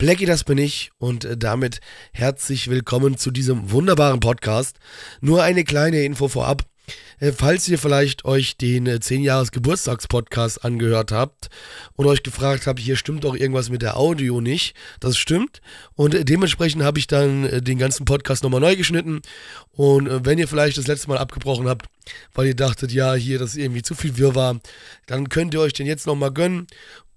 Blackie, das bin ich und äh, damit herzlich willkommen zu diesem wunderbaren Podcast. Nur eine kleine Info vorab. Äh, falls ihr vielleicht euch den 10 äh, Jahres Geburtstagspodcast angehört habt und euch gefragt habt, hier stimmt doch irgendwas mit der Audio nicht, das stimmt. Und dementsprechend habe ich dann den ganzen Podcast nochmal neu geschnitten. Und wenn ihr vielleicht das letzte Mal abgebrochen habt, weil ihr dachtet, ja, hier, das ist irgendwie zu viel Wirrwarr, dann könnt ihr euch den jetzt nochmal gönnen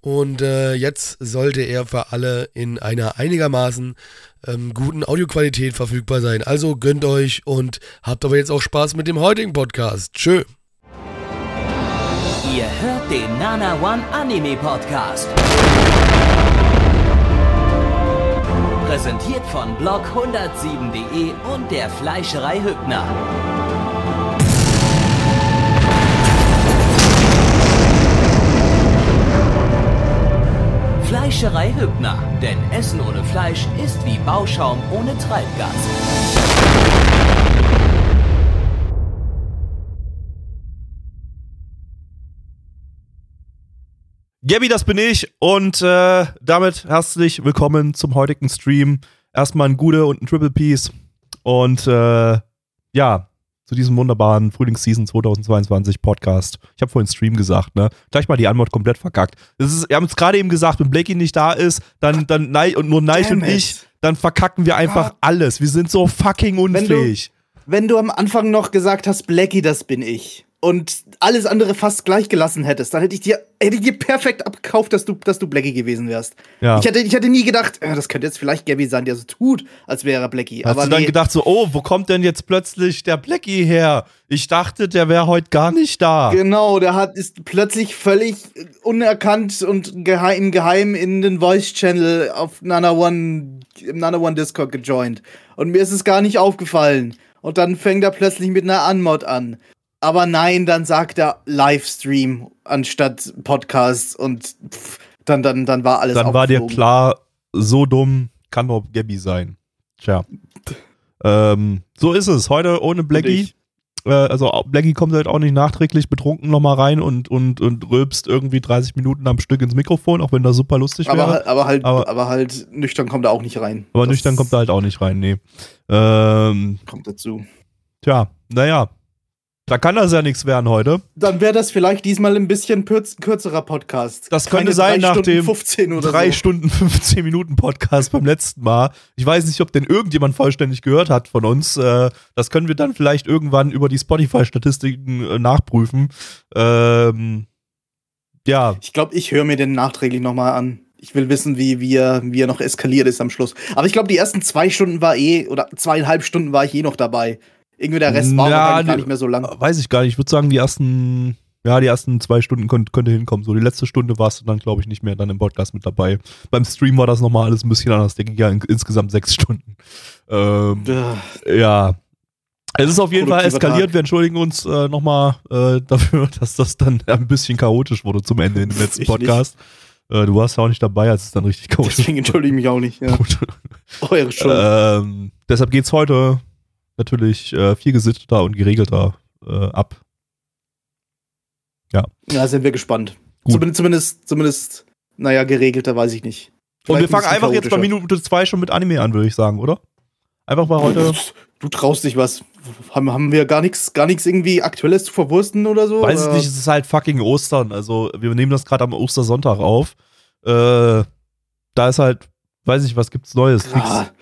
und äh, jetzt sollte er für alle in einer einigermaßen ähm, guten Audioqualität verfügbar sein. Also gönnt euch und habt aber jetzt auch Spaß mit dem heutigen Podcast. Tschö. Ihr hört den Nana One Anime Podcast. Präsentiert von blog107.de und der Fleischerei Hübner. Fleischerei Hübner. Denn Essen ohne Fleisch ist wie Bauschaum ohne Treibgas. Gabby, das bin ich und äh, damit herzlich willkommen zum heutigen Stream. Erstmal ein Gude und ein Triple Piece und äh, ja, zu diesem wunderbaren Frühlingsseason 2022 Podcast. Ich habe vorhin Stream gesagt, ne? Gleich mal die Antwort komplett verkackt. Das ist, wir haben es gerade eben gesagt, wenn Blackie nicht da ist, dann, dann Nei und nur Neich und ich, dann verkacken wir einfach ah. alles. Wir sind so fucking unfähig. Wenn du, wenn du am Anfang noch gesagt hast, Blackie, das bin ich und alles andere fast gleich gelassen hättest, dann hätte ich dir, hätte ich dir perfekt abgekauft, dass du, dass du Blackie gewesen wärst. Ja. Ich, hätte, ich hätte nie gedacht, äh, das könnte jetzt vielleicht Gabby sein, der so tut, als wäre er Blackie. Hast aber du dann nee. gedacht so, oh, wo kommt denn jetzt plötzlich der Blackie her? Ich dachte, der wäre heute gar nicht da. Genau, der hat, ist plötzlich völlig unerkannt und geheim, geheim in den Voice-Channel auf Nana One, im Nana One Discord gejoint. Und mir ist es gar nicht aufgefallen. Und dann fängt er plötzlich mit einer Anmod an. Aber nein, dann sagt er Livestream anstatt Podcast und pff, dann, dann, dann war alles Dann war dir klar, so dumm kann doch Gabby sein. Tja. ähm, so ist es. Heute ohne Blackie. Äh, also Blackie kommt halt auch nicht nachträglich betrunken nochmal rein und, und, und rülpst irgendwie 30 Minuten am Stück ins Mikrofon, auch wenn das super lustig aber, wäre. Aber halt, aber, aber, halt nüchtern kommt er auch nicht rein. Aber das nüchtern kommt er halt auch nicht rein, nee. Ähm, kommt dazu. Tja, naja, da kann das ja nichts werden heute. Dann wäre das vielleicht diesmal ein bisschen kürzerer Podcast. Das könnte Keine sein nach dem 3 so. Stunden 15 Minuten Podcast beim letzten Mal. Ich weiß nicht, ob denn irgendjemand vollständig gehört hat von uns. Äh, das können wir dann vielleicht irgendwann über die Spotify-Statistiken äh, nachprüfen. Ähm, ja. Ich glaube, ich höre mir den nachträglich nochmal an. Ich will wissen, wie, wie, er, wie er noch eskaliert ist am Schluss. Aber ich glaube, die ersten zwei Stunden war eh, oder zweieinhalb Stunden war ich eh noch dabei. Irgendwie der Rest war ja, gar nicht mehr so lang. Weiß ich gar nicht. Ich würde sagen, die ersten, ja, die ersten zwei Stunden könnte, könnte hinkommen. So, die letzte Stunde warst du dann, glaube ich, nicht mehr dann im Podcast mit dabei. Beim Stream war das nochmal alles ein bisschen anders. Denke ich ja in, insgesamt sechs Stunden. Ähm, ja. Es ist auf jeden Fall eskaliert. Tag. Wir entschuldigen uns äh, nochmal äh, dafür, dass das dann ein bisschen chaotisch wurde zum Ende in dem letzten Podcast. Äh, du warst ja auch nicht dabei, als es dann richtig chaotisch. Deswegen entschuldige ich mich auch nicht. Ja. Eure Schuld. Ähm, deshalb geht's heute natürlich äh, viel gesitteter und geregelter äh, ab. Ja. Ja, sind wir gespannt. Zumindest, zumindest, zumindest, naja, geregelter weiß ich nicht. Vielleicht und wir fangen einfach jetzt bei Minute 2 schon mit Anime an, würde ich sagen, oder? Einfach mal heute. Du traust dich was. Haben, haben wir gar nichts gar irgendwie Aktuelles zu verwursten oder so? Weiß ich nicht, es ist halt fucking Ostern. Also, wir nehmen das gerade am Ostersonntag auf. Äh, da ist halt, weiß ich, was gibt's Neues? Ja, Nix.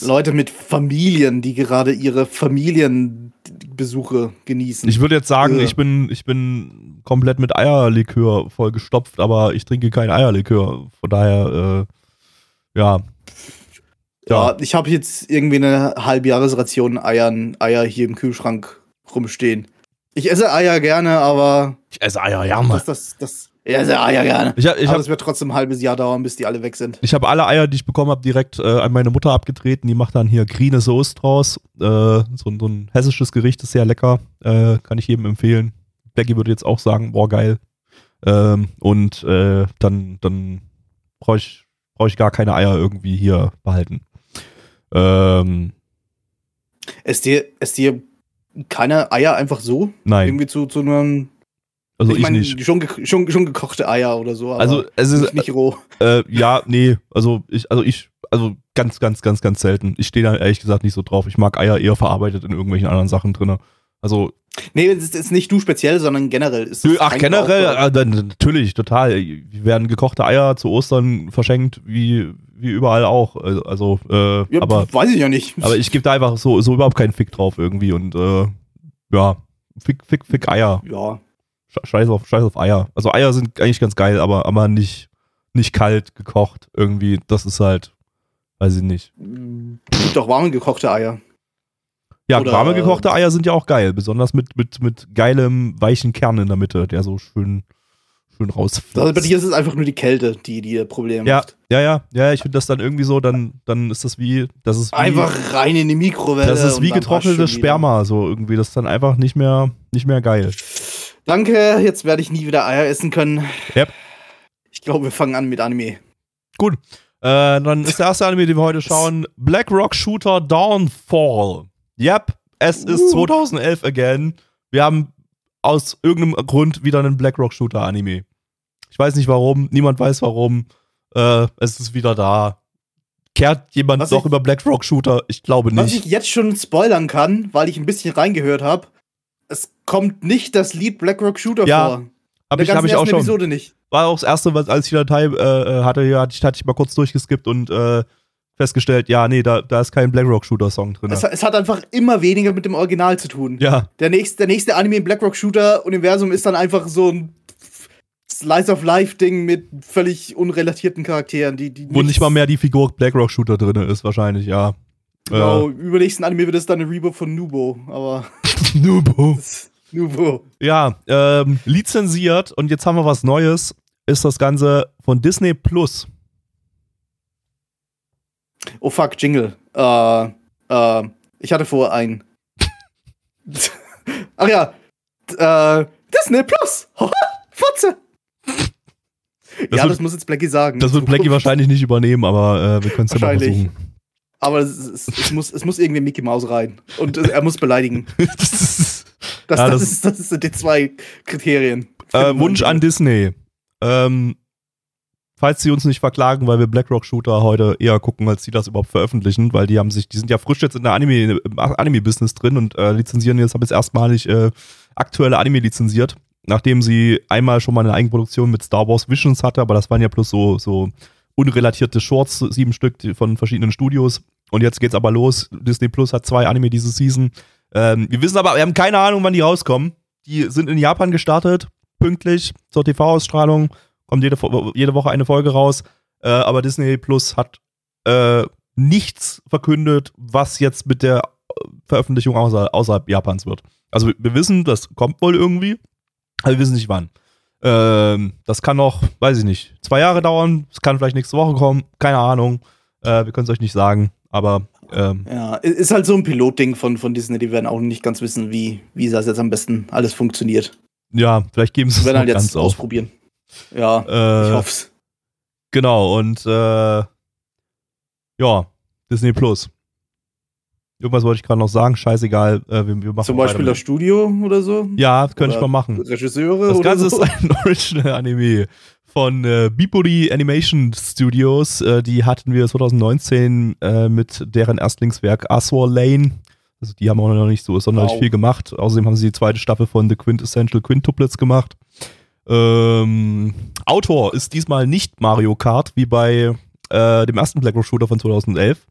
Leute mit Familien, die gerade ihre Familienbesuche genießen. Ich würde jetzt sagen, ja. ich bin, ich bin komplett mit Eierlikör vollgestopft, aber ich trinke kein Eierlikör. Von daher, äh, ja. Ja, ich habe jetzt irgendwie eine Halbjahresration Eiern, Eier hier im Kühlschrank rumstehen. Ich esse Eier gerne, aber. Ich esse Eier, ja, Mann. Das, das, das, ja, sehr Eier gerne. Ich, ich Aber es wird trotzdem ein halbes Jahr dauern, bis die alle weg sind. Ich habe alle Eier, die ich bekommen habe, direkt äh, an meine Mutter abgetreten. Die macht dann hier grüne Soße draus. Äh, so, so, ein hessisches Gericht ist sehr lecker. Äh, kann ich jedem empfehlen. Blackie würde jetzt auch sagen, boah, geil. Ähm, und äh, dann, dann brauche ich, brauch ich gar keine Eier irgendwie hier behalten. Ähm, esst dir, esst dir keine Eier einfach so? Nein. Irgendwie zu, zu einem Also ich ich, meine, nicht. schon, schon, schon gekochte Eier oder so, aber Also es ist nicht, roh. äh, ja, nee, also ich, also ich, also ganz, ganz, ganz, ganz selten. Ich stehe da ehrlich gesagt nicht so drauf. Ich mag Eier eher verarbeitet in irgendwelchen anderen Sachen drin. Also, Nee, es ist, nicht du speziell, sondern generell. Ist es ach generell, auch- äh, natürlich, total. Wir werden gekochte Eier zu Ostern verschenkt, wie, wie überall auch. Also, also äh, ja, aber, weiß ich ja nicht. aber ich gebe da einfach so, so überhaupt keinen Fick drauf irgendwie und äh, ja, Fick, Fick, Fick Eier. ja. Sch- Scheiß auf, Scheiß auf Eier. Also Eier sind eigentlich ganz geil, aber, aber nicht, nicht kalt gekocht irgendwie. Das ist halt, weiß ich nicht. Gibt doch warme gekochte Eier. Ja, Oder- warme gekochte Eier sind ja auch geil, besonders mit, mit, mit geilem, weichen Kern in der Mitte, der so schön, schön rausfließt. Also bei dir ist es einfach nur die Kälte, die dir Probleme ja, macht. ja, ja, ja, ich finde das dann irgendwie so, dann, dann ist das wie, das ist wie, Einfach rein in die Mikrowelle. das ist wie getrocknetes. Sperma, so irgendwie, das ist dann einfach nicht mehr, nicht mehr geil. Danke, jetzt werde ich nie wieder Eier essen können. Yep. Ich glaube, wir fangen an mit Anime. Gut, äh, dann ist der erste Anime, den wir heute schauen, Black Rock Shooter Dawnfall. Yep, es ist Uh. 2011 again. Wir haben aus irgendeinem Grund wieder einen Black Rock Shooter Anime. Ich weiß nicht warum, niemand weiß warum. Äh, es ist wieder da. Kehrt jemand Was noch ich- über Black Rock Shooter? Ich glaube Was ich nicht. jetzt schon spoilern kann, weil ich ein bisschen reingehört habe, es kommt nicht das Lied Black Rock Shooter Ja, vor. Hab ich, der hab ich auch schon. Episode nicht. War auch das erste, was als ich die Datei äh, hatte, hier hatte ich, hatte ich mal kurz durchgeskippt und äh, festgestellt, ja, nee, da, da ist kein Black Rock Shooter Song drin. Es, es hat einfach immer weniger mit dem Original zu tun. Ja, Der, nächste, der nächste Anime im Black Rock Shooter Universum ist dann einfach so ein Slice of Life Ding mit völlig unrelatierten Charakteren, die, die wo nicht mal mehr die Figur Black Rock Shooter drin ist, wahrscheinlich, ja. Genau, übernächsten Anime wird es dann ein Reboot von Nubo, aber Nubo. Nubo. Ja, ähm, lizenziert und jetzt haben wir was Neues, ist das Ganze von Disney Plus. Oh fuck, Jingle. Äh, äh, ich hatte vor ein. Ach ja. Äh, Disney Plus. Fotze. ja, wird- das muss jetzt Blackie sagen. Das wird Blackie wahrscheinlich nicht übernehmen, aber äh, wir können es ja mal versuchen. Aber es, es, es, muss, es muss irgendwie Mickey Mouse rein. Und er muss beleidigen. das ist, Das, Ja, das, das- ist, das sind die zwei Kriterien. äh, Wunsch an Disney. Ähm, falls sie uns nicht verklagen, weil wir Black Rock Shooter heute eher gucken, als sie das überhaupt veröffentlichen, weil die haben sich, die sind ja frisch jetzt in der Anime, im Anime-Business drin und äh, lizenzieren jetzt, haben jetzt erstmalig äh, aktuelle Anime lizenziert, nachdem sie einmal schon mal eine Eigenproduktion mit Star Wars Visions hatte, aber das waren ja bloß so, so unrelatierte Shorts, sieben Stück von verschiedenen Studios. Und jetzt geht's aber los. Disney Plus hat zwei Anime diese Season. Ähm, wir wissen aber, wir haben keine Ahnung, wann die rauskommen. Die sind in Japan gestartet, pünktlich zur TV-Ausstrahlung. Kommt jede, jede Woche eine Folge raus. Äh, aber Disney Plus hat äh, nichts verkündet, was jetzt mit der äh, Veröffentlichung außer, außerhalb Japans wird. Also wir wissen, das kommt wohl irgendwie, aber wir wissen nicht wann. Ähm, das kann noch, weiß ich nicht, zwei Jahre dauern. Es kann vielleicht nächste Woche kommen. Keine Ahnung. Äh, wir können es euch nicht sagen. Aber ähm, Ja, ist halt so ein Pilotding von, von Disney. Die werden auch nicht ganz wissen, wie, wie das jetzt am besten alles funktioniert. ja, vielleicht geben sie es halt ganz jetzt auf. ausprobieren. Ja, ich Äh, hoff's. genau, und äh, ja, Disney Plus. Irgendwas wollte ich gerade noch sagen. Scheißegal. Äh, wir, wir machen Zum Beispiel das Studio oder so. Ja, könnte ich mal machen. Regisseure Das oder Ganze so. ist ein Original-Anime von äh, Biburi Animation Studios. Äh, die hatten wir 2019 äh, mit deren Erstlingswerk Azor Lane. Also die haben auch noch nicht so sonderlich Wow. viel gemacht. Außerdem haben sie die zweite Staffel von The Quintessential Quintuplets gemacht. Ähm, Autor ist diesmal nicht Mario Kart, wie bei äh, dem ersten Black Rock Shooter von 2011.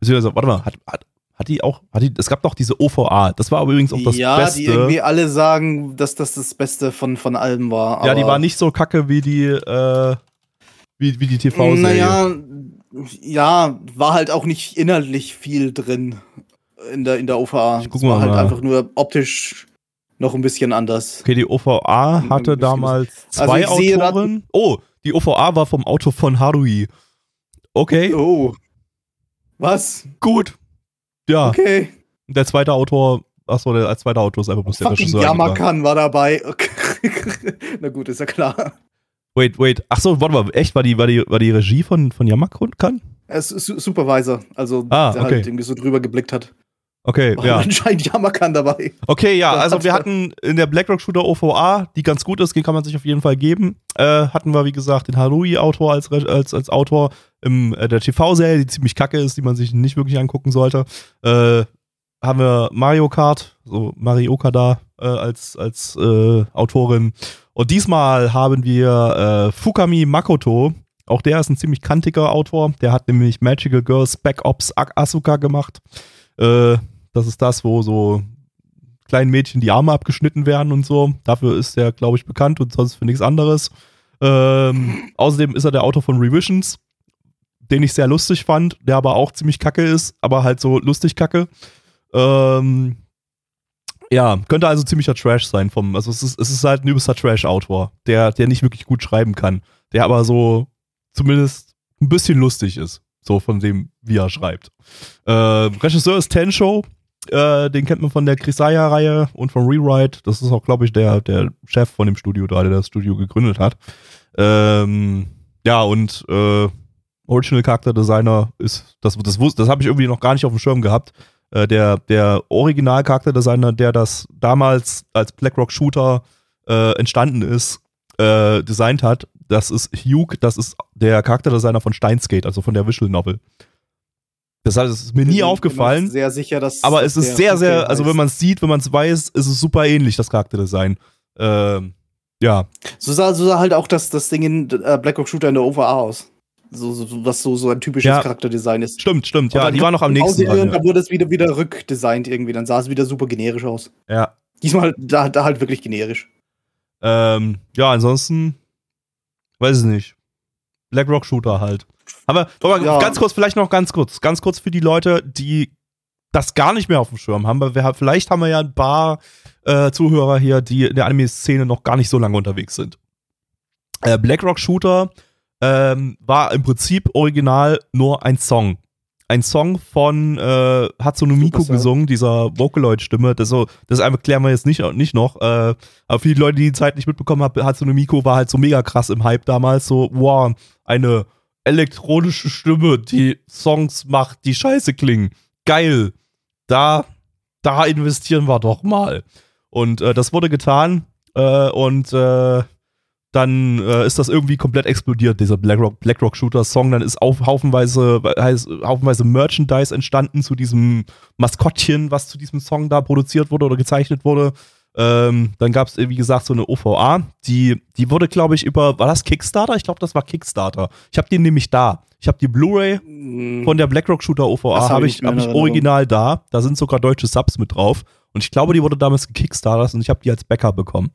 Beziehungsweise, warte mal, hat, hat, hat die auch, hat die, es gab doch diese OVA. Das war aber übrigens auch das ja, Beste. die irgendwie alle sagen, dass das das Beste von, von allem war. Ja, die war nicht so kacke wie die, äh, wie, wie die TV-Serie. Naja, ja, war halt auch nicht inhaltlich viel drin in der, in der OVA. Ich guck Es war mal halt mal. einfach nur optisch noch ein bisschen anders. Okay, die OVA hatte damals Also zwei da- Autoren. Oh, die OVA war vom Autor von Harui. Okay, Oh. Was? gut. Ja, Okay. der zweite Autor, achso, der als zweiter Autor ist einfach bloß der Fucking Regisseur. Yamakan war dabei. Na gut, ist ja klar. Wait, wait. Achso, warte mal, echt? War die, war die, war die Regie von, von Yamakan? Er ist Su Supervisor, also Ah, der okay. halt irgendwie so drüber geblickt hat. Okay, War ja. anscheinend Yamakan dabei. Okay, ja, also wir hatten in der BlackRock Shooter OVA, die ganz gut ist, die kann man sich auf jeden Fall geben, äh, hatten wir, wie gesagt, den Harui-Autor als, als, als Autor im, äh, der TV-Serie, die ziemlich kacke ist, die man sich nicht wirklich angucken sollte. Äh, haben wir Mario Kart, so Mario äh, als, als äh, Autorin. Und diesmal haben wir äh, Fukami Makoto. Auch der ist ein ziemlich kantiger Autor. Der hat nämlich Magical Girl Spec Ops Asuka gemacht. Äh, das ist das, wo so kleinen Mädchen die Arme abgeschnitten werden und so. Dafür ist er, glaube ich, bekannt und sonst für nichts anderes. Ähm, außerdem ist er der Autor von Revisions, den ich sehr lustig fand, der aber auch ziemlich kacke ist, aber halt so lustig kacke. Ähm, ja, könnte also ziemlicher Trash sein vom, also es ist, es ist halt ein übelster Trash-Autor, der, der nicht wirklich gut schreiben kann, der aber so zumindest ein bisschen lustig ist, so von dem, wie er schreibt. Äh, Regisseur ist Tensho, äh, den kennt man von der Krisaya-Reihe und von Rewrite. Das ist auch, glaube ich, der, der Chef von dem Studio da, der das Studio gegründet hat. Ähm, ja, und äh, Original Character Designer ist, das, das, das habe ich irgendwie noch gar nicht auf dem Schirm gehabt. Äh, der, der Original Character Designer, der das damals als BlackRock Shooter äh, entstanden ist, äh, designt hat, das ist Hugh, das ist der Charakterdesigner von Steinsgate, also von der Visual Novel. Das heißt, es ist mir nie Bin aufgefallen. Sehr sicher, dass. Aber es ist sehr, sehr, also wenn man es sieht, wenn man es weiß, ist es super ähnlich, das Charakterdesign. Ähm, ja, So sah, so sah halt auch das, das Ding in äh, Black Ops Shooter in der OVA aus. So, so, was so, so ein typisches Ja. Charakterdesign ist. stimmt, stimmt. Und Ja, dann die war noch am nächsten dran. Da wurde es wieder, wieder rückdesignt irgendwie. Dann sah es wieder super generisch aus. Ja. ja. Diesmal da, da halt wirklich generisch. Ähm, ja, ansonsten, weiß ich nicht. BlackRock Shooter halt. Aber, Ja. ganz kurz, vielleicht noch ganz kurz, ganz kurz für die Leute, die das gar nicht mehr auf dem Schirm haben, weil wir, vielleicht haben wir ja ein paar äh, Zuhörer hier, die in der Anime-Szene noch gar nicht so lange unterwegs sind. Äh, BlackRock Shooter ähm, war im Prinzip original nur ein Song. Ein Song von äh, Hatsune Miku gesungen, dieser Vocaloid-Stimme. Das, so, das einfach klären wir jetzt nicht, nicht noch. Äh, aber für die Leute, die die Zeit nicht mitbekommen haben, Hatsune Miku war halt so mega krass im Hype damals. So, wow, eine elektronische Stimme, die Songs macht, die scheiße klingen. Geil. Da, da investieren wir doch mal. Und äh, das wurde getan. Äh, und äh, dann äh, ist das irgendwie komplett explodiert, dieser BlackRock, BlackRock Shooter Song. Dann ist auf, haufenweise, heißt, haufenweise Merchandise entstanden zu diesem Maskottchen, was zu diesem Song da produziert wurde oder gezeichnet wurde. Ähm, dann gab es, wie gesagt, so eine OVA, die, die wurde, glaube ich, über, war das Kickstarter? Ich glaube, das war Kickstarter. Ich habe die nämlich da. Ich habe die Blu-ray von der BlackRock Shooter OVA, hab habe ich ich, nicht mehr hab ich original da. Da sind sogar deutsche Subs mit drauf. Und ich glaube, die wurde damals gekickstartert und ich habe die als Backup bekommen.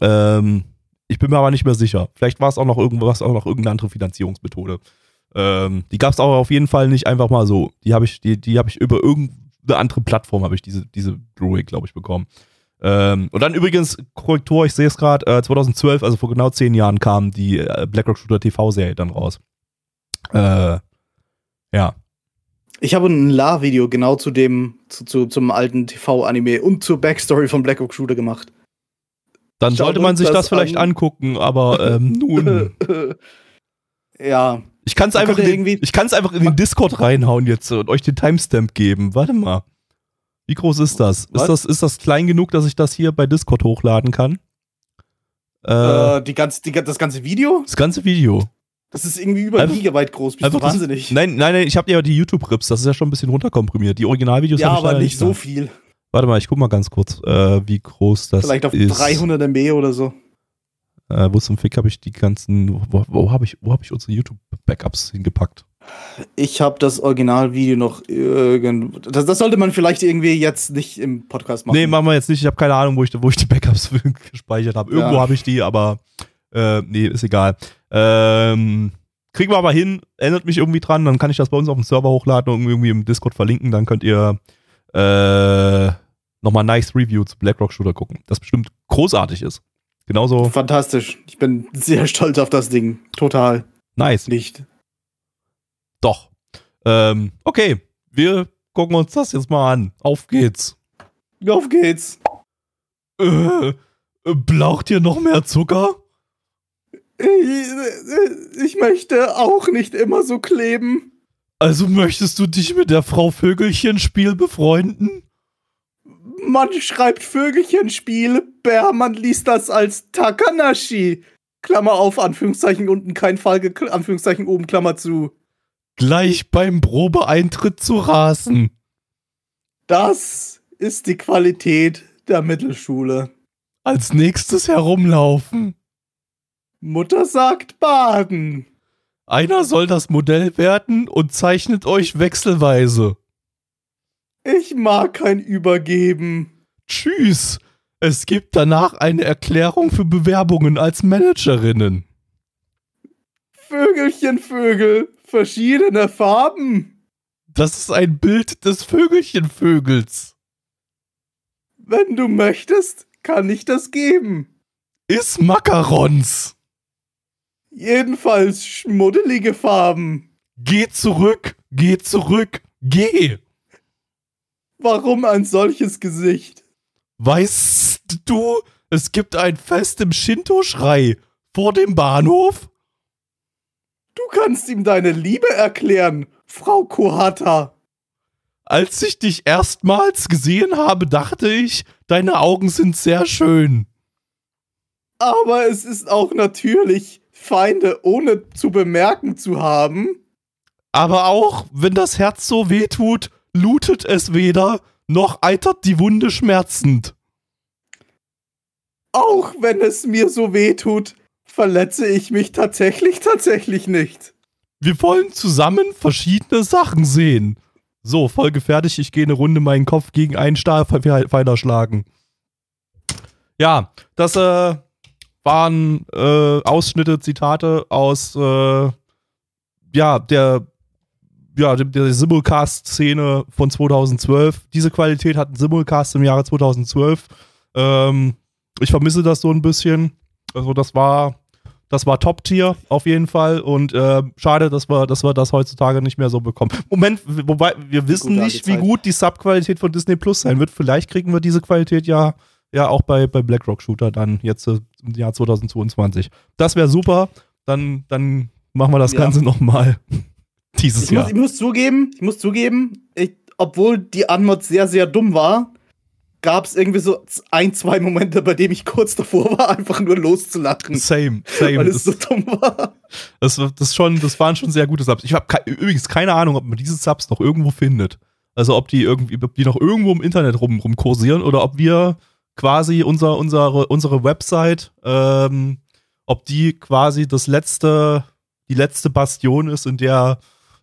Ähm, ich bin mir aber nicht mehr sicher. Vielleicht war es auch noch irgendwas, auch noch irgendeine andere Finanzierungsmethode. Ähm, die gab es aber auf jeden Fall nicht einfach mal so. Die habe ich, die, die habe ich über irgendeine andere Plattform habe ich diese, diese Blu-ray, glaube ich, bekommen. Ähm, und dann übrigens, Korrektur, ich sehe es gerade, äh, 2012, also vor genau zehn Jahren, kam die äh, BlackRock Shooter TV-Serie dann raus. Äh, ja. Ich habe ein La-Video genau zu dem, zu, zu, zum alten TV-Anime und zur Backstory von Black Ops Shooter gemacht. Dann sollte man sich das das vielleicht an. angucken, aber ähm, nun. ja. Ich kann es einfach, in den- ich kann's einfach in den Discord reinhauen jetzt und euch den Timestamp geben. Warte mal. Wie groß ist das? Was? Ist das? ist das klein genug, dass ich das hier bei Discord hochladen kann? Äh, Äh, die ganz, die, das ganze Video? das ganze Video. Das ist irgendwie über ein Einfach- Gigabyte groß. Bist du das- wahnsinnig? Nein, nein, nein, ich habe ja die YouTube-Rips, das ist ja schon ein bisschen runterkomprimiert. Die Originalvideos ja, aber nicht so da. viel. Warte mal, ich guck mal ganz kurz, äh, wie groß das Vielleicht auf ist. 300 MB oder so. Äh, wo zum Fick habe ich die ganzen, wo, wo habe ich, wo hab ich unsere YouTube-Backups hingepackt? Ich habe das Originalvideo noch irgendwo. Das, das sollte man vielleicht irgendwie jetzt nicht im Podcast machen. Nee, machen wir jetzt nicht. Ich habe keine Ahnung, wo ich, wo ich die Backups gespeichert habe. Irgendwo Ja. habe ich die, aber äh, nee, ist egal. Ähm, kriegen wir aber hin. Erinnert mich irgendwie dran. Dann kann ich das bei uns auf dem Server hochladen und irgendwie im Discord verlinken. Dann könnt ihr äh, nochmal nice Review zu BlackRock Shooter gucken. Das bestimmt großartig ist. Genauso Fantastisch. Ich bin sehr stolz auf das Ding. Total. nice. Nicht. Doch. Ähm, okay, wir gucken uns das jetzt mal an. Auf geht's. Auf geht's. Äh, äh, braucht ihr noch mehr Zucker? Ich, ich möchte auch nicht immer so kleben. Also möchtest du dich mit der Frau Vögelchen-Spiel befreunden? Man schreibt Vögelchenspiel, Bermann liest das als Takanashi. Klammer auf, Anführungszeichen unten, kein Fall, Anführungszeichen oben, Klammer zu. Gleich beim Probeeintritt zu rasen. Das ist die Qualität der Mittelschule. Als nächstes herumlaufen. Mutter sagt baden. Einer soll das Modell werden und zeichnet euch wechselweise. Ich mag kein Übergeben. Tschüss. Es gibt danach eine Erklärung für Bewerbungen als Managerinnen. Vögelchen, Vögel, verschiedene Farben. Das ist ein Bild des Vögelchenvögels. Wenn du möchtest, kann ich das geben. Ist Macarons. Jedenfalls schmuddelige Farben. Geh zurück, geh zurück, geh. Warum ein solches Gesicht? Weißt du, es gibt ein Fest im Shinto-Schrei vor dem Bahnhof? Du kannst ihm deine Liebe erklären, Frau Kohata. Als ich dich erstmals gesehen habe, dachte ich, deine Augen sind sehr schön. Aber es ist auch natürlich, Feinde ohne zu bemerken zu haben. Aber auch, wenn das Herz so weh tut, lutet es weder, noch eitert die Wunde schmerzend. Auch wenn es mir so weh tut, verletze ich mich tatsächlich, tatsächlich nicht. Wir wollen zusammen verschiedene Sachen sehen. So, Folge fertig. Ich gehe eine Runde meinen Kopf gegen einen Stahlpfeiler schlagen. Ja, das äh, waren äh, Ausschnitte, Zitate aus äh, ja, der ja, der, Simulcast-Szene von 2012. Diese Qualität hat ein Simulcast im Jahre 2012. Ähm, ich vermisse das so ein bisschen. Also das war das war Top-Tier auf jeden Fall und äh, schade, dass wir, dass wir das heutzutage nicht mehr so bekommen. Moment, wobei wir wissen nicht, wie gut die Sub-Qualität von Disney Plus sein wird. Vielleicht kriegen wir diese Qualität ja, ja auch bei, bei BlackRock Shooter dann jetzt äh, im Jahr 2022. Das wäre super. Dann, dann machen wir das Ja. Ganze nochmal dieses Ich Jahr. muss, ich muss zugeben, ich muss zugeben, ich, obwohl die Anmod sehr, sehr dumm war, gab es irgendwie so ein, zwei Momente, bei denen ich kurz davor war, einfach nur loszulachen. Same, same. Weil es Das, so dumm war. das, das, schon, das waren schon sehr gute Subs. Ich habe ke übrigens keine Ahnung, ob man diese Subs noch irgendwo findet. Also ob die irgendwie, ob die noch irgendwo im Internet rum, rumkursieren oder ob wir quasi unser, unsere, unsere Website, ähm, ob die quasi das letzte, die letzte Bastion ist, in der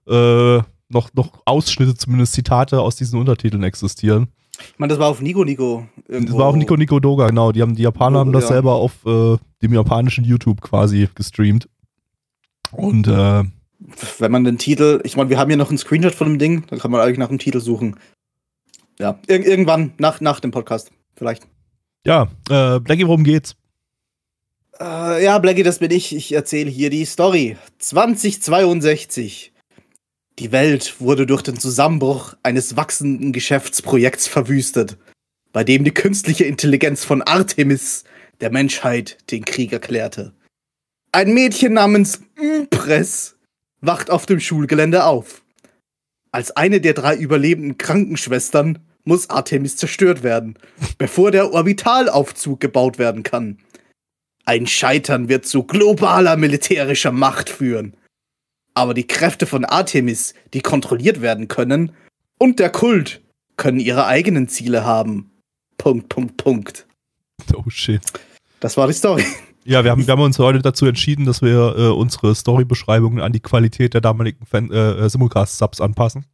äh, noch, noch Ausschnitte, zumindest Zitate aus diesen Untertiteln existieren. Ich meine, das war auf Nico Nico. Das war auch Nico Nico Doga, genau. Die haben die Japaner haben das Ja. selber auf äh, dem japanischen YouTube quasi gestreamt. Und äh, Wenn man den Titel, ich meine, wir haben hier noch einen Screenshot von dem Ding, da kann man eigentlich nach dem Titel suchen. Ja, ir irgendwann nach, nach dem Podcast, vielleicht. ja, äh, Blackie, worum geht's? Äh, ja, Blackie, das bin ich. Ich erzähle hier die Story. 2062. Die Welt wurde durch den Zusammenbruch eines wachsenden Geschäftsprojekts verwüstet, bei dem die künstliche Intelligenz von Artemis der Menschheit den Krieg erklärte. Ein Mädchen namens Impress wacht auf dem Schulgelände auf. Als eine der drei überlebenden Krankenschwestern muss Artemis zerstört werden, bevor der Orbitalaufzug gebaut werden kann. Ein Scheitern wird zu globaler militärischer Macht führen. Aber die Kräfte von Artemis, die kontrolliert werden können, und der Kult können ihre eigenen Ziele haben. Punkt, Punkt, Punkt. Oh shit. Das war die Story. Ja, wir haben, wir haben uns heute dazu entschieden, dass wir äh, unsere Storybeschreibungen an die Qualität der damaligen Fan, äh, Simulcast-Subs anpassen.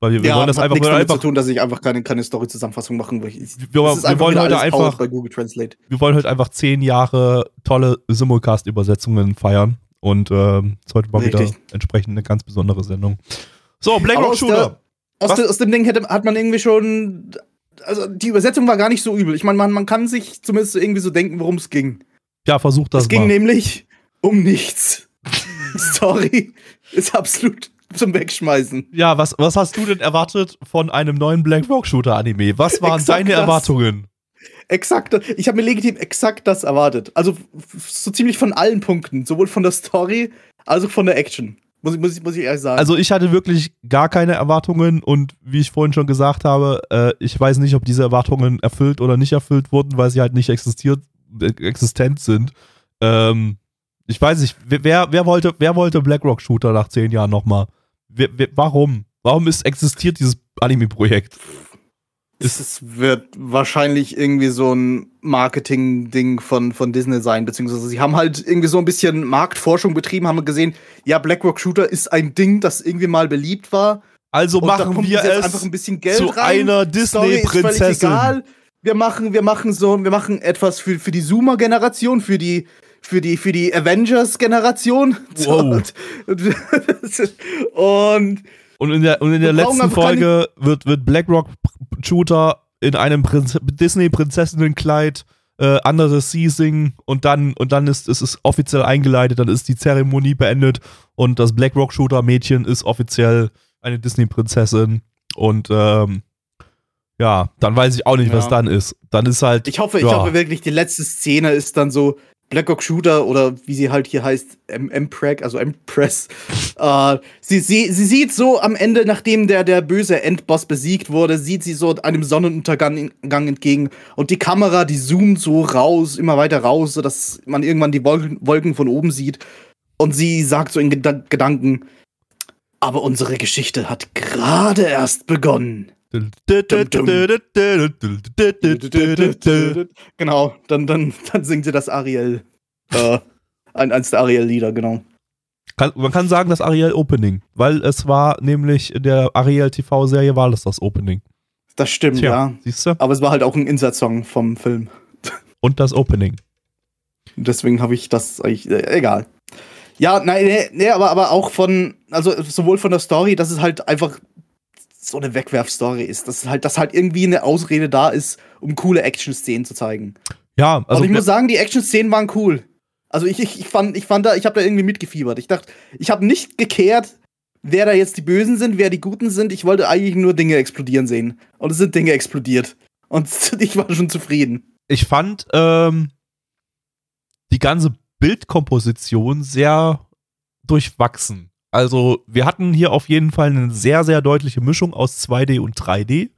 Weil wir, wir wollen das einfach, nichts damit einfach zu tun, dass ich einfach keine, keine Story-Zusammenfassung machen will. Ich- Wir- wir wollen heute einfach- powered bei Google Translate. wir wollen heute einfach zehn Jahre tolle Simulcast-Übersetzungen feiern. Und ähm, ist heute mal Richtig. wieder entsprechend eine ganz besondere Sendung. So, Black Rock aus der- Shooter. Aus, de, aus dem Ding hätte, hat man irgendwie schon. Also die Übersetzung war gar nicht so übel. Ich meine, man, man kann sich zumindest irgendwie so denken, worum es ging. Ja, versuch das es ging mal. nämlich um nichts. Story ist absolut zum Wegschmeißen. Ja, was, was hast du denn erwartet von einem neuen Black Rock Shooter Anime? Was waren deine das. Erwartungen? Exakt, ich habe mir legitim exakt das erwartet. Also so ziemlich von allen Punkten, sowohl von der Story als auch von der Action. Muss, ich- muss, muss ich ehrlich sagen. Also ich hatte wirklich gar keine Erwartungen und wie ich vorhin schon gesagt habe, äh, ich weiß nicht, ob diese Erwartungen erfüllt oder nicht erfüllt wurden, weil sie halt nicht existiert, äh, existent sind. Ähm, ich weiß nicht, wer- wer, wollte, wer wollte BlackRock Shooter nach zehn Jahren nochmal? Warum? Warum ist existiert dieses Anime-Projekt? Es, wird wahrscheinlich irgendwie so ein Marketing-Ding von, von Disney sein, beziehungsweise sie haben halt irgendwie so ein bisschen Marktforschung betrieben, haben gesehen, ja, BlackRock Shooter ist ein Ding, das irgendwie mal beliebt war. Also Und machen wir es einfach ein bisschen Geld zu rein. einer Disney-Prinzessin. Wir machen, wir machen so, wir machen etwas für, für die Zoomer-Generation, für die, für die, für die Avengers-Generation. Wow. Und Und in der, und in der letzten Folge wird, wird BlackRock Shooter in einem Prinz Disney-Prinzessinnenkleid äh, Sea singen und dann, und dann ist, ist es offiziell eingeleitet, dann ist die Zeremonie beendet und das BlackRock Shooter Mädchen ist offiziell eine Disney-Prinzessin und ähm, ja, dann weiß ich auch nicht, was Ja. dann ist. Dann ist halt. Ich hoffe, ich ja. hoffe wirklich, die letzte Szene ist dann so Blackhawk Shooter oder wie sie halt hier heißt, M Empreg, also Empress. äh, sie, sie, sie sieht so am Ende, nachdem der, der böse Endboss besiegt wurde, sieht sie so einem Sonnenuntergang Gang entgegen und die Kamera, die zoomt so raus, immer weiter raus, sodass man irgendwann die Wolken, Wolken von oben sieht. Und sie sagt so in Geda Gedanken, aber unsere Geschichte hat gerade erst begonnen. Genau, dann, dann, dann singt sie das Ariel. Äh, ein, eins der Ariel-Lieder, genau. Kann, man kann sagen, das Ariel Opening, weil es war nämlich in der Ariel TV-Serie war das das Opening. Das stimmt, Tja, ja. siehst du? Aber es war halt auch ein Insert-Song vom Film. Und das Opening. Deswegen habe ich das eigentlich, äh, egal. Ja, nein, nee, nee, aber, aber auch von, also sowohl von der Story, dass es halt einfach so eine Wegwerf-Story ist. Dass halt, dass halt irgendwie eine Ausrede da ist, um coole Action-Szenen zu zeigen. Ja, also und ich muss sagen, die Action-Szenen waren cool. Also ich, ich, ich fand, ich fand da, ich habe da irgendwie mitgefiebert. Ich dachte, ich habe nicht gekehrt, wer da jetzt die Bösen sind, wer die Guten sind. Ich wollte eigentlich nur Dinge explodieren sehen. Und es sind Dinge explodiert. Und ich war schon zufrieden. ich fand ähm, die ganze Bildkomposition sehr durchwachsen. Also wir hatten hier auf jeden Fall eine sehr, sehr deutliche Mischung aus 2D und 3D,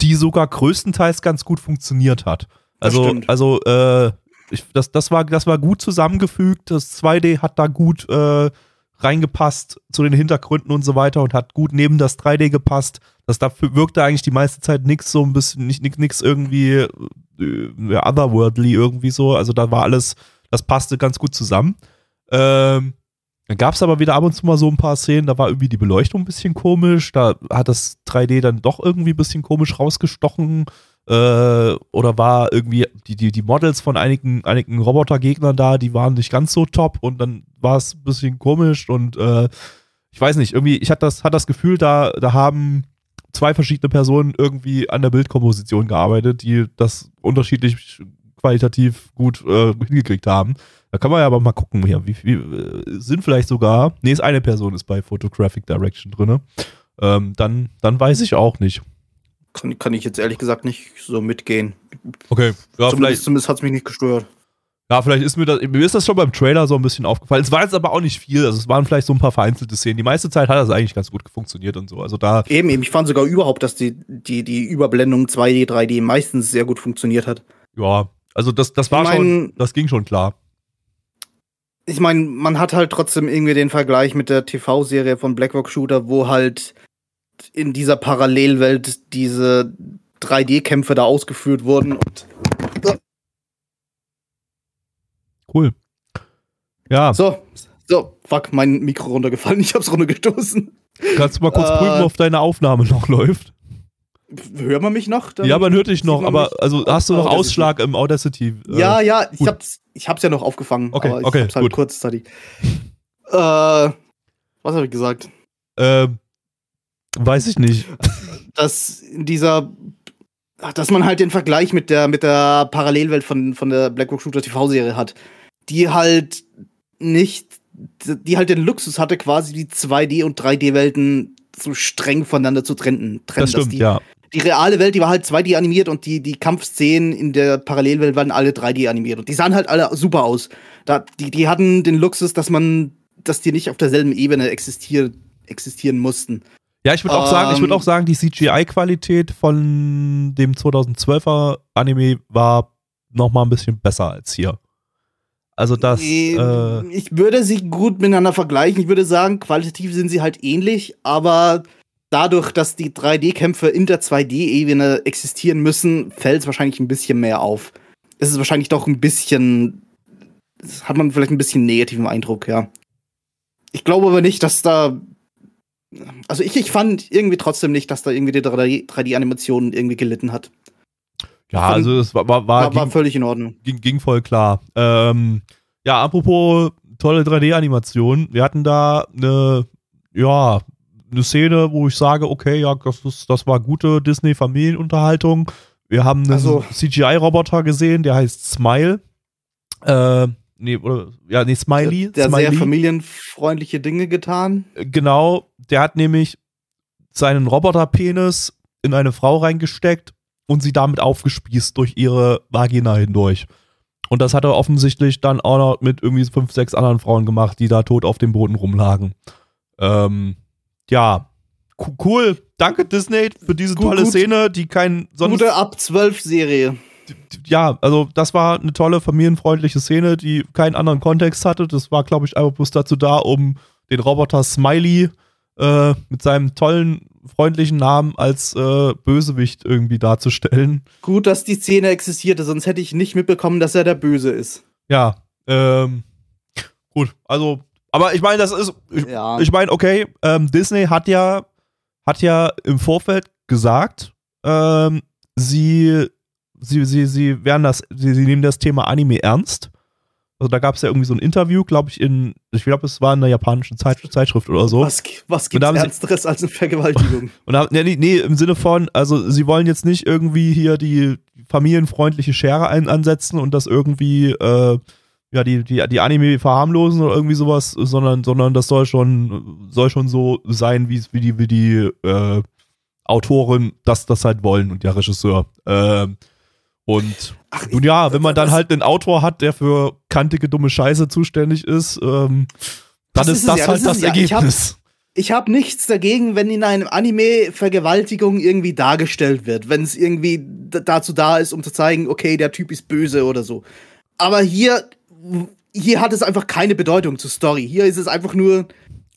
die sogar größtenteils ganz gut funktioniert hat. Das Also, stimmt. also äh, ich, das, das, war, das war gut zusammengefügt. Das 2D hat da gut äh, reingepasst zu den Hintergründen und so weiter und hat gut neben das 3D gepasst. Das dafür wirkte eigentlich die meiste Zeit nichts so ein bisschen, nicht nix irgendwie äh, otherworldly irgendwie so. Also da war alles, das passte ganz gut zusammen. Ähm, dann gab es aber wieder ab und zu mal so ein paar Szenen, da war irgendwie die Beleuchtung ein bisschen komisch, da hat das 3D dann doch irgendwie ein bisschen komisch rausgestochen äh, oder war irgendwie die, die, die Models von einigen, einigen Robotergegnern da, die waren nicht ganz so top und dann war es ein bisschen komisch und äh, ich weiß nicht, irgendwie, ich hatte das, hatte das Gefühl, da, da haben zwei verschiedene Personen irgendwie an der Bildkomposition gearbeitet, die das unterschiedlich qualitativ gut äh, hingekriegt haben. Da kann man ja aber mal gucken, hier, wie viel äh, sind vielleicht sogar, nee, ist eine Person ist bei Photographic Direction drin. Ähm, dann, dann weiß ich auch nicht. Kann, kann ich jetzt ehrlich gesagt nicht so mitgehen. Okay, ja, zumindest zumindest hat es mich nicht gestört. Ja, vielleicht ist mir das, mir ist das schon beim Trailer so ein bisschen aufgefallen. Es war jetzt aber auch nicht viel, also es waren vielleicht so ein paar vereinzelte Szenen. Die meiste Zeit hat das eigentlich ganz gut funktioniert und so. Also da, Eben, eben. Ich fand sogar überhaupt, dass die, die, die Überblendung 2D, 3D meistens sehr gut funktioniert hat. ja, also das, das war Ich mein- schon, das ging schon klar. Ich meine, man hat halt trotzdem irgendwie den Vergleich mit der TV-Serie von Blackrock Shooter, wo halt in dieser Parallelwelt diese 3D-Kämpfe da ausgeführt wurden. Cool. Ja, so, so, fuck, mein Mikro runtergefallen. Ich hab's runtergestoßen. kannst du mal kurz äh, prüfen, ob deine Aufnahme noch läuft? Hört man mich noch? Ja, man hört dich noch, aber mich also hast du noch Audacity. Ausschlag im Audacity? äh, Ja, ja, ich gut. hab's, ich hab's ja noch aufgefangen. Okay, aber ich okay, hab's halt gut. kurzzeitig. Äh, was habe ich gesagt? Ähm, weiß ich nicht. dass in dieser dass man halt den Vergleich mit der mit der Parallelwelt von von der Blackrock Shooter TV Serie hat, die halt nicht die halt den Luxus hatte quasi die 2D und 3D Welten so streng voneinander zu trennen. trennen Das stimmt, die, ja. Die reale Welt, die war halt 2D animiert und die, die Kampfszenen in der Parallelwelt waren alle 3D animiert. Und die sahen halt alle super aus. Da, die, die hatten den Luxus, dass man dass die nicht auf derselben Ebene existier existieren mussten. Ja, ich würde auch sagen, ich würde Ähm. auch sagen, die CGI-Qualität von dem 2012er Anime war noch mal ein bisschen besser als hier. Also das, äh, ich würde sie gut miteinander vergleichen. Ich würde sagen, qualitativ sind sie halt ähnlich, aber dadurch, dass die 3D-Kämpfe in der 2D-Ebene existieren müssen, fällt es wahrscheinlich ein bisschen mehr auf. Es ist wahrscheinlich doch ein bisschen. Hat man vielleicht ein bisschen negativen Eindruck, ja. Ich glaube aber nicht, dass da. Also ich, ich fand irgendwie trotzdem nicht, dass da irgendwie die 3D 3D-Animation irgendwie gelitten hat. ja, fand- also es war, war, war, War, war ging, völlig in Ordnung. ging, ging voll klar. Ähm, ja, apropos tolle 3D-Animation, wir hatten da eine, ja, eine Szene, wo ich sage, okay, ja, das, ist, das war gute Disney-Familienunterhaltung. Wir haben einen Also- CGI-Roboter gesehen, der heißt Smile. Äh, nee, oder, ja, nee, Smiley. Der Smiley. sehr familienfreundliche Dinge getan. Genau, der hat nämlich seinen Roboterpenis in eine Frau reingesteckt und sie damit aufgespießt durch ihre Vagina hindurch. Und das hat er offensichtlich dann auch noch mit irgendwie fünf, sechs anderen Frauen gemacht, die da tot auf dem Boden rumlagen. Ähm, ja, Co- cool. Danke Disney für diese Gut, tolle gut. Szene, die kein sonst Gute ab 12 Serie. ja, also das war eine tolle familienfreundliche Szene, die keinen anderen Kontext hatte. Das war, glaube ich, einfach bloß dazu da, um den Roboter Smiley äh, mit seinem tollen, freundlichen Namen als äh, Bösewicht irgendwie darzustellen. Gut, dass die Szene existierte, sonst hätte ich nicht mitbekommen, dass er der Böse ist. Ja, ähm, gut, also, aber ich meine, das ist, ich, Ja. ich meine, okay, ähm, Disney hat ja, hat ja im Vorfeld gesagt, ähm, sie, sie, sie, sie werden das, sie, sie nehmen das Thema Anime ernst. Also da gab es ja irgendwie so ein Interview, glaube ich, in, ich glaube, es war in einer japanischen Zeit, Zeitschrift oder so. was was da haben sie- Ernsteres als eine Vergewaltigung? Und haben, nee, nee, nee, im Sinne von, also sie wollen jetzt nicht irgendwie hier die familienfreundliche Schere ein, ansetzen und das irgendwie, äh, ja, die, die, die Anime verharmlosen oder irgendwie sowas, sondern, sondern das soll schon, soll schon so sein, wie, wie die, wie die äh, Autoren das, das halt wollen und der Regisseur. Ähm, und Ach, nun ja, wenn man dann halt einen Autor hat, der für kantige, dumme Scheiße zuständig ist, ähm, dann ist ist das ja, halt das das es ja. Ich hab- Ergebnis. Ich habe nichts dagegen, wenn in einem Anime Vergewaltigung irgendwie dargestellt wird, wenn es irgendwie dazu da ist, um zu zeigen, okay, der Typ ist böse oder so. Aber hier, hier hat es einfach keine Bedeutung zur Story. Hier ist es einfach nur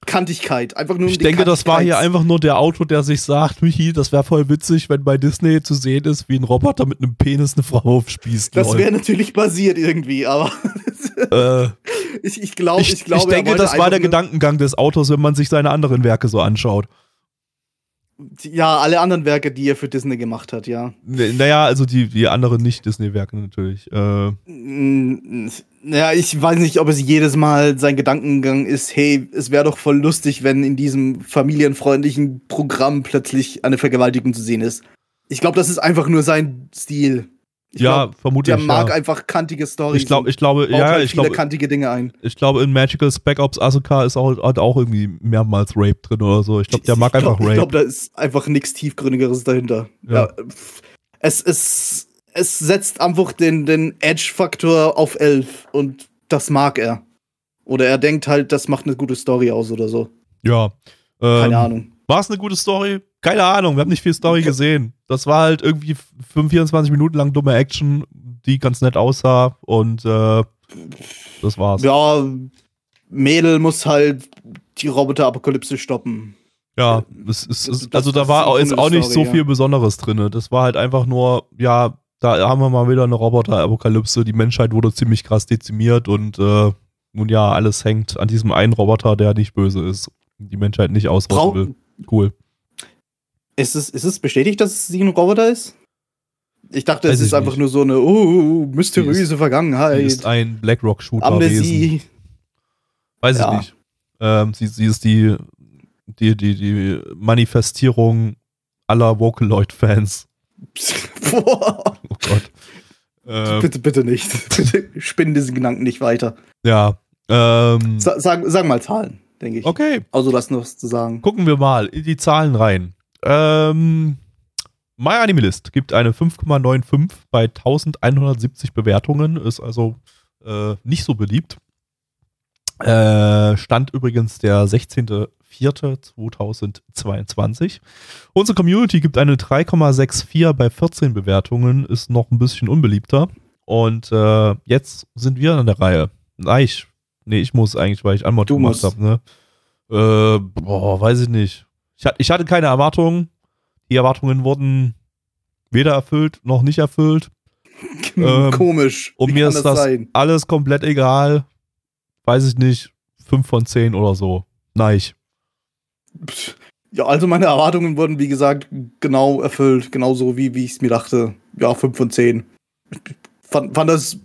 Kantigkeit, einfach nur Ich denke, das war hier einfach nur der Autor, der sich sagt, Michi, das wäre voll witzig, wenn bei Disney zu sehen ist, wie ein Roboter mit einem Penis eine Frau aufspießt. Das wäre natürlich basiert irgendwie, aber äh, ich, ich glaube, ich, ich, glaube, ich denke, das war der Gedankengang des Autors, wenn man sich seine anderen Werke so anschaut. Ja, alle anderen Werke, die er für Disney gemacht hat, ja. Naja, also die, die anderen Nicht-Disney-Werke natürlich. Äh, Ja, ich weiß nicht, ob es jedes Mal sein Gedankengang ist, hey, es wäre doch voll lustig, wenn in diesem familienfreundlichen Programm plötzlich eine Vergewaltigung zu sehen ist. Ich glaube, das ist einfach nur sein Stil. Ich ja, glaub, vermutlich. der mag ja. einfach kantige Storys. Ich glaube, ich glaube, ja, halt ich viele glaube, kantige Dinge ein. ich glaube, in Magical Spec Ops Asuka ist auch, hat auch irgendwie mehrmals Rape drin oder so. Ich glaube, der mag ich glaub, einfach Ich Rape. glaube, da ist einfach nichts tiefgründigeres dahinter. Ja. Ja. es, es, es setzt einfach den, den Edge-Faktor auf 11 und das mag er. Oder er denkt halt, das macht eine gute Story aus oder so. ja. Ähm, Keine Ahnung. War es eine gute Story? Keine Ahnung, wir haben nicht viel Story gesehen. Das war halt irgendwie 25 Minuten lang dumme Action, die ganz nett aussah und äh, das war's. Ja, Ja, Mädel muss halt die Roboter-Apokalypse stoppen. es, es, es, das- also da war ist auch im jetzt auch nicht so viel Besonderes drin. Das war halt einfach nur, ja, da haben wir mal wieder eine Roboter-Apokalypse. Die Menschheit wurde ziemlich krass dezimiert und äh, nun ja, alles hängt an diesem einen Roboter, der nicht böse ist. Die Menschheit nicht ausrotten will. Cool. ist, es, ist es bestätigt, dass sie ein Roboter ist? Ich dachte, Weiß es ist einfach nicht. nur so eine uh, mysteriöse Sie Sie Vergangenheit. ist ein BlackRock-Shooter gewesen. Amnesie. Weiß Ja. ich nicht. Ähm, sie, sie ist die, die, die, die Manifestierung aller Vocaloid-Fans. Boah. Oh Gott. Ähm, Bitte, bitte nicht. Bitte spinn diesen Gedanken nicht weiter. ja. Ähm, Sa sag, sag mal Zahlen, denke ich. okay, Also, hast noch was zu sagen. gucken wir mal in die Zahlen rein. Ähm, MyAnimeList gibt eine 5,95 bei 1170 Bewertungen, ist also äh, nicht so beliebt. Äh, stand übrigens der 16.04.2022. Unsere Community gibt eine 3,64 bei 14 Bewertungen, ist noch ein bisschen unbeliebter. Und äh, jetzt sind wir an der Reihe. Na, ich, nee, ich muss eigentlich, weil ich Anmod gemacht habe. Ne? Äh, boah, weiß ich nicht. Ich, hat- ich hatte keine Erwartungen. Die Erwartungen wurden weder erfüllt noch nicht erfüllt. Ähm, Komisch. Und mir ist das sein? alles komplett egal. Weiß ich nicht. 5 von 10 oder so. Nein. Ja, also meine Erwartungen wurden, wie gesagt, genau erfüllt. Genauso wie, wie ich es mir dachte. Ja, 5 von 10. Fand, fand das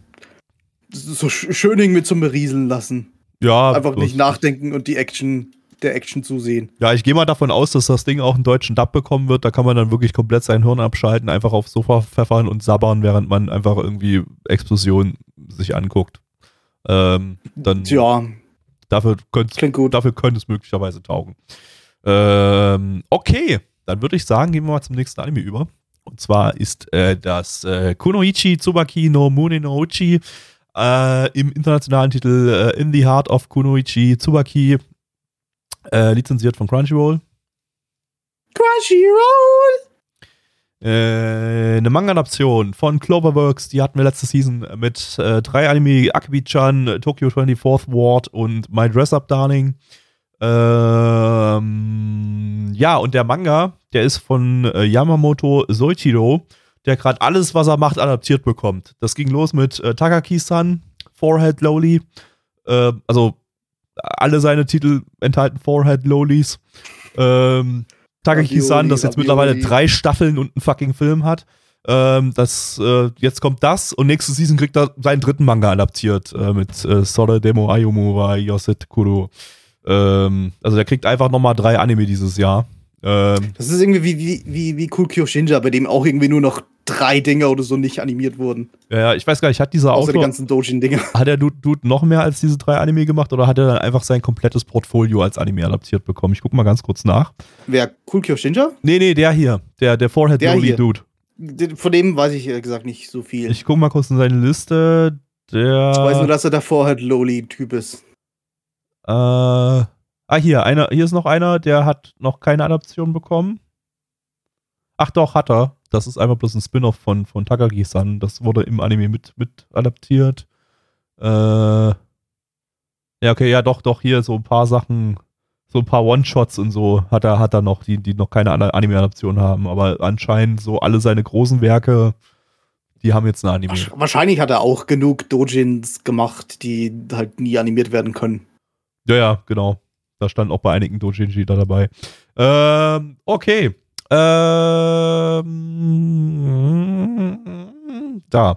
so sch- schön irgendwie zum Berieseln lassen. Ja, Einfach nicht nachdenken und die Action, der Action zusehen. Ja, ich gehe mal davon aus, dass das Ding auch einen deutschen Dub bekommen wird. Da kann man dann wirklich komplett sein Hirn abschalten, einfach aufs Sofa pfeffern und sabbern, während man einfach irgendwie Explosion sich anguckt. Ähm, dann dafür könnte gut. dafür könnte es möglicherweise taugen. Ähm, okay, dann würde ich sagen, gehen wir mal zum nächsten Anime über. Und zwar ist äh, das äh, Kunoichi Tsubaki no Mune no Uchi äh, im internationalen Titel äh, In the Heart of Kunoichi Tsubaki, äh, lizenziert von Crunchyroll. Crunchyroll! Äh, eine Manga-Adaption von Cloverworks, die hatten wir letzte Season mit äh, drei Anime, Akibi-chan, Tokyo 24th Ward und My Dress Up Darling. Ähm, ja, und der Manga, der ist von äh, Yamamoto Soichiro, der gerade alles, was er macht, adaptiert bekommt. Das ging los mit äh, Takaki-san, Forehead Lowly, äh, also alle seine Titel enthalten Forehead Lowlies. Ähm, Takaki-san, Ravioli, das jetzt Ravioli. mittlerweile drei Staffeln und einen fucking Film hat. Ähm, das, äh, jetzt kommt das und nächste Season kriegt er seinen dritten Manga adaptiert äh, mit äh, Sore Demo Ayumu wa Yoset Kuro. Ähm, also der kriegt einfach nochmal drei Anime dieses Jahr. Ähm, Das ist irgendwie wie, wie, wie, wie Cool Kyoshinja, bei dem auch irgendwie nur noch drei Dinger oder so nicht animiert wurden. ja, ich weiß gar nicht, hat dieser Außer die Autor, ganzen Dojin-Dinger. hat der Dude, Dude noch mehr als diese drei Anime gemacht oder hat er dann einfach sein komplettes Portfolio als Anime adaptiert bekommen? Ich guck mal ganz kurz nach. Wer? Cool Kyoshinja? Nee, nee, der hier, der, der Forehead Der hier. Dude. Von dem weiß ich ehrlich gesagt nicht so viel. Ich guck mal kurz in seine Liste. Der. Ich weiß nur, dass er davor halt Loli-Typ ist. Äh, ah, hier, einer, hier ist noch einer, der hat noch keine Adaption bekommen. Ach doch, hat er. Das ist einfach bloß ein Spin-off von, von Takagi-san. Das wurde im Anime mit, mit adaptiert. Äh, ja, okay, ja, doch, doch, hier so ein paar Sachen, so ein paar One-Shots und so hat er, hat er noch, die, die noch keine Anime-Adaption haben. Aber anscheinend so alle seine großen Werke, die haben jetzt eine Anime. Wahrscheinlich hat er auch genug Dojins gemacht, die halt nie animiert werden können. Ja, ja, genau. Da stand auch bei einigen Dojinji da dabei. Ähm, okay. Ähm, da.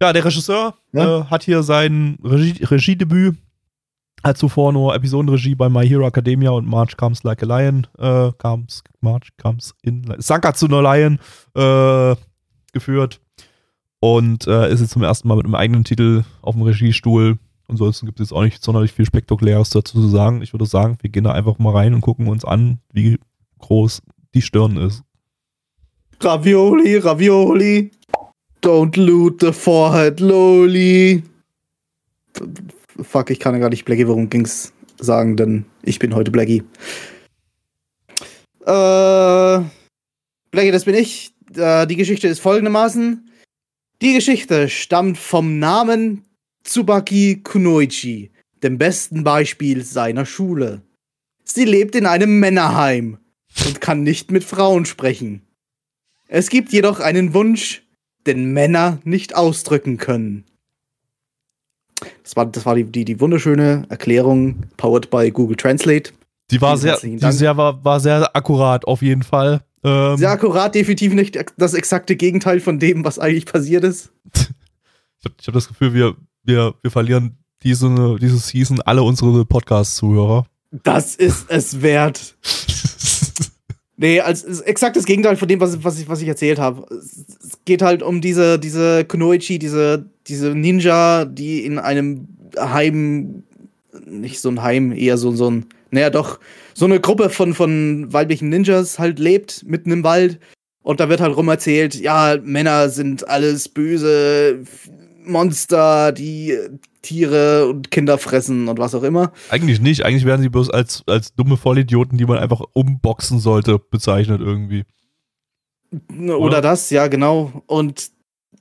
Ja, der Regisseur Ja. äh, hat hier sein Regie Regiedebüt. Hat zuvor nur Episodenregie bei My Hero Academia und March Comes Like a Lion, äh, comes, March Comes in, Sankatsu no Lion, äh, geführt. Und äh, ist jetzt zum ersten Mal mit einem eigenen Titel auf dem Regiestuhl. Ansonsten gibt es jetzt auch nicht sonderlich viel Spektakuläres dazu zu sagen. Ich würde sagen, wir gehen da einfach mal rein und gucken uns an, wie groß die Stirn ist. Ravioli, Ravioli. Don't loot the forehead, Loli. Fuck, ich kann ja gar nicht Blackie, worum ging's sagen, denn ich bin heute Blackie. Äh, Blackie, das bin ich. Äh, die Geschichte ist folgendermaßen. Die Geschichte stammt vom Namen Tsubaki Kunoichi, dem besten Beispiel seiner Schule. Sie lebt in einem Männerheim und kann nicht mit Frauen sprechen. Es gibt jedoch einen Wunsch, den Männer nicht ausdrücken können. Das war, das war die, die, die wunderschöne Erklärung, powered by Google Translate. Die war Vielen sehr, die sehr, war, war sehr akkurat auf jeden Fall. Ähm, Sehr akkurat, definitiv nicht das exakte Gegenteil von dem, was eigentlich passiert ist. Ich habe hab das Gefühl, wir, wir, wir verlieren diese, diese Season alle unsere Podcast-Zuhörer. Das ist es wert. Nee, als als exaktes Gegenteil von dem, was, was, ich, was ich erzählt habe. Es es geht halt um diese, diese Kunoichi, diese, diese Ninja, die in einem Heim, nicht so ein Heim, eher so, so ein, naja doch, so eine Gruppe von, von weiblichen Ninjas halt lebt, mitten im Wald. Und da wird halt rum erzählt, ja, Männer sind alles böse, Monster, die Tiere und Kinder fressen und was auch immer. Eigentlich nicht. Eigentlich werden sie bloß als, als dumme Vollidioten, die man einfach umboxen sollte, bezeichnet irgendwie. Oder, Oder? das, ja, genau. Und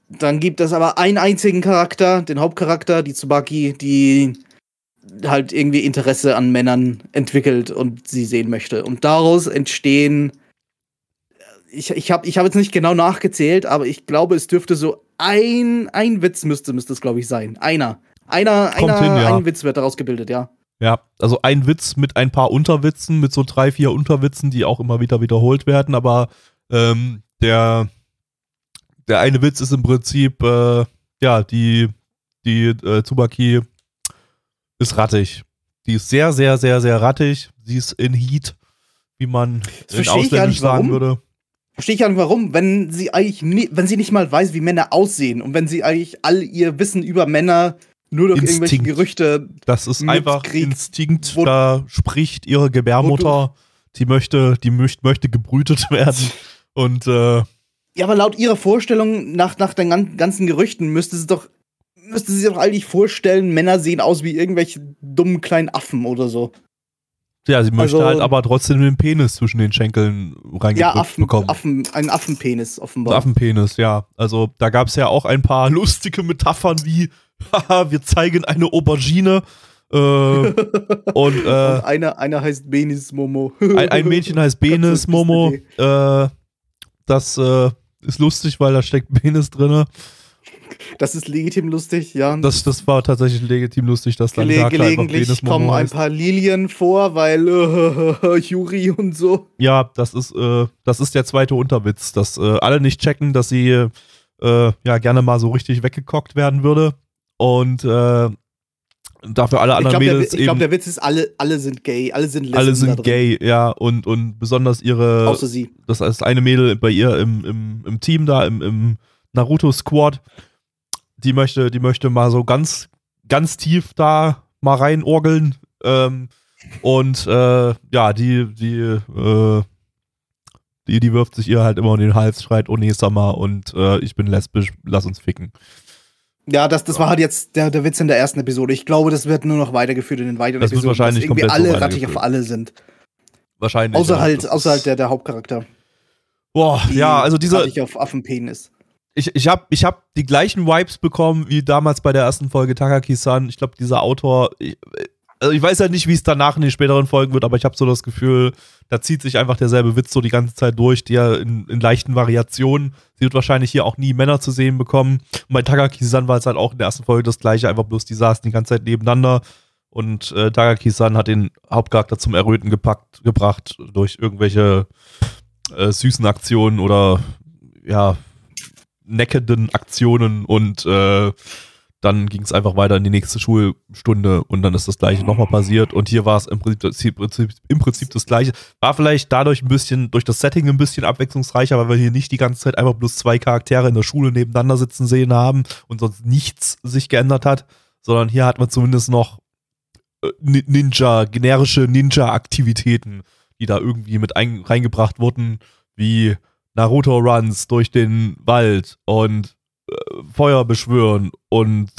dann gibt es aber einen einzigen Charakter, den Hauptcharakter, die Tsubaki, die halt irgendwie Interesse an Männern entwickelt und sie sehen möchte. Und daraus entstehen. Ich, ich habe ich hab jetzt nicht genau nachgezählt, aber ich glaube, es dürfte so ein, ein Witz müsste, müsste es, glaube ich, sein. Einer. Einer, Kommt einer hin, ja. ein Witz wird daraus gebildet, ja. Ja, also ein Witz mit ein paar Unterwitzen, mit so drei, vier Unterwitzen, die auch immer wieder wiederholt werden, aber ähm, der, der eine Witz ist im Prinzip, äh, ja, die, die äh, Tsubaki ist rattig. Die ist sehr, sehr, sehr, sehr rattig. Sie ist in Heat, wie man Das in Ausländisch sagen warum. würde. Verstehe ich ja nicht warum, wenn sie eigentlich nie, wenn sie nicht mal weiß, wie Männer aussehen und wenn sie eigentlich all ihr Wissen über Männer nur durch irgendwelche Instinkt. Gerüchte. Das ist einfach Instinkt. wo- da spricht ihre Gebärmutter, die möchte, die möcht, möchte gebrütet werden. Und äh, Ja, aber laut ihrer Vorstellung, nach, nach den gan- ganzen Gerüchten, müsste sie doch, müsste sie sich doch eigentlich vorstellen, Männer sehen aus wie irgendwelche dummen kleinen Affen oder so. Ja, sie möchte Also- halt aber trotzdem den Penis zwischen den Schenkeln reingedrückt Ja, Affen, bekommen. Affen, ein Affenpenis offenbar. Affenpenis, ja. Also da gab es ja auch ein paar lustige Metaphern wie, haha, wir zeigen eine Aubergine äh, und Und äh, einer, einer heißt Benis Momo. ein, ein Mädchen heißt Benis Momo. Äh, das äh, ist lustig, weil da steckt Penis drinne. Das ist legitim lustig, ja. Das, das war tatsächlich legitim lustig, dass dann Gele gelegentlich kommen ein heißt. paar Lilien vor, weil äh, Yuri und so. Ja, das ist, äh, das ist der zweite Unterwitz, dass äh, alle nicht checken, dass sie äh, ja gerne mal so richtig weggekockt werden würde. Und äh, dafür alle Ich anderen glaube, der, Mädels ich glaub, eben, der Witz ist, alle, alle sind gay, alle sind Lesben alle sind gay, ja, und, und besonders ihre, Außer sie. das ist eine Mädel bei ihr im, im, im Team da, im, im Naruto-Squad, die möchte, die möchte mal so ganz, ganz tief da mal reinorgeln. Ähm, und äh, ja, die, die, äh, die, die wirft sich ihr halt immer in den Hals, schreit, oh nee, Summer, und äh, ich bin lesbisch, lass uns ficken. Ja, das, das war halt jetzt der, der Witz in der ersten Episode. Ich glaube, das wird nur noch weitergeführt in den weiteren Das Episoden. wahrscheinlich dass irgendwie komplett so alle rattig auf alle sind. Wahrscheinlich. Außer ja. halt, außer halt der, der Hauptcharakter. Boah, ja, also dieser, rattig auf Affenpenis. Ich, ich habe ich hab die gleichen Vibes bekommen wie damals bei der ersten Folge Takaki-san. Ich glaube, dieser Autor, ich, also ich weiß ja nicht, wie es danach in den späteren Folgen wird, aber ich habe so das Gefühl, da zieht sich einfach derselbe Witz so die ganze Zeit durch, der in, in leichten Variationen. Sie wird wahrscheinlich hier auch nie Männer zu sehen bekommen. Und bei Takaki-san war es halt auch in der ersten Folge das gleiche, einfach bloß die saßen die ganze Zeit nebeneinander. Und äh, Takaki-san hat den Hauptcharakter zum Erröten gepackt, gebracht durch irgendwelche äh, süßen Aktionen oder ja, neckenden Aktionen und äh, dann ging es einfach weiter in die nächste Schulstunde und dann ist das gleiche nochmal passiert und hier war es im Prinzip, im, Prinzip, das gleiche. War vielleicht dadurch ein bisschen, durch das Setting ein bisschen abwechslungsreicher, weil wir hier nicht die ganze Zeit einfach bloß zwei Charaktere in der Schule nebeneinander sitzen sehen haben und sonst nichts sich geändert hat, sondern hier hat man zumindest noch äh, Ni- Ninja, generische Ninja-Aktivitäten, die da irgendwie mit ein, reingebracht wurden, wie Naruto-Runs durch den Wald und äh, Feuer beschwören und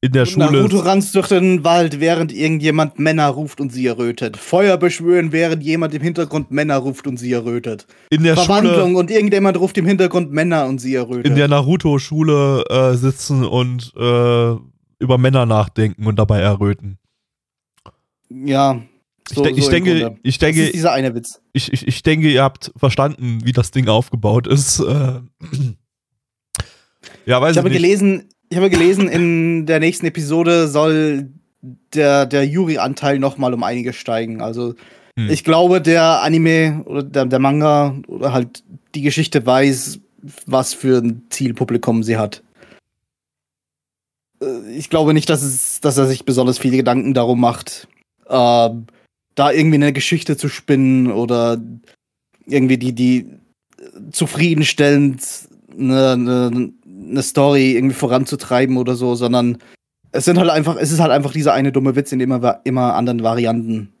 in der Und Schule. Naruto ranzt durch den Wald, während irgendjemand Männer ruft und sie errötet. Feuer beschwören, während jemand im Hintergrund Männer ruft und sie errötet. in der Verwandlung Schule, und irgendjemand ruft im Hintergrund Männer und sie errötet. in der Naruto-Schule äh, sitzen und äh, über Männer nachdenken und dabei erröten. ja. So, ich, de ich so im denke, ich das denke, ist dieser eine Witz. ich, ich, ich denke, ihr habt verstanden, wie das Ding aufgebaut ist. Äh, ja, weiß Ich ich, habe nicht. gelesen, ich habe gelesen, in der nächsten Episode soll der, der Yuri-Anteil noch mal um einiges steigen. Also Hm. ich glaube, der Anime oder der, der Manga oder halt die Geschichte weiß, was für ein Zielpublikum sie hat. Äh, Ich glaube nicht, dass, es, dass er sich besonders viele Gedanken darum macht, ähm, da irgendwie eine Geschichte zu spinnen oder irgendwie die, die zufriedenstellend eine, eine, eine Story irgendwie voranzutreiben oder so, sondern es sind halt einfach, es ist halt einfach dieser eine dumme Witz in immer, immer anderen Varianten.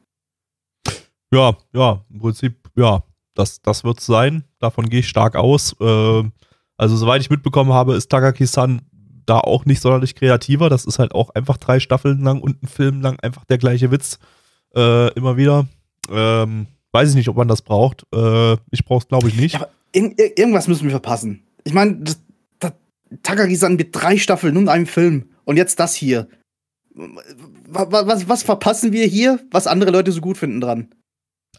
Ja, ja, im Prinzip, ja, das, das wird sein. Davon gehe ich stark aus. Äh, also, soweit ich mitbekommen habe, ist Takaki-san da auch nicht sonderlich kreativer. Das ist halt auch einfach drei Staffeln lang und ein Film lang einfach der gleiche Witz. Äh, immer wieder. Ähm, weiß ich nicht, ob man das braucht. Äh, ich brauche es, glaube ich, nicht. Ja, aber ir ir irgendwas müssen wir verpassen. Ich meine, Takagi-san mit drei Staffeln und einem Film. Und jetzt das hier. Was, was, was, verpassen wir hier, was andere Leute so gut finden dran?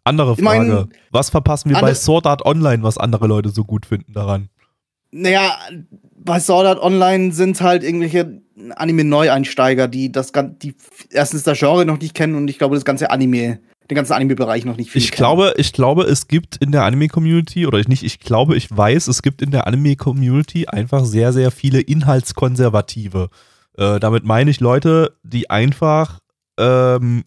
Andere Frage. Ich mein, was verpassen wir bei Sword Art Online, was andere Leute so gut finden daran? Naja, bei Sword Art Online sind halt irgendwelche Anime-Neueinsteiger, die das die erstens das Genre noch nicht kennen und ich glaube, das ganze Anime den ganzen Anime-Bereich noch nicht viel ich glaube, ich glaube, es gibt in der Anime-Community, oder ich nicht, ich glaube, ich weiß, es gibt in der Anime-Community einfach sehr, sehr viele Inhaltskonservative. Äh, damit meine ich Leute, die einfach, ähm,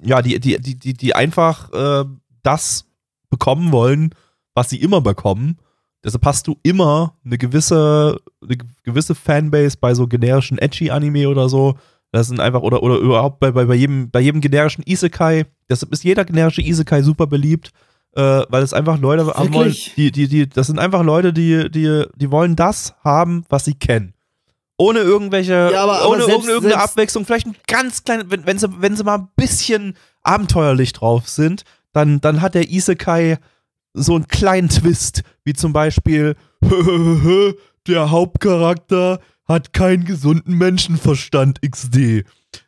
ja, die, die, die, die, die einfach äh, das bekommen wollen, was sie immer bekommen. Deshalb hast du immer eine gewisse, eine gewisse Fanbase bei so generischen Edgy-Anime oder so, das sind einfach, oder, oder überhaupt bei, bei, bei, jedem, bei jedem generischen Isekai, deshalb ist jeder generische Isekai super beliebt, äh, weil es einfach Leute Wirklich? haben wollen, die, die, die, das sind einfach Leute, die, die, die wollen das haben, was sie kennen. Ohne irgendwelche, ja, aber, ohne aber selbst, irgendeine selbst Abwechslung, vielleicht ein ganz kleines, wenn, wenn, sie, wenn sie mal ein bisschen abenteuerlich drauf sind, dann, dann hat der Isekai so einen kleinen Twist, wie zum Beispiel, der Hauptcharakter hat keinen gesunden Menschenverstand, XD.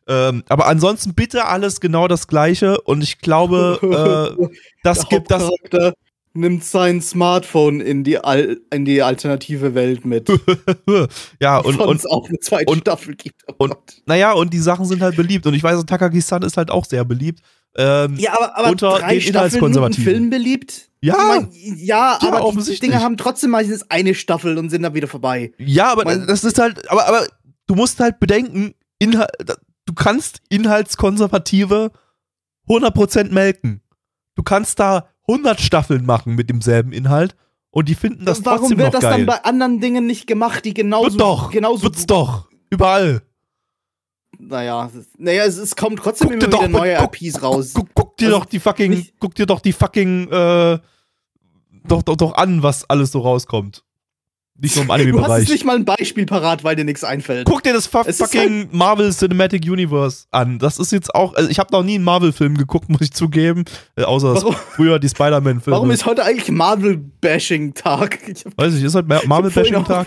Ähm, aber ansonsten bitte alles genau das Gleiche und ich glaube, äh, das Der gibt das. nimmt sein Smartphone in die, Al in die alternative Welt mit. ja, und. und es auch eine zweite und, Staffel gibt. Oh und, naja, und die Sachen sind halt beliebt. Und ich weiß, Takagi-san ist halt auch sehr beliebt. Ähm, ja, aber, aber unter drei den Staffeln Film beliebt? Ja, ich mein, ja, ja, aber die Dinge haben trotzdem meistens eine Staffel und sind dann wieder vorbei. Ja, aber Man, das ist halt, aber, aber du musst halt bedenken, Inhalt, du kannst Inhaltskonservative 100% melken. Du kannst da 100 Staffeln machen mit demselben Inhalt und die finden das Warum trotzdem wird noch das geil. dann bei anderen Dingen nicht gemacht, die genauso Wird doch, genauso wird's doch, überall. Naja, es, naja, es, es kommt trotzdem Guck immer wieder doch- neue guck- RPs raus. Guck, guck dir Also, doch die fucking, nicht- guck dir doch die fucking, äh, doch, doch, doch an, was alles so rauskommt. Nicht nur im Du hast Anime-Bereich. nicht mal ein Beispiel parat, weil dir nichts einfällt. Guck dir das Es fucking Marvel Cinematic Universe an. Das ist jetzt auch, also ich habe noch nie einen Marvel-Film geguckt, muss ich zugeben. Äh, außer früher die Spider-Man-Filme. Warum ist heute eigentlich Marvel-Bashing-Tag? Weiß ich, ist halt vorhin Marvel-Bashing-Tag.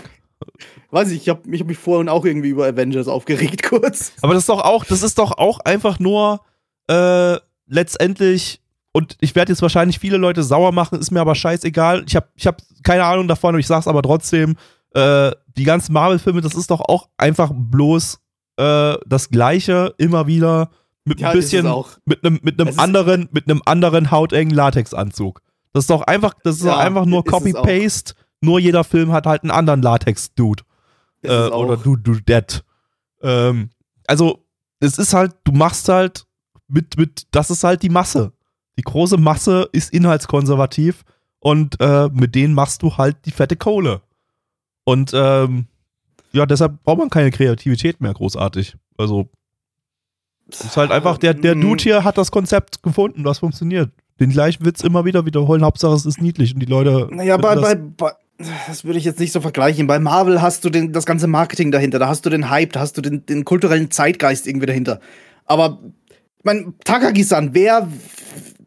Weiß ich, ich habe ich hab mich vorhin auch irgendwie über Avengers aufgeregt, kurz. Aber das ist doch auch, das ist doch auch einfach nur äh, letztendlich, und ich werde jetzt wahrscheinlich viele Leute sauer machen, ist mir aber scheißegal. Ich habe ich hab keine Ahnung davon, ich sag's aber trotzdem, äh, die ganzen Marvel-Filme, das ist doch auch einfach bloß äh, das Gleiche immer wieder mit Ja, ein bisschen, mit einem mit einem anderen, mit einem anderen hautengen Latexanzug. Das ist doch einfach, das ist Ja, doch einfach nur auch. Copy-Paste, nur jeder Film hat halt einen anderen Latex-Dude äh, oder du, du dead. Ähm, also, es ist halt, du machst halt mit, mit, das ist halt die Masse. Die große Masse ist inhaltskonservativ und äh, mit denen machst du halt die fette Kohle. Und ähm, ja, deshalb braucht man keine Kreativität mehr großartig. Also, es ist halt einfach, der, der Mm. Dude hier hat das Konzept gefunden, was funktioniert. Den gleichen Witz immer wieder wiederholen, Hauptsache es ist niedlich und die Leute. Naja, bei, das- bei, bei, das würde ich jetzt nicht so vergleichen. Bei Marvel hast du den, das ganze Marketing dahinter, da hast du den Hype, da hast du den, den kulturellen Zeitgeist irgendwie dahinter. Aber, ich mein, Takagi-san, wer,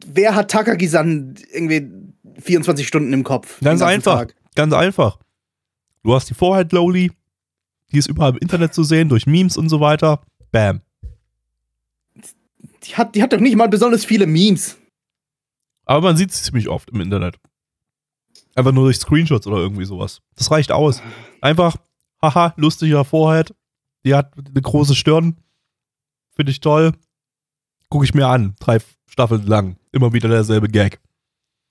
wer hat Takagi-san irgendwie 24 Stunden im Kopf? Ganz einfach. Tag? Ganz einfach. Du hast die Vorheit Lowly, die ist überall im Internet zu sehen, durch Memes und so weiter. Bam. Die hat, die hat doch nicht mal besonders viele Memes. Aber man sieht sie ziemlich oft im Internet. Einfach nur durch Screenshots oder irgendwie sowas. Das reicht aus. Einfach, haha, lustiger Vorheit. Die hat eine große Stirn. Finde ich toll. Gucke ich mir an. Drei Staffeln lang. Immer wieder derselbe Gag.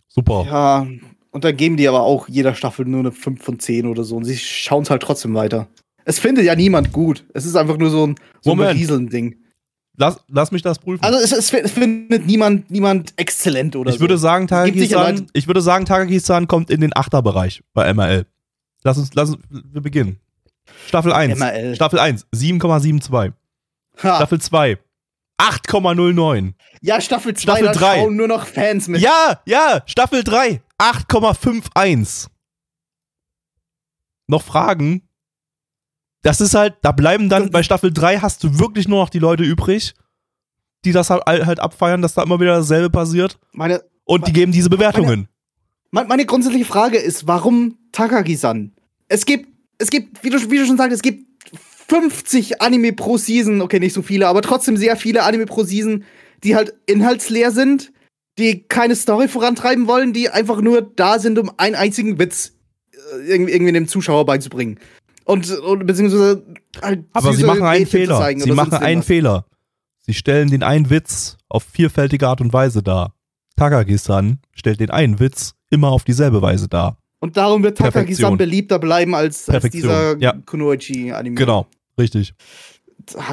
Super. Ja, und dann geben die aber auch jeder Staffel nur eine 5 von 10 oder so. Und sie schauen es halt trotzdem weiter. Es findet ja niemand gut. Es ist einfach nur so ein, so ein Moment. Lass, lass mich das prüfen. Also es, es, es findet niemand, niemand exzellent oder ich würde so. sagen, sicher Takagi-san, Leute- ich würde sagen, Takagi-san kommt in den Achterbereich bei MRL. Lass uns, lass uns, wir beginnen. Staffel 1. MRL. Staffel 1, 7,72. Ha. Staffel 2, 8,09. ja, Staffel 2, Staffel da drei. schauen nur noch Fans mit. Ja, ja, Staffel 3, 8,51. Noch Fragen? Das ist halt, da bleiben dann, bei Staffel 3 hast du wirklich nur noch die Leute übrig, die das halt, halt abfeiern, dass da immer wieder dasselbe passiert. Meine, Und die geben diese Bewertungen. meine, meine grundsätzliche Frage ist, warum Takagi-san? Es gibt, es gibt, wie du, wie du schon sagst, es gibt 50 Anime pro Season, okay, nicht so viele, aber trotzdem sehr viele Anime pro Season, die halt inhaltsleer sind, die keine Story vorantreiben wollen, die einfach nur da sind, um einen einzigen Witz äh, irgendwie, irgendwie dem Zuschauer beizubringen. Und, und beziehungsweise halt Aber sie machen einen Mädchen Fehler. Sie machen einen. Fehler. Sie stellen den einen Witz auf vielfältige Art und Weise dar. Takagi-san stellt den einen Witz immer auf dieselbe Weise dar. Und darum wird. Takagi-san beliebter bleiben als, als dieser ja. Kunoichi-Anime. Genau, richtig.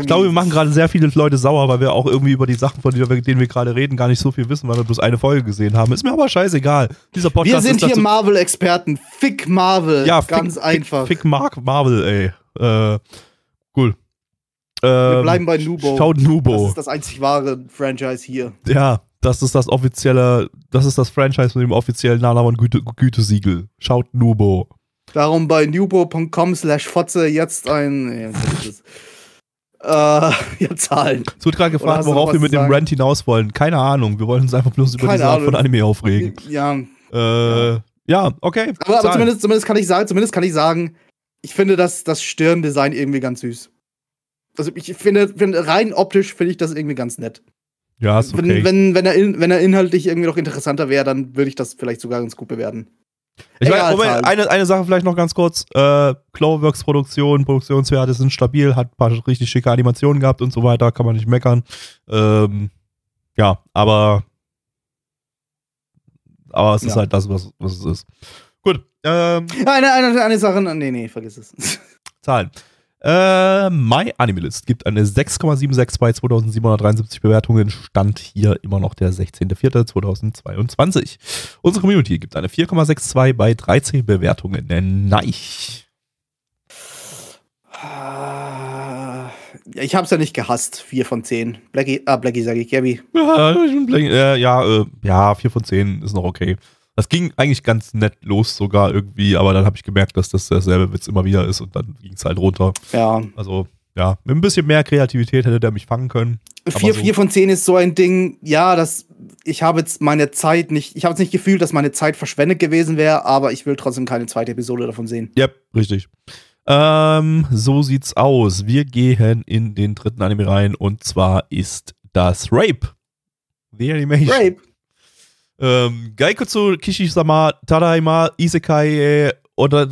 Ich glaube, wir machen gerade sehr viele Leute sauer, weil wir auch irgendwie über die Sachen, von denen wir, wir gerade reden, gar nicht so viel wissen, weil wir bloß eine Folge gesehen haben. Ist mir aber scheißegal. Dieser Podcast Wir sind hier Marvel-Experten. Fick Marvel. ja, ganz fick, einfach. Fick, fick Mark Marvel, ey. Äh, cool. Wir Ähm, bleiben bei Nubo. Schaut Das Nubo. ist das einzig wahre Franchise hier. Ja, das ist das offizielle, das ist das Franchise mit dem offiziellen Nanawan Güte, Gütesiegel. Schaut Nubo. Darum bei nubo.com slash fotze jetzt ein. Das? Äh, ja, Zahlen. Es wird gerade gefragt, worauf wir mit dem? Rant hinaus wollen. Keine Ahnung. Wir wollen uns einfach bloß über Keine diese Art von. Anime aufregen. Ja. Äh, ja, okay. Aber, aber zumindest, zumindest kann ich sagen, zumindest kann ich sagen, ich finde das, das Stirndesign irgendwie ganz süß. Also ich finde, finde rein optisch finde ich das irgendwie ganz nett. Ja, ist okay. Wenn, wenn, wenn, er in, wenn er inhaltlich irgendwie noch interessanter wäre, dann würde ich das vielleicht sogar ganz gut bewerten. Ich meine, Egal, Zahlen. eine, eine Sache vielleicht noch ganz kurz. Äh, Cloverworks Produktion, Produktionswerte sind stabil, hat ein paar richtig schicke Animationen gehabt und so weiter, kann man nicht meckern. Ähm, ja, aber aber es ist Ja. halt das, was, was es ist. Gut, ähm, Eine, eine, eine Sache, nee, nee, vergiss es. Zahlen. Äh, My Animalist gibt eine 6,76 bei 2773 Bewertungen. Stand hier immer noch der 16.04.2022. Unsere Community gibt eine 4,62 bei 13 Bewertungen. Nein. Ah, ich hab's ja nicht gehasst. Vier von zehn. Blackie, ah, Blackie sage ich, Gabby. Ja, äh, ja, äh, ja, 4 von 10 ist noch okay. Das ging eigentlich ganz nett los sogar irgendwie, aber dann habe ich gemerkt, dass das derselbe Witz immer wieder ist und dann ging es halt runter. Ja. Also, ja, mit ein bisschen mehr Kreativität hätte der mich fangen können. Vier, so. vier von zehn ist so ein Ding, ja, das, ich habe jetzt meine Zeit nicht, ich habe jetzt nicht gefühlt, dass meine Zeit verschwendet gewesen wäre, aber ich will trotzdem keine zweite Episode davon sehen. Ja, richtig. Ähm, so sieht's aus. Wir gehen in den dritten Anime rein und zwar ist das Rape. The Animation. Rape. Ähm, Gaikutsu Kishisama Tadaima Isekai oder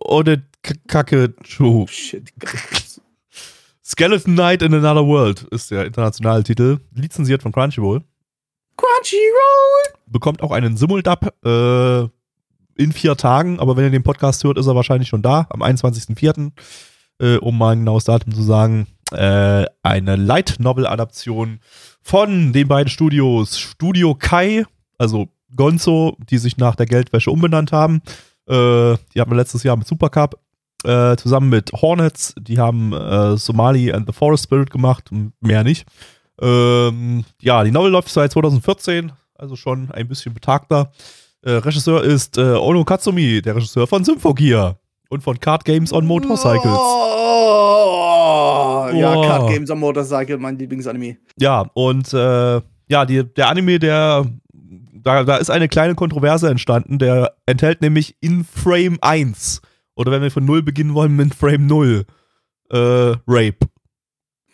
oder K- Kakechu. Shit. Skeleton Knight in Another World ist der internationale Titel. Lizenziert von Crunchyroll. Crunchyroll. Bekommt auch einen Simuldub äh, in vier Tagen, aber wenn ihr den Podcast hört, ist er wahrscheinlich schon da, am 21.04., äh, um mal ein genaues Datum zu sagen. Äh, eine Light Novel-Adaption von den beiden Studios Studio Kai, also Gonzo, die sich nach der Geldwäsche umbenannt haben. Äh, die hatten wir letztes Jahr mit Supercup. Äh, zusammen mit Hornets, die haben äh, Somali and the Forest Spirit gemacht, mehr nicht. Ähm, ja, die Novel läuft seit 2014, also schon ein bisschen betagter. Äh, Regisseur ist äh, Ono Katsumi, der Regisseur von Symphogear und von Card Games on Motorcycles. Oh, ja, Oh. Card Games on Motorcycle, mein Lieblingsanime. Ja, und äh, ja, die, der Anime, der da, da ist eine kleine Kontroverse entstanden, der enthält nämlich in Frame 1 oder wenn wir von 0 beginnen wollen, mit Frame 0 äh, Rape.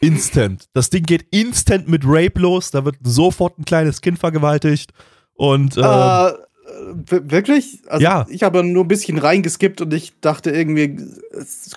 Instant. Das Ding geht instant mit Rape los, da wird sofort ein kleines Kind vergewaltigt und äh, w- wirklich? Also Ja. ich habe nur ein bisschen reingeskippt und ich dachte irgendwie,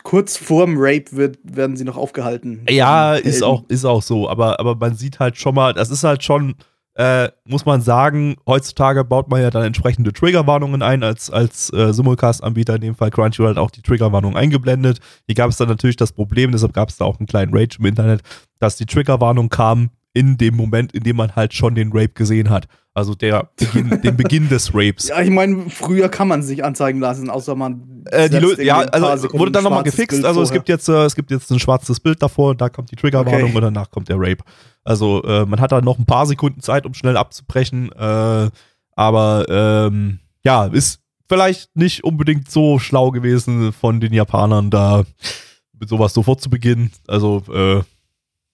kurz vorm Rape wird, werden sie noch aufgehalten. Ja, ist auch, ist auch so, aber, aber man sieht halt schon mal, das ist halt schon, äh, muss man sagen, heutzutage baut man ja dann entsprechende Triggerwarnungen ein, als, als äh, Simulcast-Anbieter, in dem Fall Crunchyroll hat auch die Triggerwarnung eingeblendet. Hier gab es dann natürlich das Problem, deshalb gab es da auch einen kleinen Rage im Internet, dass die Triggerwarnung kam in dem Moment, in dem man halt schon den Rape gesehen hat. Also der Beginn, den Beginn des Rapes. Ja, ich meine, früher kann man sich anzeigen lassen, außer man. Äh, die ja, also wurde dann nochmal gefixt. Bild Also es gibt jetzt, äh, es gibt jetzt ein schwarzes Bild davor, da kommt die Triggerwarnung Okay. und danach kommt der Rape. Also äh, man hat da noch ein paar Sekunden Zeit, um schnell abzubrechen. Äh, aber ähm, ja, ist vielleicht nicht unbedingt so schlau gewesen von den Japanern da mit sowas sofort zu beginnen. Also, äh,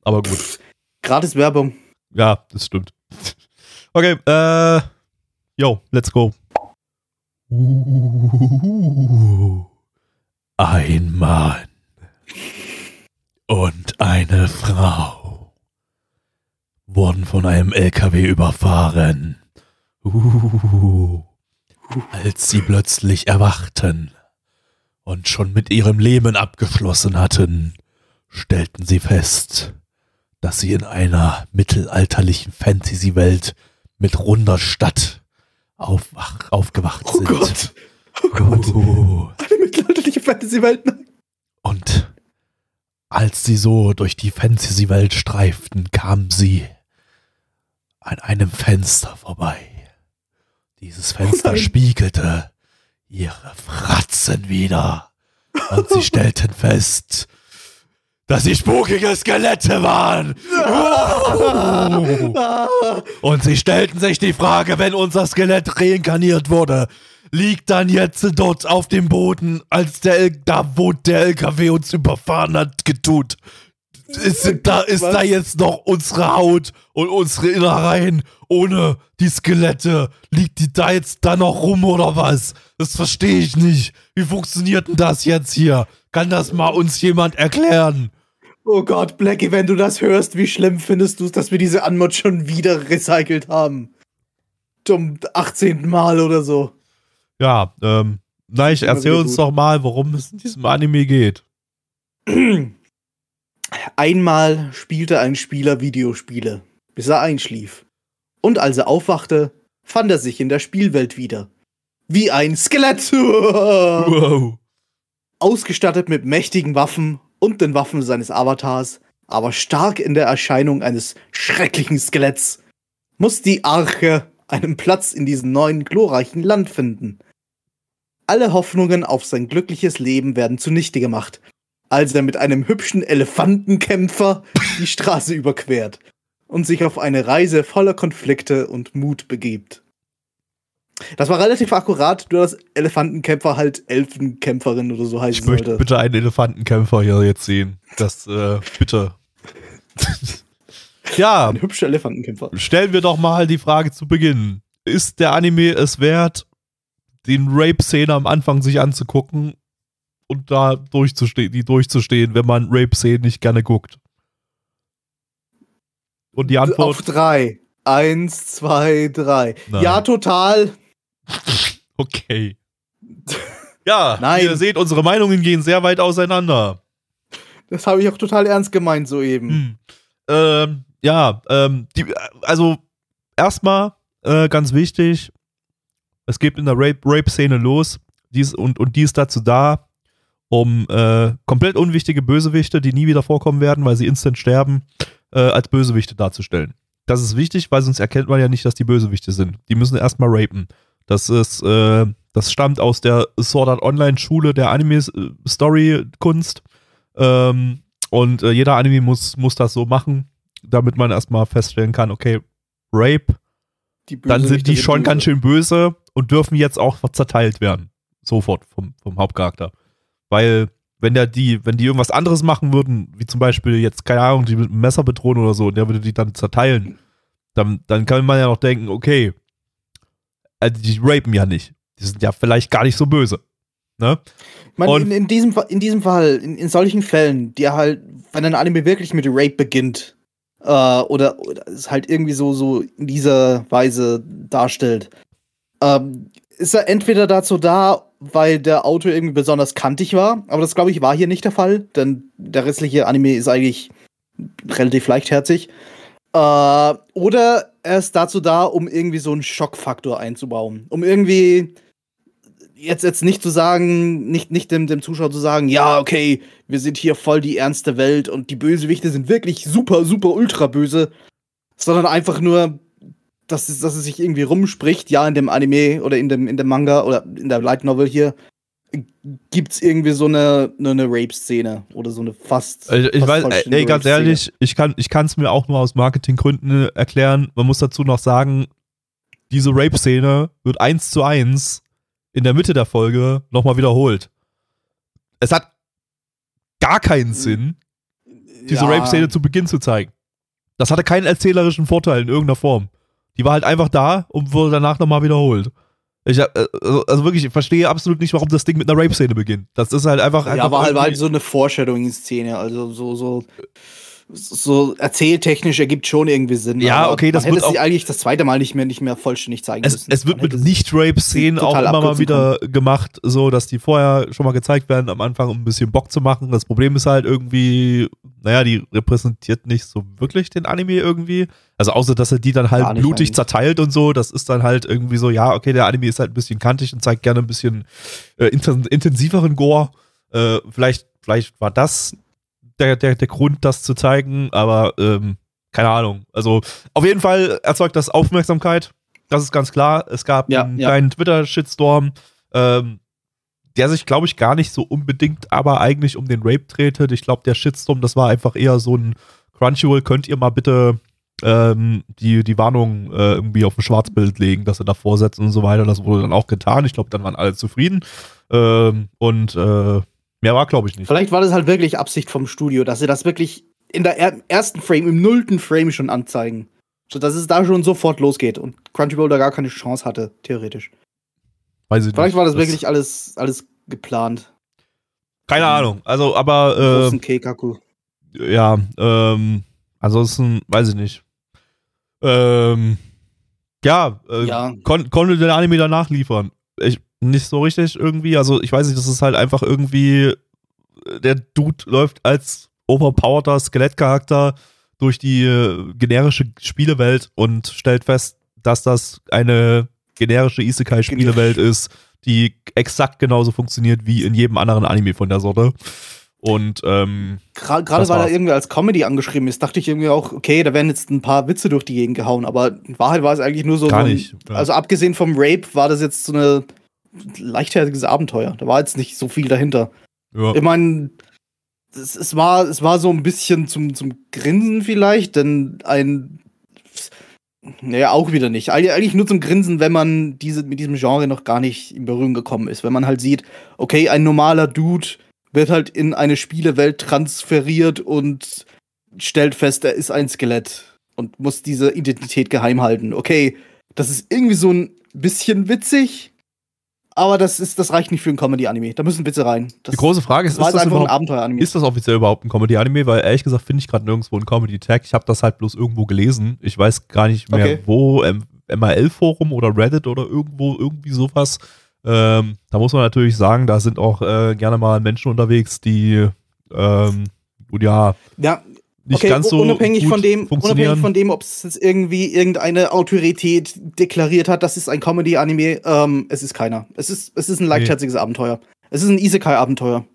aber gut. Gratis Werbung. Ja, das stimmt. Okay, äh, yo, let's go. Uh, ein Mann und eine Frau wurden von einem LKW überfahren. Als sie plötzlich erwachten und schon mit ihrem Leben abgeschlossen hatten, stellten sie fest, dass sie in einer mittelalterlichen Fantasy-Welt mit runder Stadt aufwach, aufgewacht Oh sind. Gott. Oh Gott. Uh. Eine mittelalterliche Fantasy-Welt. Und als sie so durch die Fantasy-Welt streiften, kamen sie an einem Fenster vorbei. Dieses Fenster nein. spiegelte ihre Fratzen wieder. Und sie stellten fest, dass sie spukige Skelette waren. Und sie stellten sich die Frage, wenn unser Skelett reinkarniert wurde, liegt dann jetzt dort auf dem Boden, als der L da wo der LKW uns überfahren hat, getut. Ist da, ist Was? da jetzt noch unsere Haut und unsere Innereien ohne die Skelette? Liegt die da jetzt da noch rum oder was? Das verstehe ich nicht. Wie funktioniert denn das jetzt hier? Kann das mal uns jemand erklären? Oh Gott, Blackie, wenn du das hörst, wie schlimm findest du es, dass wir diese Anmod schon wieder recycelt haben? Zum 18. Mal oder so. Ja, ähm, Neich, immer erzähl uns gut. doch mal, worum es in diesem Anime geht. Einmal spielte ein Spieler Videospiele, bis er einschlief. Und als er aufwachte, fand er sich in der Spielwelt wieder. Wie ein Skelett! Wow. Ausgestattet mit mächtigen Waffen und den Waffen seines Avatars, aber stark in der Erscheinung eines schrecklichen Skeletts, muss die Arche einen Platz in diesem neuen glorreichen Land finden. Alle Hoffnungen auf sein glückliches Leben werden zunichte gemacht, als er mit einem hübschen Elefantenkämpfer die Straße überquert und sich auf eine Reise voller Konflikte und Mut begibt. Das war relativ akkurat, nur dass Elefantenkämpfer halt Elfenkämpferin oder so heißen Ich möchte sollte. bitte einen Elefantenkämpfer hier jetzt sehen. Das, äh, bitte. ja, Ein hübscher Elefantenkämpfer. stellen wir doch mal die Frage zu Beginn. Ist der Anime es wert, den Rape-Szene am Anfang sich anzugucken und da durchzustehen, die durchzustehen, wenn man Rape-Szenen nicht gerne guckt? Und die Auf Antwort, drei. Eins, zwei, drei. Nein. Ja, total. okay. Ja, Nein. ihr seht, unsere Meinungen gehen sehr weit auseinander. Das habe ich auch total ernst gemeint soeben. Hm. Ähm, ja, ähm, die, also erstmal äh, ganz wichtig, es geht in der Rape- Rape-Szene los die ist, und, und die ist dazu da, um äh, komplett unwichtige Bösewichte, die nie wieder vorkommen werden, weil sie instant sterben, äh, als Bösewichte darzustellen. Das ist wichtig, weil sonst erkennt man ja nicht, dass die Bösewichte sind. Die müssen erstmal rapen. Das ist, äh, das stammt aus der Sword Art Online Schule der Anime-Story-Kunst. Ähm, und äh, jeder Anime muss, muss das so machen, damit man erstmal feststellen kann, okay, Rape, Die dann sind die schon böse. ganz schön böse und dürfen jetzt auch zerteilt werden. Sofort vom, vom Hauptcharakter. Weil, wenn der die, wenn die irgendwas anderes machen würden, wie zum Beispiel jetzt, keine Ahnung, die mit einem Messer bedrohen oder so, und der würde die dann zerteilen, dann, dann kann man ja noch denken, okay, äh, die rapen ja nicht. Die sind ja vielleicht gar nicht so böse. Ne? Und- in, in, diesem, in diesem Fall, in, in solchen Fällen, die halt, wenn ein Anime wirklich mit Rape beginnt, äh, oder, oder es halt irgendwie so, so in dieser Weise darstellt, ähm, ist er entweder dazu da, weil der Autor irgendwie besonders kantig war, aber das glaube ich war hier nicht der Fall, denn der restliche Anime ist eigentlich relativ leichtherzig. Äh, oder er ist dazu da, um irgendwie so einen Schockfaktor einzubauen. Um irgendwie jetzt, jetzt nicht zu sagen, nicht, nicht dem, dem Zuschauer zu sagen, ja, okay, wir sind hier voll die ernste Welt und die Bösewichte sind wirklich super, super, ultra böse, sondern einfach nur, dass es, dass es sich irgendwie rumspricht, ja, in dem Anime oder in dem, in dem Manga oder in der Light Novel hier gibt's irgendwie so eine, eine, Rape-Szene oder so eine fast. Ich, ich fast weiß, ey, ganz ehrlich, ich kann ich es mir auch nur aus Marketinggründen erklären. Man muss dazu noch sagen, diese Rape-Szene wird eins zu eins in der Mitte der Folge nochmal wiederholt. Es hat gar keinen Sinn, diese Ja. Rape-Szene zu Beginn zu zeigen. Das hatte keinen erzählerischen Vorteil in irgendeiner Form. Die war halt einfach da und wurde danach nochmal wiederholt. Ich, hab, äh, also wirklich, ich verstehe absolut nicht, warum das Ding mit einer Rape-Szene beginnt. Das ist halt einfach. Ja, einfach war halt, war halt so eine Foreshadowing-Szene, also so, so, so erzähltechnisch ergibt schon irgendwie Sinn. Ja, okay, das wird es auch- eigentlich das zweite Mal nicht mehr, nicht mehr vollständig zeigen es, müssen. es wird Man mit hätte Nicht-Rape-Szenen auch total immer mal wieder gemacht, so dass die vorher schon mal gezeigt werden am Anfang, um ein bisschen Bock zu machen. Das Problem ist halt irgendwie, naja, die repräsentiert nicht so wirklich den Anime irgendwie. Also außer, dass er die dann halt nicht blutig eigentlich. zerteilt und so. Das ist dann halt irgendwie so, ja, okay, der Anime ist halt ein bisschen kantig und zeigt gerne ein bisschen äh, inten intensiveren Gore. Äh, vielleicht, vielleicht war das der, der, der Grund, das zu zeigen, aber ähm, keine Ahnung. Also auf jeden Fall erzeugt das Aufmerksamkeit. Das ist ganz klar. Es gab Ja, einen ja. kleinen Twitter-Shitstorm, ähm, der sich, glaube ich, gar nicht so unbedingt, aber eigentlich um den Rape drehte. Ich glaube, der Shitstorm, das war einfach eher so ein Crunchyroll, könnt ihr mal bitte ähm, die, die Warnung äh, irgendwie auf ein Schwarzbild legen, dass sie davor setzen und so weiter. Das wurde dann auch getan. Ich glaube, dann waren alle zufrieden. Ähm, und äh, mehr war, glaube ich, nicht. Vielleicht war das halt wirklich Absicht vom Studio, dass sie das wirklich in der er ersten Frame, im nullten Frame schon anzeigen. So dass es da schon sofort losgeht und Crunchyroll da gar keine Chance hatte, theoretisch. Weiß ich nicht. Vielleicht war das wirklich alles, alles geplant. Keine Ahnung. Also, aber äh, Großen Keikaku. ja, ähm, ansonsten weiß ich nicht. Ähm, ja, äh, Ja. Kon konnte der Anime danach liefern. Ich, nicht so richtig irgendwie. Also, ich weiß nicht, das ist halt einfach irgendwie. äh, Der Dude läuft als overpowerter Skelettcharakter durch die äh, generische Spielewelt und stellt fest, dass das eine generische Isekai-Spielewelt ist, die exakt genauso funktioniert wie in jedem anderen Anime von der Sorte. Und ähm, Gerade weil er irgendwie als Comedy angeschrieben ist, dachte ich irgendwie auch, okay, da werden jetzt ein paar Witze durch die Gegend gehauen, aber in Wahrheit war es eigentlich nur so. Gar so ein, nicht, ja. Also abgesehen vom Rape war das jetzt so eine leichtherziges Abenteuer. Da war jetzt nicht so viel dahinter. ja. Ich meine, es, es, war, es war so ein bisschen zum, zum Grinsen vielleicht, denn ein. Naja, auch wieder nicht. Eig- Eigentlich nur zum Grinsen, wenn man diese, mit diesem Genre noch gar nicht in Berührung gekommen ist. Wenn man halt sieht, okay, ein normaler Dude wird halt in eine Spielewelt transferiert und stellt fest, er ist ein Skelett und muss diese Identität geheim halten. Okay, das ist irgendwie so ein bisschen witzig, aber das, ist, das reicht nicht für ein Comedy-Anime. Da müssen Witze rein. Das, Die große Frage ist, ist das, einfach ein Abenteuer-Anime. ist das offiziell überhaupt ein Comedy-Anime? Weil ehrlich gesagt finde ich gerade nirgendwo einen Comedy-Tag. Ich habe das halt bloß irgendwo gelesen. Ich weiß gar nicht mehr Okay. wo, M MRL-Forum oder Reddit oder irgendwo, irgendwie sowas. Ähm, da muss man natürlich sagen, da sind auch äh, gerne mal Menschen unterwegs, die ähm, ja, Ja, nicht okay, ganz so unabhängig von dem, unabhängig von dem, ob es jetzt irgendwie irgendeine Autorität deklariert hat, das ist ein Comedy-Anime, ähm, es ist keiner. Es ist, es ist ein leichtherziges Abenteuer. Es ist ein Isekai-Abenteuer.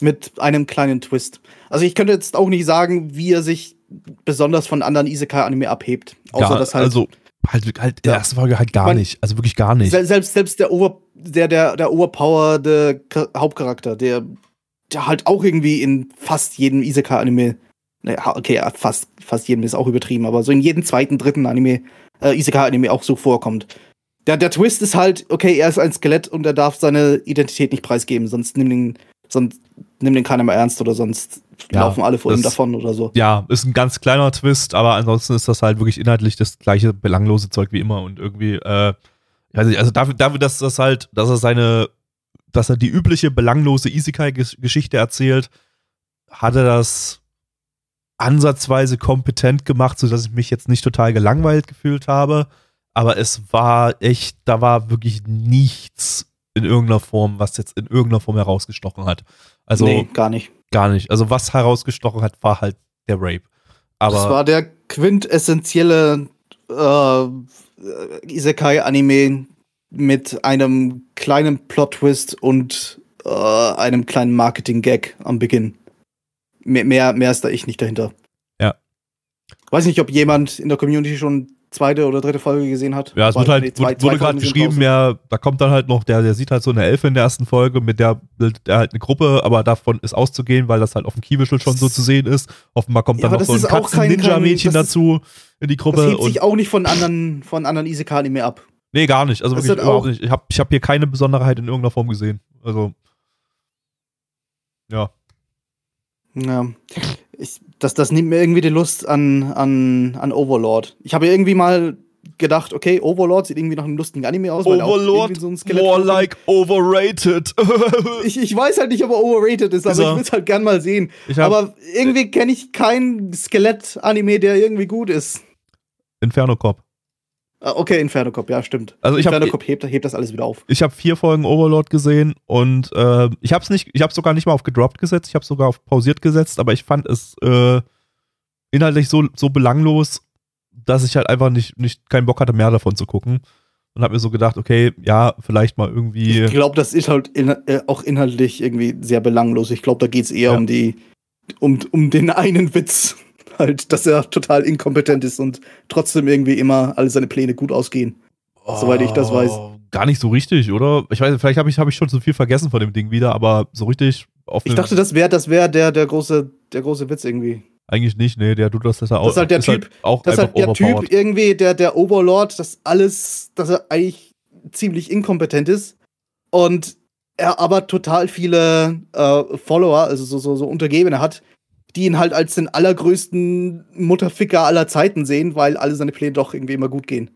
Mit einem kleinen Twist. Also ich könnte jetzt auch nicht sagen, wie er sich besonders von anderen Isekai-Anime abhebt. Außer ja, dass halt, also halt, halt Ja. ersten Folge halt gar Man- nicht. Also wirklich gar nicht. sel selbst, selbst der, Over der, der, der overpowerte Cha- Hauptcharakter, der, der halt auch irgendwie in fast jedem Isekai-Anime, naja, okay, fast, fast jedem ist auch übertrieben, aber so in jedem zweiten, dritten Anime, äh, Isekai-Anime auch so vorkommt. Der, der Twist ist halt, okay, er ist ein Skelett und er darf seine Identität nicht preisgeben, sonst nimmt ihn, sonst nimmt ihn keiner mehr ernst oder sonst Ja, laufen alle vor ihm das- davon oder so. ja, ist ein ganz kleiner Twist, aber ansonsten ist das halt wirklich inhaltlich das gleiche belanglose Zeug wie immer und irgendwie, äh, ich weiß nicht, also dafür, dafür, dass das halt, dass er seine, dass er die übliche belanglose Isekai-Geschichte erzählt, hat er das ansatzweise kompetent gemacht, sodass ich mich jetzt nicht total gelangweilt gefühlt habe. Aber es war echt, da war wirklich nichts in irgendeiner Form, was jetzt in irgendeiner Form herausgestochen hat. Also nee, gar nicht. gar nicht. Also was herausgestochen hat, war halt der Rape. das Aber war der quintessentielle äh, Isekai-Anime mit einem kleinen Plot-Twist und äh, einem kleinen Marketing-Gag am Beginn. Mehr, mehr, mehr ist da ich nicht dahinter. Ja. Weiß nicht, ob jemand in der Community schon zweite oder dritte Folge gesehen hat. ja, es wird halt, nee, zwei- wurde, wurde gerade geschrieben, ja, da kommt dann halt noch, der, der sieht halt so eine Elfe in der ersten Folge, mit der bildet er halt eine Gruppe, aber davon ist auszugehen, weil das halt auf dem Kiewischel schon so zu sehen ist. Offenbar kommt dann noch so das ein Katzen-Ninja-Mädchen das ist- dazu in die Das Gruppe. hebt Und, sich auch nicht von anderen, von anderen Isekai-Anime ab. nee, gar nicht. Also das wirklich überhaupt nicht. Ich habe ich hab hier keine Besonderheit in irgendeiner Form gesehen. Also, ja. Ja. Ich, das, das nimmt mir irgendwie die Lust an, an, an Overlord. Ich habe irgendwie mal gedacht, okay, Overlord sieht irgendwie nach einem lustigen Anime aus. er Overlord, so ein Skelett more like overrated. Ich, ich weiß halt nicht, ob er overrated ist, aber er. ich will es halt gern mal sehen. Aber irgendwie kenne ich keinen Skelett-Anime, der irgendwie gut ist. Inferno Cop. Ah, Okay, Inferno Cop, ja, stimmt. Also ich hab- Inferno Cop hebt, hebt das alles wieder auf. Ich habe vier Folgen Overlord gesehen und äh, ich habe es nicht, ich habe sogar nicht mal auf gedroppt gesetzt, ich habe sogar auf pausiert gesetzt, aber ich fand es äh, inhaltlich so, so belanglos, dass ich halt einfach nicht, nicht keinen Bock hatte, mehr davon zu gucken. Und habe mir so gedacht, okay, ja, vielleicht mal irgendwie. Ich glaube, das ist halt in, äh, auch inhaltlich irgendwie sehr belanglos. Ich glaube, da geht es eher Ja. um die, um, um den einen Witz. Halt, dass er total inkompetent ist und trotzdem irgendwie immer alle seine Pläne gut ausgehen. soweit ich das weiß. Oh, Gar nicht so richtig, oder? Ich weiß, vielleicht habe ich, hab ich schon so viel vergessen von dem Ding wieder, aber so richtig auf Ich dachte, das wäre das wär der, der, große, der große Witz irgendwie. eigentlich nicht, nee, der tut das, dass er auch. Das ist halt der Typ- auch Das ist halt der. Typ irgendwie, der, der Overlord, das alles, dass er eigentlich ziemlich inkompetent ist und er aber total viele äh, Follower, also so, so, so Untergebene hat, die ihn halt als den allergrößten Mutterficker aller Zeiten sehen, weil alle seine Pläne doch irgendwie immer gut gehen.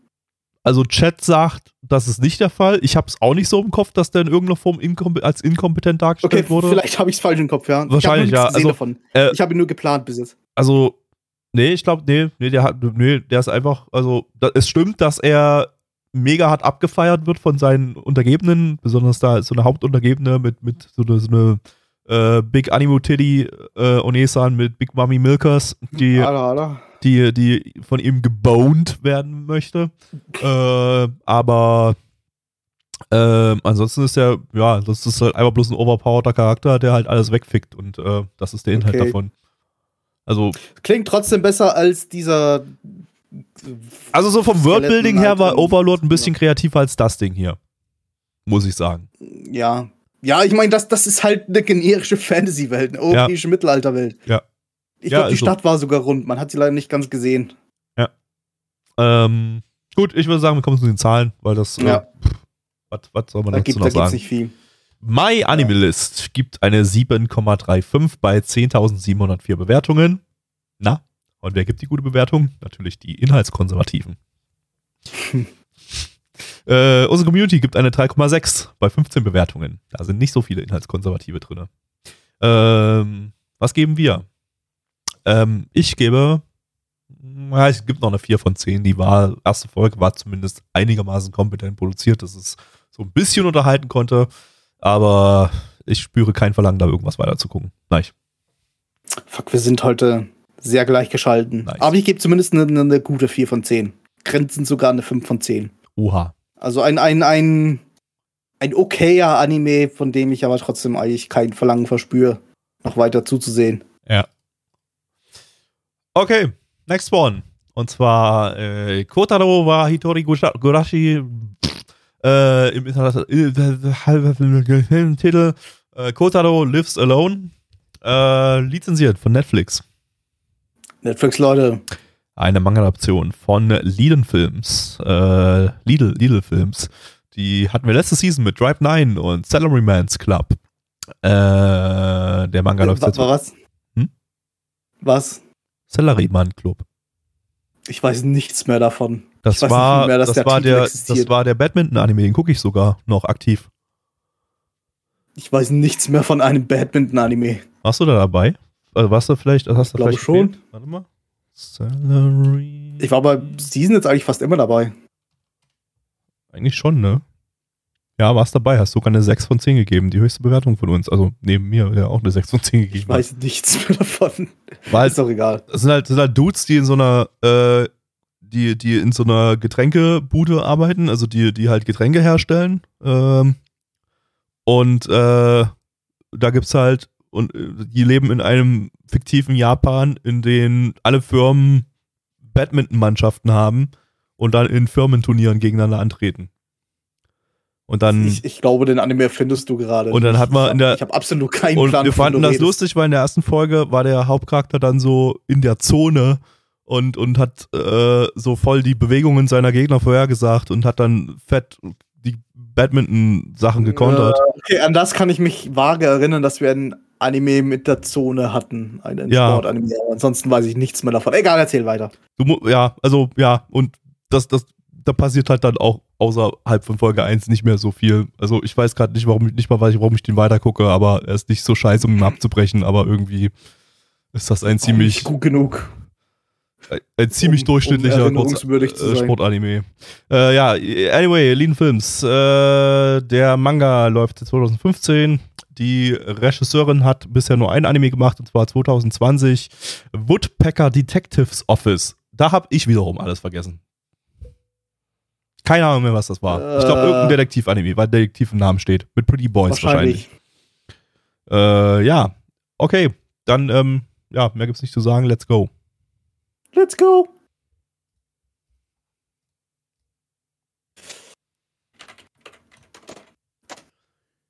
Also Chat sagt, das ist nicht der Fall. Ich habe es auch nicht so im Kopf, dass der in irgendeiner Form inkom als inkompetent dargestellt Okay, wurde. vielleicht habe ich es falsch im Kopf, ja. Wahrscheinlich, ich hab ja. Also, davon. äh, ich habe ihn nur geplant bis jetzt. Also, nee, ich glaube, nee, nee, der hat, nee, der ist einfach, also, da, es stimmt, dass er mega hart abgefeiert wird von seinen Untergebenen, besonders da so eine Hauptuntergebene mit, mit so eine, so eine äh, Big Animo Titty äh, Onesan mit Big Mummy Milkers, die, Alter, Alter. die, die von ihm geboned werden möchte. äh, aber ähm, ansonsten ist er, ja, das ist halt einfach bloß ein overpowerter Charakter, der halt alles wegfickt und äh, das ist der Inhalt Okay. davon. Also, Klingt trotzdem besser als dieser. Also so vom Worldbuilding her war Overlord ein bisschen kreativer als das Ding hier. Muss ich sagen. Ja. Ja, ich meine, das, das ist halt eine generische Fantasy-Welt, eine europäische Mittelalterwelt. Ja. Ich Ja, glaube, die ist so. Stadt war sogar rund. Man hat sie leider nicht ganz gesehen. Ähm, gut, ich würde sagen, wir kommen zu den Zahlen, weil das, Ja. äh, was, soll man Da dazu gibt noch es sagen? nicht viel. My Animalist gibt eine 7,35 bei 10.704 Bewertungen. Na, und wer gibt die gute Bewertung? Natürlich die Inhaltskonservativen. äh, unsere Community gibt eine 3,6 bei 15 Bewertungen. Da sind nicht so viele Inhaltskonservative drin. Ähm, was geben wir? Ähm, ich gebe, ja, es gibt noch eine 4 von 10. Die war, erste Folge war zumindest einigermaßen kompetent produziert, dass es so ein bisschen unterhalten konnte. Aber ich spüre kein Verlangen, da irgendwas weiter zu gucken. Nein. Fuck, wir sind heute sehr gleichgeschalten. Nice. Aber ich gebe zumindest eine, eine, eine gute 4 von 10. Grenzen sogar eine 5 von 10. Oha. Also ein, ein, ein, ein okayer Anime, von dem ich aber trotzdem eigentlich kein Verlangen verspüre, noch weiter zuzusehen. Ja. Okay, next one. Und zwar äh, Kotaro wa Hitori Gurashi äh, im internationalen Titel äh, Kotaro Lives Alone äh, lizenziert von Netflix. Netflix, Leute, Eine Manga-Adaption von Lidl Films. Äh, Lidl, Lidl Films. Die hatten wir letzte Season mit Drive 9 und Salaryman's Club. Äh, der Manga läuft jetzt. wa- was? Hm? Was? Salaryman Club. Ich weiß nichts mehr davon. Das Ich war, nicht mehr, das, der war der, das war der Badminton-Anime, den gucke ich sogar noch aktiv. Ich weiß nichts mehr von einem Badminton-Anime. Warst du da dabei? Also warst du vielleicht, hast du Glaube vielleicht schon. Warte mal. Salary. Ich war bei Season jetzt eigentlich fast immer dabei. Eigentlich schon, ne? Ja, warst dabei, hast sogar eine 6 von 10 gegeben, die höchste Bewertung von uns. Also neben mir, der auch eine 6 von 10 gegeben Ich weiß nichts mehr davon. Weil Ist doch egal. es sind halt, sind halt Dudes, die in so einer, äh, die, die in so einer Getränkebude arbeiten, also die, die halt Getränke herstellen. Ähm, und äh, da gibt's halt, und äh, die leben in einem fiktiven Japan, in dem alle Firmen Badminton-Mannschaften haben und dann in Firmenturnieren gegeneinander antreten. Und dann. Ich, ich glaube, den Anime findest du gerade. Und dann hat man Ich in der- Ich habe absolut keinen Und Plan, wir fanden das redest. lustig, weil in der ersten Folge war der Hauptcharakter dann so in der Zone und, und hat äh, so voll die Bewegungen seiner Gegner vorhergesagt und hat dann fett die Badminton-Sachen gekontert. Äh, okay, an das kann ich mich vage erinnern, dass wir in Anime mit der Zone hatten. Einen Ja. Sportanime. Ansonsten weiß ich nichts mehr davon. Egal, erzähl weiter. Du, ja, also ja, und das, das, da passiert halt dann auch außerhalb von Folge 1 nicht mehr so viel. Also ich weiß gerade nicht, warum nicht mal weiß ich, warum ich den weitergucke, aber er ist nicht so scheiße, um ihn abzubrechen, aber irgendwie ist das ein Nicht ziemlich, gut genug. Ein, ziemlich Um- um durchschnittlicher zu äh. Sportanime. Äh, ja, anyway, Lean Films. Äh, der Manga läuft seit 2015. Die Regisseurin hat bisher nur ein Anime gemacht, und zwar 2020. Woodpecker Detectives Office. Da habe ich wiederum alles vergessen. Keine Ahnung mehr, was das war. Ich glaube, Äh. irgendein Detektiv-Anime, weil Detektiv im Namen steht. Mit Pretty Boys wahrscheinlich. Wahrscheinlich. Äh, ja, okay. Dann, ähm, ja, mehr gibt's nicht zu sagen. Let's go. Let's go.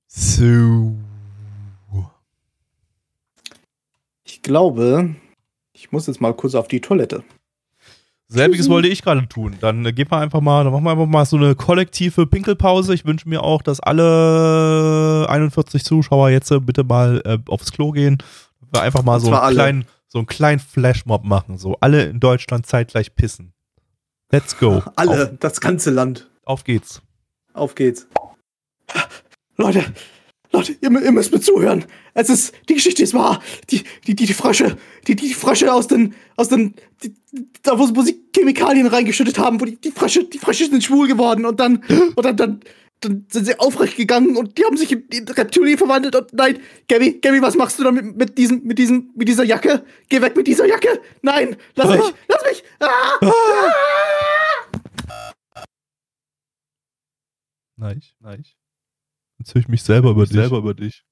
So. Ich glaube, ich muss jetzt mal kurz auf die Toilette. Selbiges wollte ich gerade tun. Dann äh, gehen wir einfach mal, dann machen wir einfach mal so eine kollektive Pinkelpause. Ich wünsche mir auch, dass alle 41 Zuschauer jetzt äh, bitte mal äh, aufs Klo gehen. Wir einfach mal so einen, alle. kleinen, so einen kleinen Flashmob machen. So alle in Deutschland zeitgleich pissen. Let's go. Alle, das ganze Land. Auf, auf geht's. Auf geht's. Leute, Leute, ihr, ihr müsst mir zuhören. Es ist, die Geschichte ist wahr. Die, die, die, die Frösche, die, die Frösche aus den, aus den, die, da wo, wo sie Chemikalien reingeschüttet haben, wo die, die Frösche, die Frösche sind schwul geworden und dann, und dann, dann, dann sind sie aufrecht gegangen und die haben sich in, in Reptilien verwandelt und nein, Gabby, Gabby, was machst du da mit, mit diesem, mit diesem, mit dieser Jacke? Geh weg mit dieser Jacke! Nein, lass Ah. mich, lass mich! Ah! Nein, nein. Jetzt höre ich mich selber über dich. Selber über dich.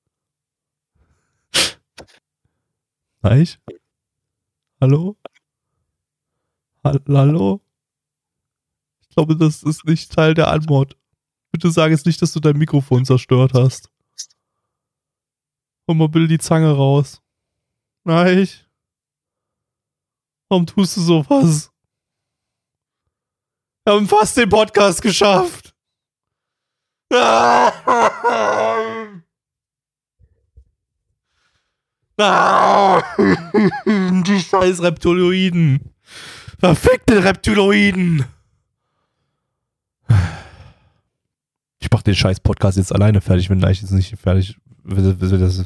Nein? Hallo? Hall- Hallo? Ich glaube, das ist nicht Teil der Antwort. Bitte sag jetzt nicht, dass du dein Mikrofon zerstört hast. Hol mal bitte die Zange raus. Nein. Warum tust du sowas? Wir haben fast den Podcast geschafft. Die scheiß Reptiloiden. Verfickte Reptiloiden. Ich mach den scheiß Podcast jetzt alleine fertig, wenn Neich jetzt nicht fertig das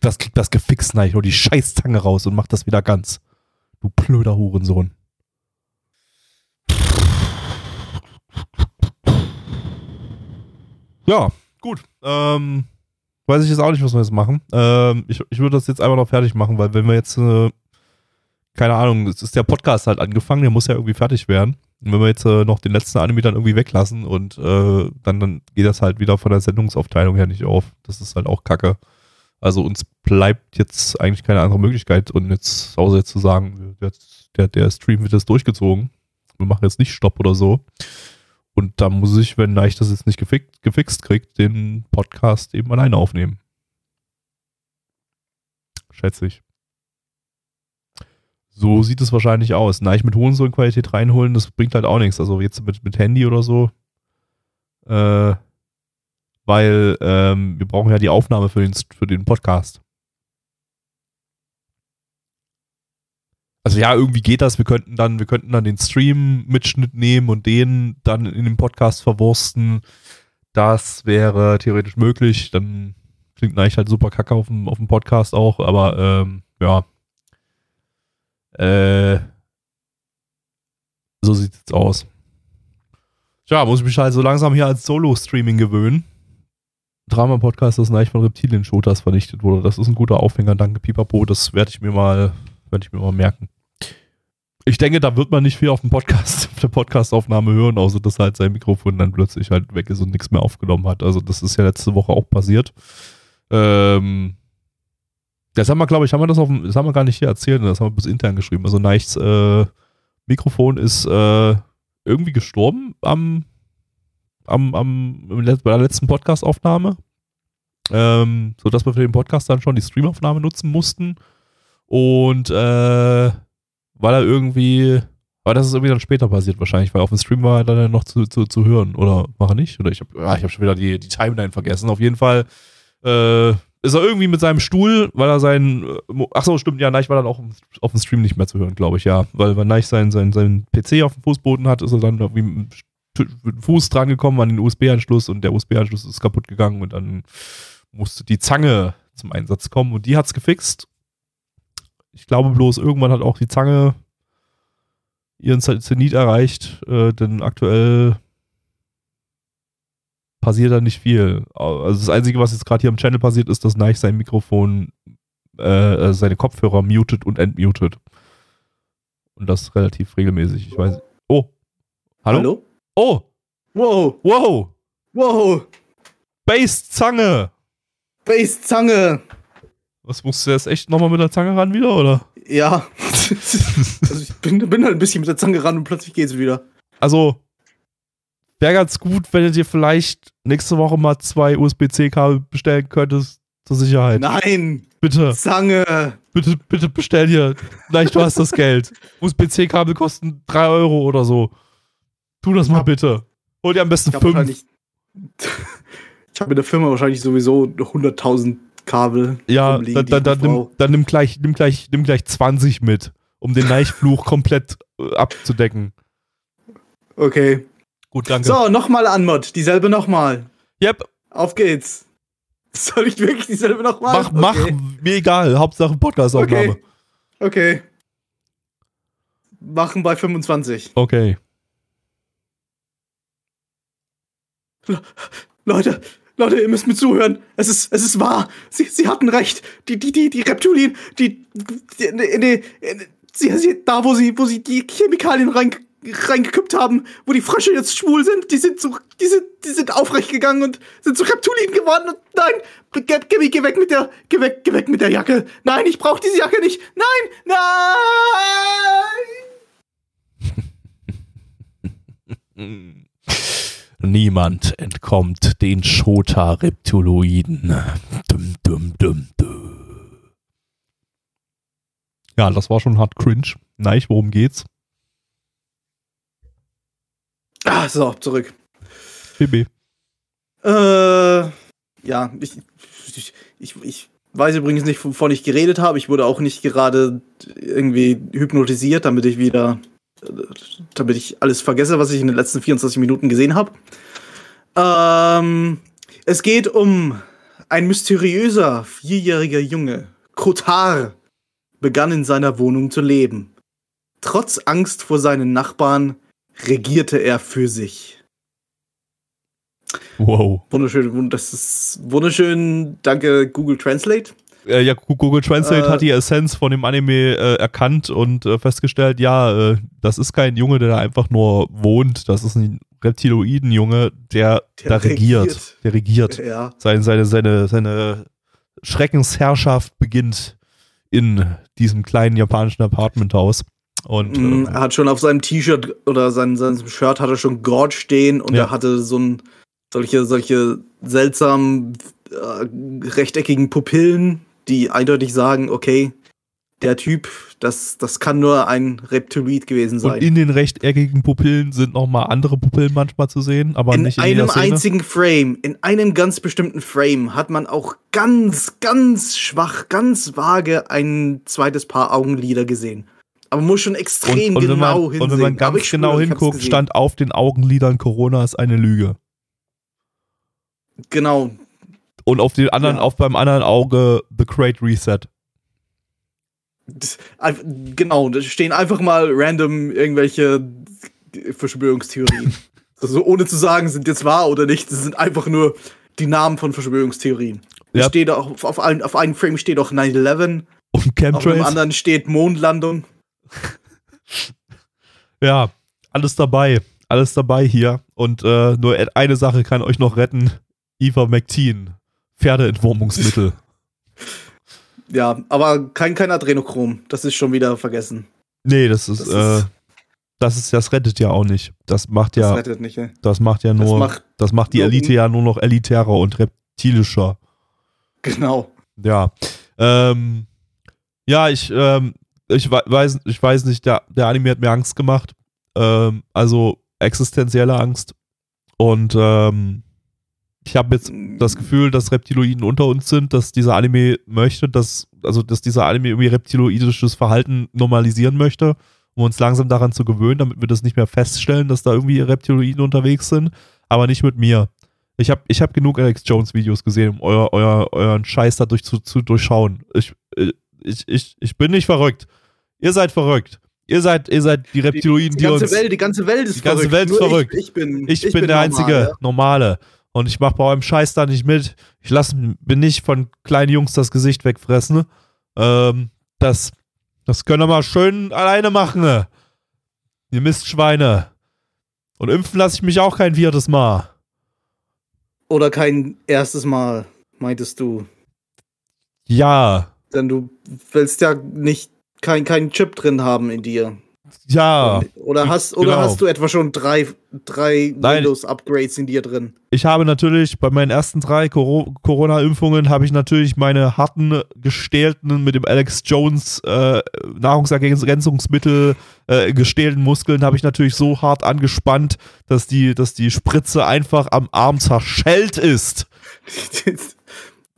das, krieg das gefixt, Neich, hol die scheiß Zange raus und mach das wieder ganz. Du blöder Hurensohn. Ja, gut. Ähm, weiß ich jetzt auch nicht, was wir jetzt machen. Ähm, ich, ich würde das jetzt einfach noch fertig machen, weil wenn wir jetzt, äh, keine Ahnung, es ist der Podcast halt angefangen, der muss ja irgendwie fertig werden. Und wenn wir jetzt äh, noch den letzten Anime dann irgendwie weglassen und äh, dann, dann geht das halt wieder von der Sendungsaufteilung her nicht auf. Das ist halt auch kacke. Also uns bleibt jetzt eigentlich keine andere Möglichkeit und jetzt, außer jetzt zu sagen, der, der, Stream wird jetzt durchgezogen. Wir machen jetzt nicht Stopp oder so. Und da muss ich, wenn ich das jetzt nicht gefixt, gefixt kriegt, den Podcast eben alleine aufnehmen. Schätze ich. So sieht es wahrscheinlich aus. Neich mit Hohensohn-Qualität reinholen, das bringt halt auch nichts. Also jetzt mit, mit Handy oder so. Äh, weil ähm, wir brauchen ja die Aufnahme für den, für den Podcast. Also ja, irgendwie geht das. Wir könnten dann, wir könnten dann den Stream-Mitschnitt nehmen und den dann in den Podcast verwursten. Das wäre theoretisch möglich. Dann klingt eigentlich halt super kacke auf dem, auf dem Podcast auch, aber ähm, ja. Äh, so sieht's jetzt aus. Tja, muss ich mich halt so langsam hier als Solo-Streaming gewöhnen. Drama-Podcast, das Neich von Reptilien-Shooters vernichtet wurde. Das ist ein guter Aufhänger, danke Pipapo. Das werde ich mir mal, werde ich mir mal merken. Ich denke, da wird man nicht viel auf dem Podcast, auf der Podcastaufnahme hören, außer dass halt sein Mikrofon dann plötzlich halt weg ist und nichts mehr aufgenommen hat. Also das ist ja letzte Woche auch passiert. Ähm, das haben wir, glaube ich, haben wir das auf dem, das haben wir gar nicht hier erzählt, das haben wir bis intern geschrieben. Also Neichts äh, Mikrofon ist äh, irgendwie gestorben am, am, am bei der letzten Podcastaufnahme. Ähm, sodass wir für den Podcast dann schon die Streamaufnahme nutzen mussten. Und äh, weil er irgendwie, aber das ist irgendwie dann später passiert wahrscheinlich, weil auf dem Stream war er dann noch zu, zu, zu hören. Oder war er nicht? Oder ich habe ah, ich hab schon wieder die, die Timeline vergessen. Auf jeden Fall äh, ist er irgendwie mit seinem Stuhl, weil er seinen, äh, ach so, stimmt, ja, Neich war dann auch auf dem Stream nicht mehr zu hören, glaube ich, ja. Weil, weil Neich seinen, seinen, seinen PC auf dem Fußboden hat, ist er dann irgendwie mit dem Fuß dran gekommen an den USB-Anschluss und der USB-Anschluss ist kaputt gegangen und dann musste die Zange zum Einsatz kommen und die hat's gefixt. Ich glaube bloß, irgendwann hat auch die Zange ihren Zenit erreicht, äh, denn aktuell passiert da nicht viel. Also das Einzige, was jetzt gerade hier im Channel passiert, ist, dass Nike sein Mikrofon, äh, seine Kopfhörer mutet und entmutet. Und das relativ regelmäßig. Ich weiß. Oh. Hallo? Hallo? Oh. Wow, Wow. wow, Base Zange. Base Zange. Was musst du jetzt echt nochmal mit der Zange ran wieder, oder? Ja. also ich bin, bin halt ein bisschen mit der Zange ran und plötzlich geht's wieder. Also, wäre ganz gut, wenn du dir vielleicht nächste Woche mal zwei USB-C-Kabel bestellen könntest, zur Sicherheit. Nein, Bitte, Zange. bitte, bitte bestell dir. Vielleicht du hast das Geld. USB-C-Kabel kosten 3 Euro oder so. Tu das mal bitte. Hol dir am besten Ich habe fünf. wahrscheinlich. Ich habe in der Firma wahrscheinlich sowieso 100.000 Kabel. Ja, dann, dann, dann, nimm, dann nimm, gleich, nimm, gleich, nimm gleich 20 mit, um den Neichfluch komplett äh, abzudecken. Okay. Gut, danke. So, nochmal Anmod. Dieselbe nochmal. Yep, Auf geht's. Soll ich wirklich dieselbe nochmal? mach, mach, Okay. mir egal. Hauptsache Podcast-Aufnahme. Okay. okay. Machen bei 25. Okay. Leute, Leute, ihr müsst mir zuhören. Es ist, es ist wahr. Sie, sie hatten recht. Die, die, die, die Reptilien, die, die, die, die, sie, sie, da, wo sie, wo sie die Chemikalien rein, reingekippt haben, wo die Frösche jetzt schwul sind, die sind so, die sind, die sind aufrecht gegangen und sind zu Reptilien geworden und nein, geh, geh, weg mit der, geh weg, geh weg mit der Jacke. Nein, ich brauche diese Jacke nicht. Nein, nein. Niemand entkommt den Shota-Reptiloiden. Dum, dum, dum, dum. Ja, das war schon hart cringe. Neich, worum geht's? Ah, so, zurück. BB. Äh, ja, ich, ich, ich, ich weiß übrigens nicht, wovon ich geredet habe. Ich wurde auch nicht gerade irgendwie hypnotisiert, damit ich wieder, damit ich alles vergesse, was ich in den letzten 24 Minuten gesehen habe. Ähm, es geht um ein mysteriöser vierjähriger Junge, Kotar, begann in seiner Wohnung zu leben. Trotz Angst vor seinen Nachbarn regierte er für sich. Wow. Wunderschön, wund- das ist wunderschön. Danke, Google Translate. Äh, ja, Google Translate Äh, hat die Essenz von dem Anime äh, erkannt und äh, festgestellt, ja, äh, das ist kein Junge, der da einfach nur wohnt. Das ist ein Reptiloiden-Junge, der, Der da regiert. regiert. Der regiert. Ja. Seine, seine, seine, seine Schreckensherrschaft beginnt in diesem kleinen japanischen Apartmenthaus. Und Mm, äh, Er hat schon auf seinem T-Shirt oder sein, seinem Shirt hat er schon God stehen und Ja. er hatte so ein, solche, solche seltsamen äh, rechteckigen Pupillen, die eindeutig sagen, okay, der Typ, das, das kann nur ein Reptiloid gewesen und sein. in den rechteckigen Pupillen sind nochmal andere Pupillen manchmal zu sehen, aber in nicht in einem einzigen Frame, in einem ganz bestimmten Frame hat man auch ganz, ganz schwach, ganz vage ein zweites Paar Augenlider gesehen. Aber man muss schon extrem und, und, wenn man, genau und hinsehen. wenn man ganz schwöre, genau hinguckt, stand auf den Augenlidern Corona ist eine Lüge. Genau. Und auf den anderen, Ja. auf beim anderen Auge The Great Reset. Das, genau, da stehen einfach mal random irgendwelche Verschwörungstheorien. also ohne zu sagen, sind jetzt wahr oder nicht, das sind einfach nur die Namen von Verschwörungstheorien. Ja. Steht auch, auf, einem, auf einem Frame steht auch 9-11, Und auf dem Chemtrails. anderen steht Mondlandung. Ja, alles dabei. Alles dabei hier. Und äh, nur eine Sache kann euch noch retten. Ivermectin. Pferdeentwurmungsmittel. Ja, aber kein, kein Adrenochrom. Das ist schon wieder vergessen. nee, das ist, Das äh, ist- das ist, das rettet ja auch nicht. Das macht Das ja, rettet nicht, ey. das macht ja nur, das macht macht, die Elite ja nur noch elitärer und reptilischer. Genau. Ja. Ähm, ja, ich, ähm, ich wei- weiß, ich weiß nicht, der, der Anime hat mir Angst gemacht. Ähm, also existenzielle Angst. Und ähm, ich habe jetzt das Gefühl, dass Reptiloiden unter uns sind, dass dieser Anime möchte, dass, also dass dieser Anime irgendwie reptiloidisches Verhalten normalisieren möchte, um uns langsam daran zu gewöhnen, damit wir das nicht mehr feststellen, dass da irgendwie Reptiloiden unterwegs sind, aber nicht mit mir. Ich habe ich hab genug Alex Jones Videos gesehen, um euer, euer, euren Scheiß dadurch zu, zu durchschauen. Ich, ich, ich, ich bin nicht verrückt. Ihr seid verrückt. Ihr seid, ihr seid die Reptiloiden, die, die, ganze uns. Welt, die ganze Welt ist die ganze verrückt. Welt ist verrückt. Ich, ich bin, Ich, bin, der normal, einzige ja. Normale. Und ich mache bei eurem Scheiß da nicht mit. Ich lass, bin nicht von kleinen Jungs das Gesicht wegfressen. Ähm, das, das können wir mal schön alleine machen. ne? Ihr Mistschweine. Und impfen lasse ich mich auch kein viertes Mal. Oder kein erstes Mal, meintest du. Ja. Denn du willst ja nicht kein, keinen Chip drin haben in dir. Ja. Oder hast, oder genau. hast du etwa schon drei, drei. Windows-Upgrades in dir drin? Ich habe natürlich bei meinen ersten drei Coro- Corona-Impfungen habe ich natürlich meine harten, gestählten, mit dem Alex Jones äh, Nahrungsergänzungsmittel äh, gestählten Muskeln habe ich natürlich so hart angespannt, dass die, dass die Spritze einfach am Arm zerschellt ist.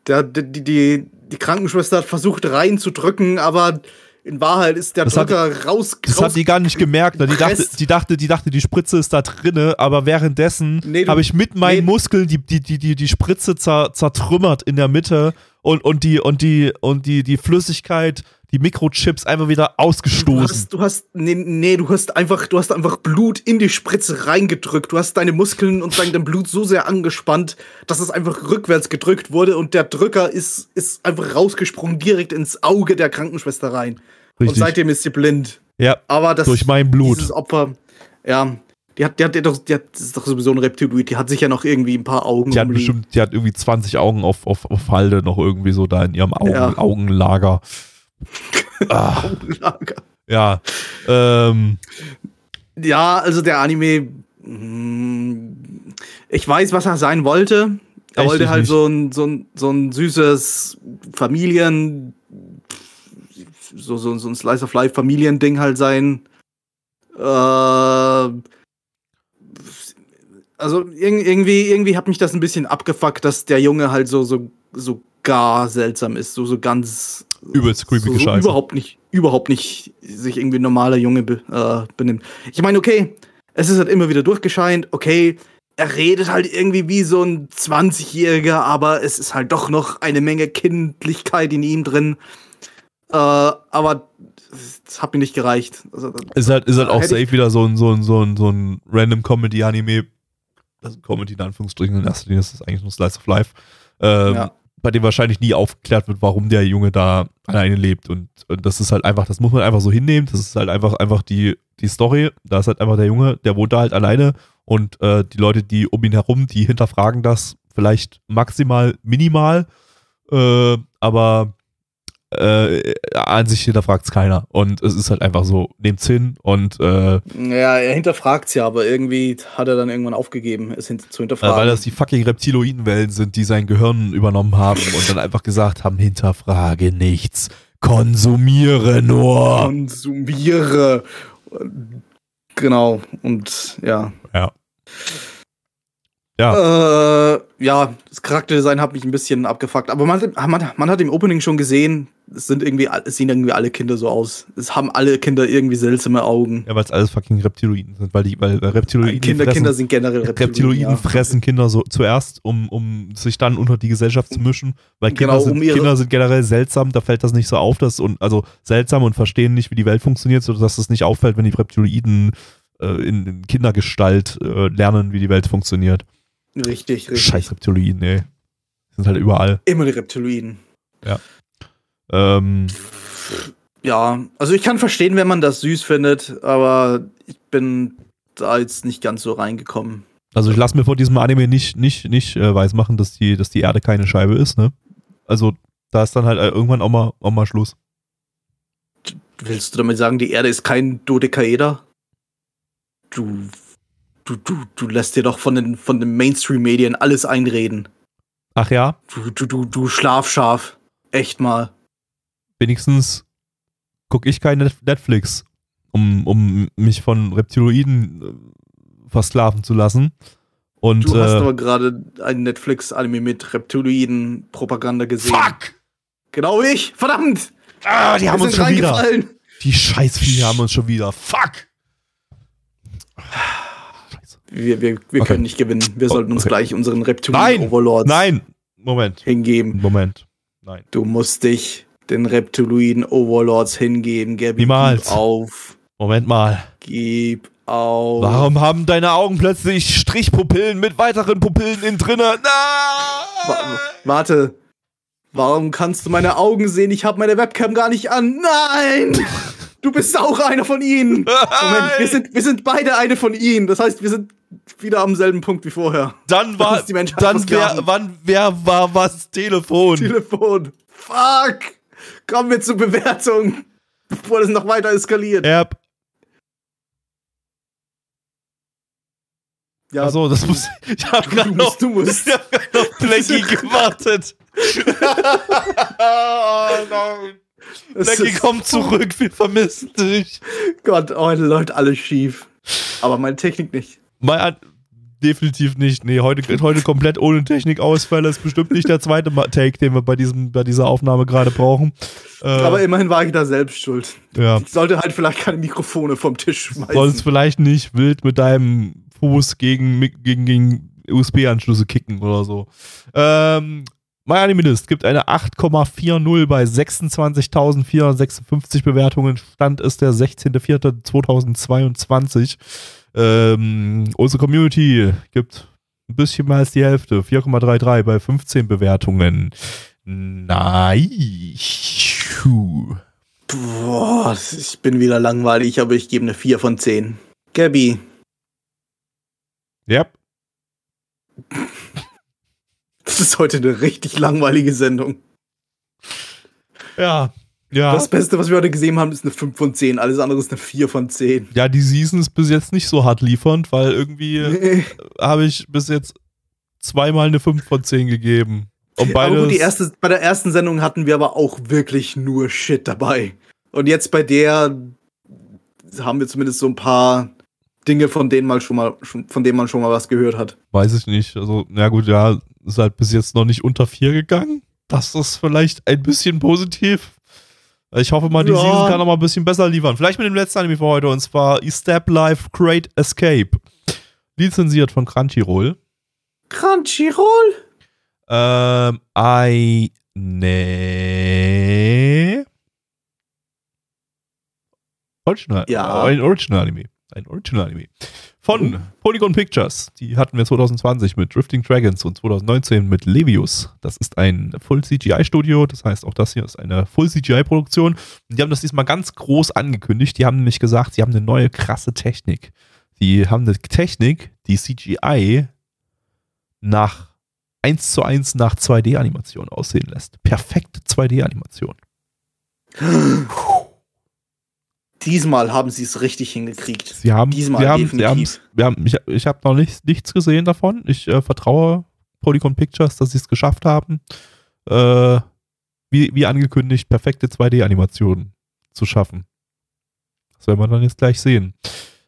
Der, die, die, die Krankenschwester hat versucht reinzudrücken, aber in Wahrheit ist der Das hat- Drücker raus. Das raus hat die gar nicht gemerkt. Ne? Die, dachte, die, dachte, die dachte, die Spritze ist da drinne, aber währenddessen Nee, habe ich mit meinen nee. Muskeln die, die, die, die, die Spritze zer, zertrümmert in der Mitte und, und, die, und, die, und die, die Flüssigkeit, die Mikrochips einfach wieder Du ausgestoßen. hast, du hast, nee, nee, du hast einfach, du hast einfach Blut in die Spritze reingedrückt. Du hast deine Muskeln und dein, dein Blut so sehr angespannt, dass es einfach rückwärts gedrückt wurde und der Drücker ist, ist einfach rausgesprungen direkt ins Auge der Krankenschwester rein. Und Richtig. seitdem ist sie blind. ja, Aber das durch mein Blut. dieses Opfer, ja, die hat, die hat, die hat doch, die hat, das ist doch sowieso ein Reptiloid. Die hat sicher noch irgendwie ein paar Augen. Die hat bestimmt, die hat irgendwie 20 Augen auf, auf, auf Halde noch irgendwie so da in ihrem Augen, Ja. Augenlager. Ah, ja. Ähm, Ja, also der Anime, mm, ich weiß, was er sein wollte. Er Echt, wollte halt nicht. so ein, so, ein, so ein süßes Familien, so, so, so ein Slice of Life Familiending halt sein. Äh, also irg- irgendwie, irgendwie hat mich das ein bisschen abgefuckt, dass der Junge halt so, so, so gar seltsam ist, so, so ganz übelst creepy so, so überhaupt nicht, überhaupt nicht sich irgendwie ein normaler Junge be, äh, benimmt. Ich meine, okay, es ist halt immer wieder durchgescheint, okay, er redet halt irgendwie wie so ein 20-Jähriger, aber es ist halt doch noch eine Menge Kindlichkeit in ihm drin. Äh, aber es hat mir nicht gereicht. Also, Ist halt, ist halt auch safe wieder so ein, so ein, so ein, so ein random Comedy-Anime. Also Comedy in Anführungsstrichen, in erster Linie ist das eigentlich nur Slice of Life. Ähm, Ja. Bei dem wahrscheinlich nie aufgeklärt wird, warum der Junge da alleine lebt. Und, und das ist halt einfach, das muss man einfach so hinnehmen. Das ist halt einfach, einfach die, die Story. Da ist halt einfach der Junge, der wohnt da halt alleine. Und äh, die Leute, die um ihn herum, die hinterfragen das vielleicht maximal minimal. Äh, aber äh, an sich hinterfragt es keiner. Und es ist halt einfach so, nehmt's hin und äh, ja, er hinterfragt's ja, aber irgendwie hat er dann irgendwann aufgegeben, es hin zu hinterfragen. weil das die fucking Reptiloidenwellen sind, die sein Gehirn übernommen haben und dann einfach gesagt haben, hinterfrage nichts, konsumiere nur. konsumiere. Genau, und ja. Ja. Ja, Äh, ja, das Charakterdesign hat mich ein bisschen abgefuckt. Aber man, man, man hat im Opening schon gesehen, es sind irgendwie, es sehen irgendwie alle Kinder so aus. Es haben alle Kinder irgendwie seltsame Augen. ja weil es alles fucking Reptiloiden sind, weil die, weil Reptiloiden Kinder, fressen, Kinder sind generell Reptiloiden. Reptiloiden ja. fressen Kinder so zuerst, um, um sich dann unter die Gesellschaft zu mischen, weil Kinder, Genau, sind, um Kinder sind generell seltsam, da fällt das nicht so auf, dass, und, also seltsam und verstehen nicht, wie die Welt funktioniert, sodass es nicht auffällt, wenn die Reptiloiden äh, in, in Kindergestalt äh, lernen, wie die Welt funktioniert. Richtig, richtig. Scheiß Reptiloiden, ey. Sind halt überall. Immer die Reptiloiden. Ähm, Ja, also ich kann verstehen, wenn man das süß findet, aber ich bin da jetzt nicht ganz so reingekommen. also ich lasse mir vor diesem Anime nicht, nicht, nicht äh, weismachen, dass die, dass die Erde keine Scheibe ist, ne? Also da ist dann halt äh, irgendwann auch mal, auch mal Schluss. Willst du damit sagen, die Erde ist kein Dodekaeder? Du, du, du, du lässt dir doch von den, von den Mainstream-Medien alles einreden. Ach ja, Du, du, du, du Schlafschaf. Echt mal. wenigstens gucke ich kein Net- Netflix, um, um mich von Reptiloiden äh, versklaven zu lassen. Und Du hast äh, aber gerade ein Netflix-Anime mit Reptiloiden-Propaganda gesehen. fuck! Genau ich! Verdammt! Ah, die haben uns schon wieder. Die Scheißviecher haben uns schon wieder. Fuck! Wir, wir, wir Okay. können nicht gewinnen. Wir sollten uns okay. gleich unseren Nein! Reptiloiden-Overlords Nein! Moment. hingeben. Moment. Nein. Du musst dich den Reptiloiden-Overlords hingeben. Gabi, Niemals. Gib auf. Moment mal. Gib auf. Warum haben deine Augen plötzlich Strichpupillen mit weiteren Pupillen innen drinne? Wa Nein! warte. Warum kannst du meine Augen sehen? Ich habe meine Webcam gar nicht an. Nein! Du bist auch einer von ihnen. Moment, wir sind, wir sind beide eine von ihnen. Das heißt, wir sind wieder am selben Punkt wie vorher. Dann war, ist die Menschheit dann wer, wann, wer war was Telefon? Telefon. Fuck! Kommen wir zur Bewertung, bevor das noch weiter eskaliert. Erb. Ja, Achso, das muss. Ich hab du grad noch, du musst. ich hab noch Blackie gewartet. oh nein. Ist- komm zurück, wir vermissen dich. Gott, heute läuft alles schief. Aber meine Technik nicht. Mein, definitiv nicht. Nee, heute, heute komplett ohne Technikausfälle. Ist bestimmt nicht der zweite Take, den wir bei, diesem, bei dieser Aufnahme gerade brauchen. Äh, Aber immerhin war ich da selbst schuld. ja. Ich sollte halt vielleicht keine Mikrofone vom Tisch schmeißen. sollst vielleicht nicht wild mit deinem Fuß gegen, gegen, gegen USB-Anschlüsse kicken oder so. Ähm, MyAnimeList gibt eine 8,40 bei 26.456 Bewertungen. Stand ist der 16.04.2022. Ähm, unsere Community gibt ein bisschen mehr als die Hälfte, 4,33 bei 15 Bewertungen. Nice. Boah, ich bin wieder langweilig, aber ich gebe eine 4 von 10. Gabby, Yep. Das ist heute eine richtig langweilige Sendung. Ja. Ja. Das Beste, was wir heute gesehen haben, ist eine 5 von 10. Alles andere ist eine 4 von 10. Ja, die Season ist bis jetzt nicht so hart liefernd, weil irgendwie Nee. habe ich bis jetzt zweimal eine 5 von 10 gegeben. Und Aber beides. gut, die erste, bei der ersten Sendung hatten wir aber auch wirklich nur Shit dabei. Und jetzt bei der haben wir zumindest so ein paar Dinge, von denen man schon mal, von denen man schon mal was gehört hat. weiß ich nicht. Also, na gut, ja, ist halt bis jetzt noch nicht unter 4 gegangen. Das ist vielleicht ein bisschen positiv. Ich hoffe mal, die Ja. Season kann noch mal ein bisschen besser liefern. Vielleicht mit dem letzten Anime für heute und zwar Step Life Great Escape. Lizenziert von Crunchyroll. Crunchyroll? Ähm, eine Original, Ja. ein Original Anime, ein Original Anime von Polygon Pictures. Die hatten wir 2020 mit Drifting Dragons und 2019 mit Levius. Das ist ein Full CGI Studio, das heißt auch das hier ist eine Full CGI Produktion. Und die haben das diesmal ganz groß angekündigt. Die haben nämlich gesagt, sie haben eine neue krasse Technik. Die haben eine Technik, die CGI nach 1 zu 1 nach 2D-Animation aussehen lässt. Perfekte 2D-Animation. Diesmal haben sie es richtig hingekriegt. Sie haben, Diesmal wir haben, definitiv. wir haben, wir haben, ich, ich habe noch nicht, nichts gesehen davon. Ich äh, vertraue Polygon Pictures, dass sie es geschafft haben, äh, wie, wie angekündigt, perfekte 2D-Animationen zu schaffen. Das werden wir dann jetzt gleich sehen.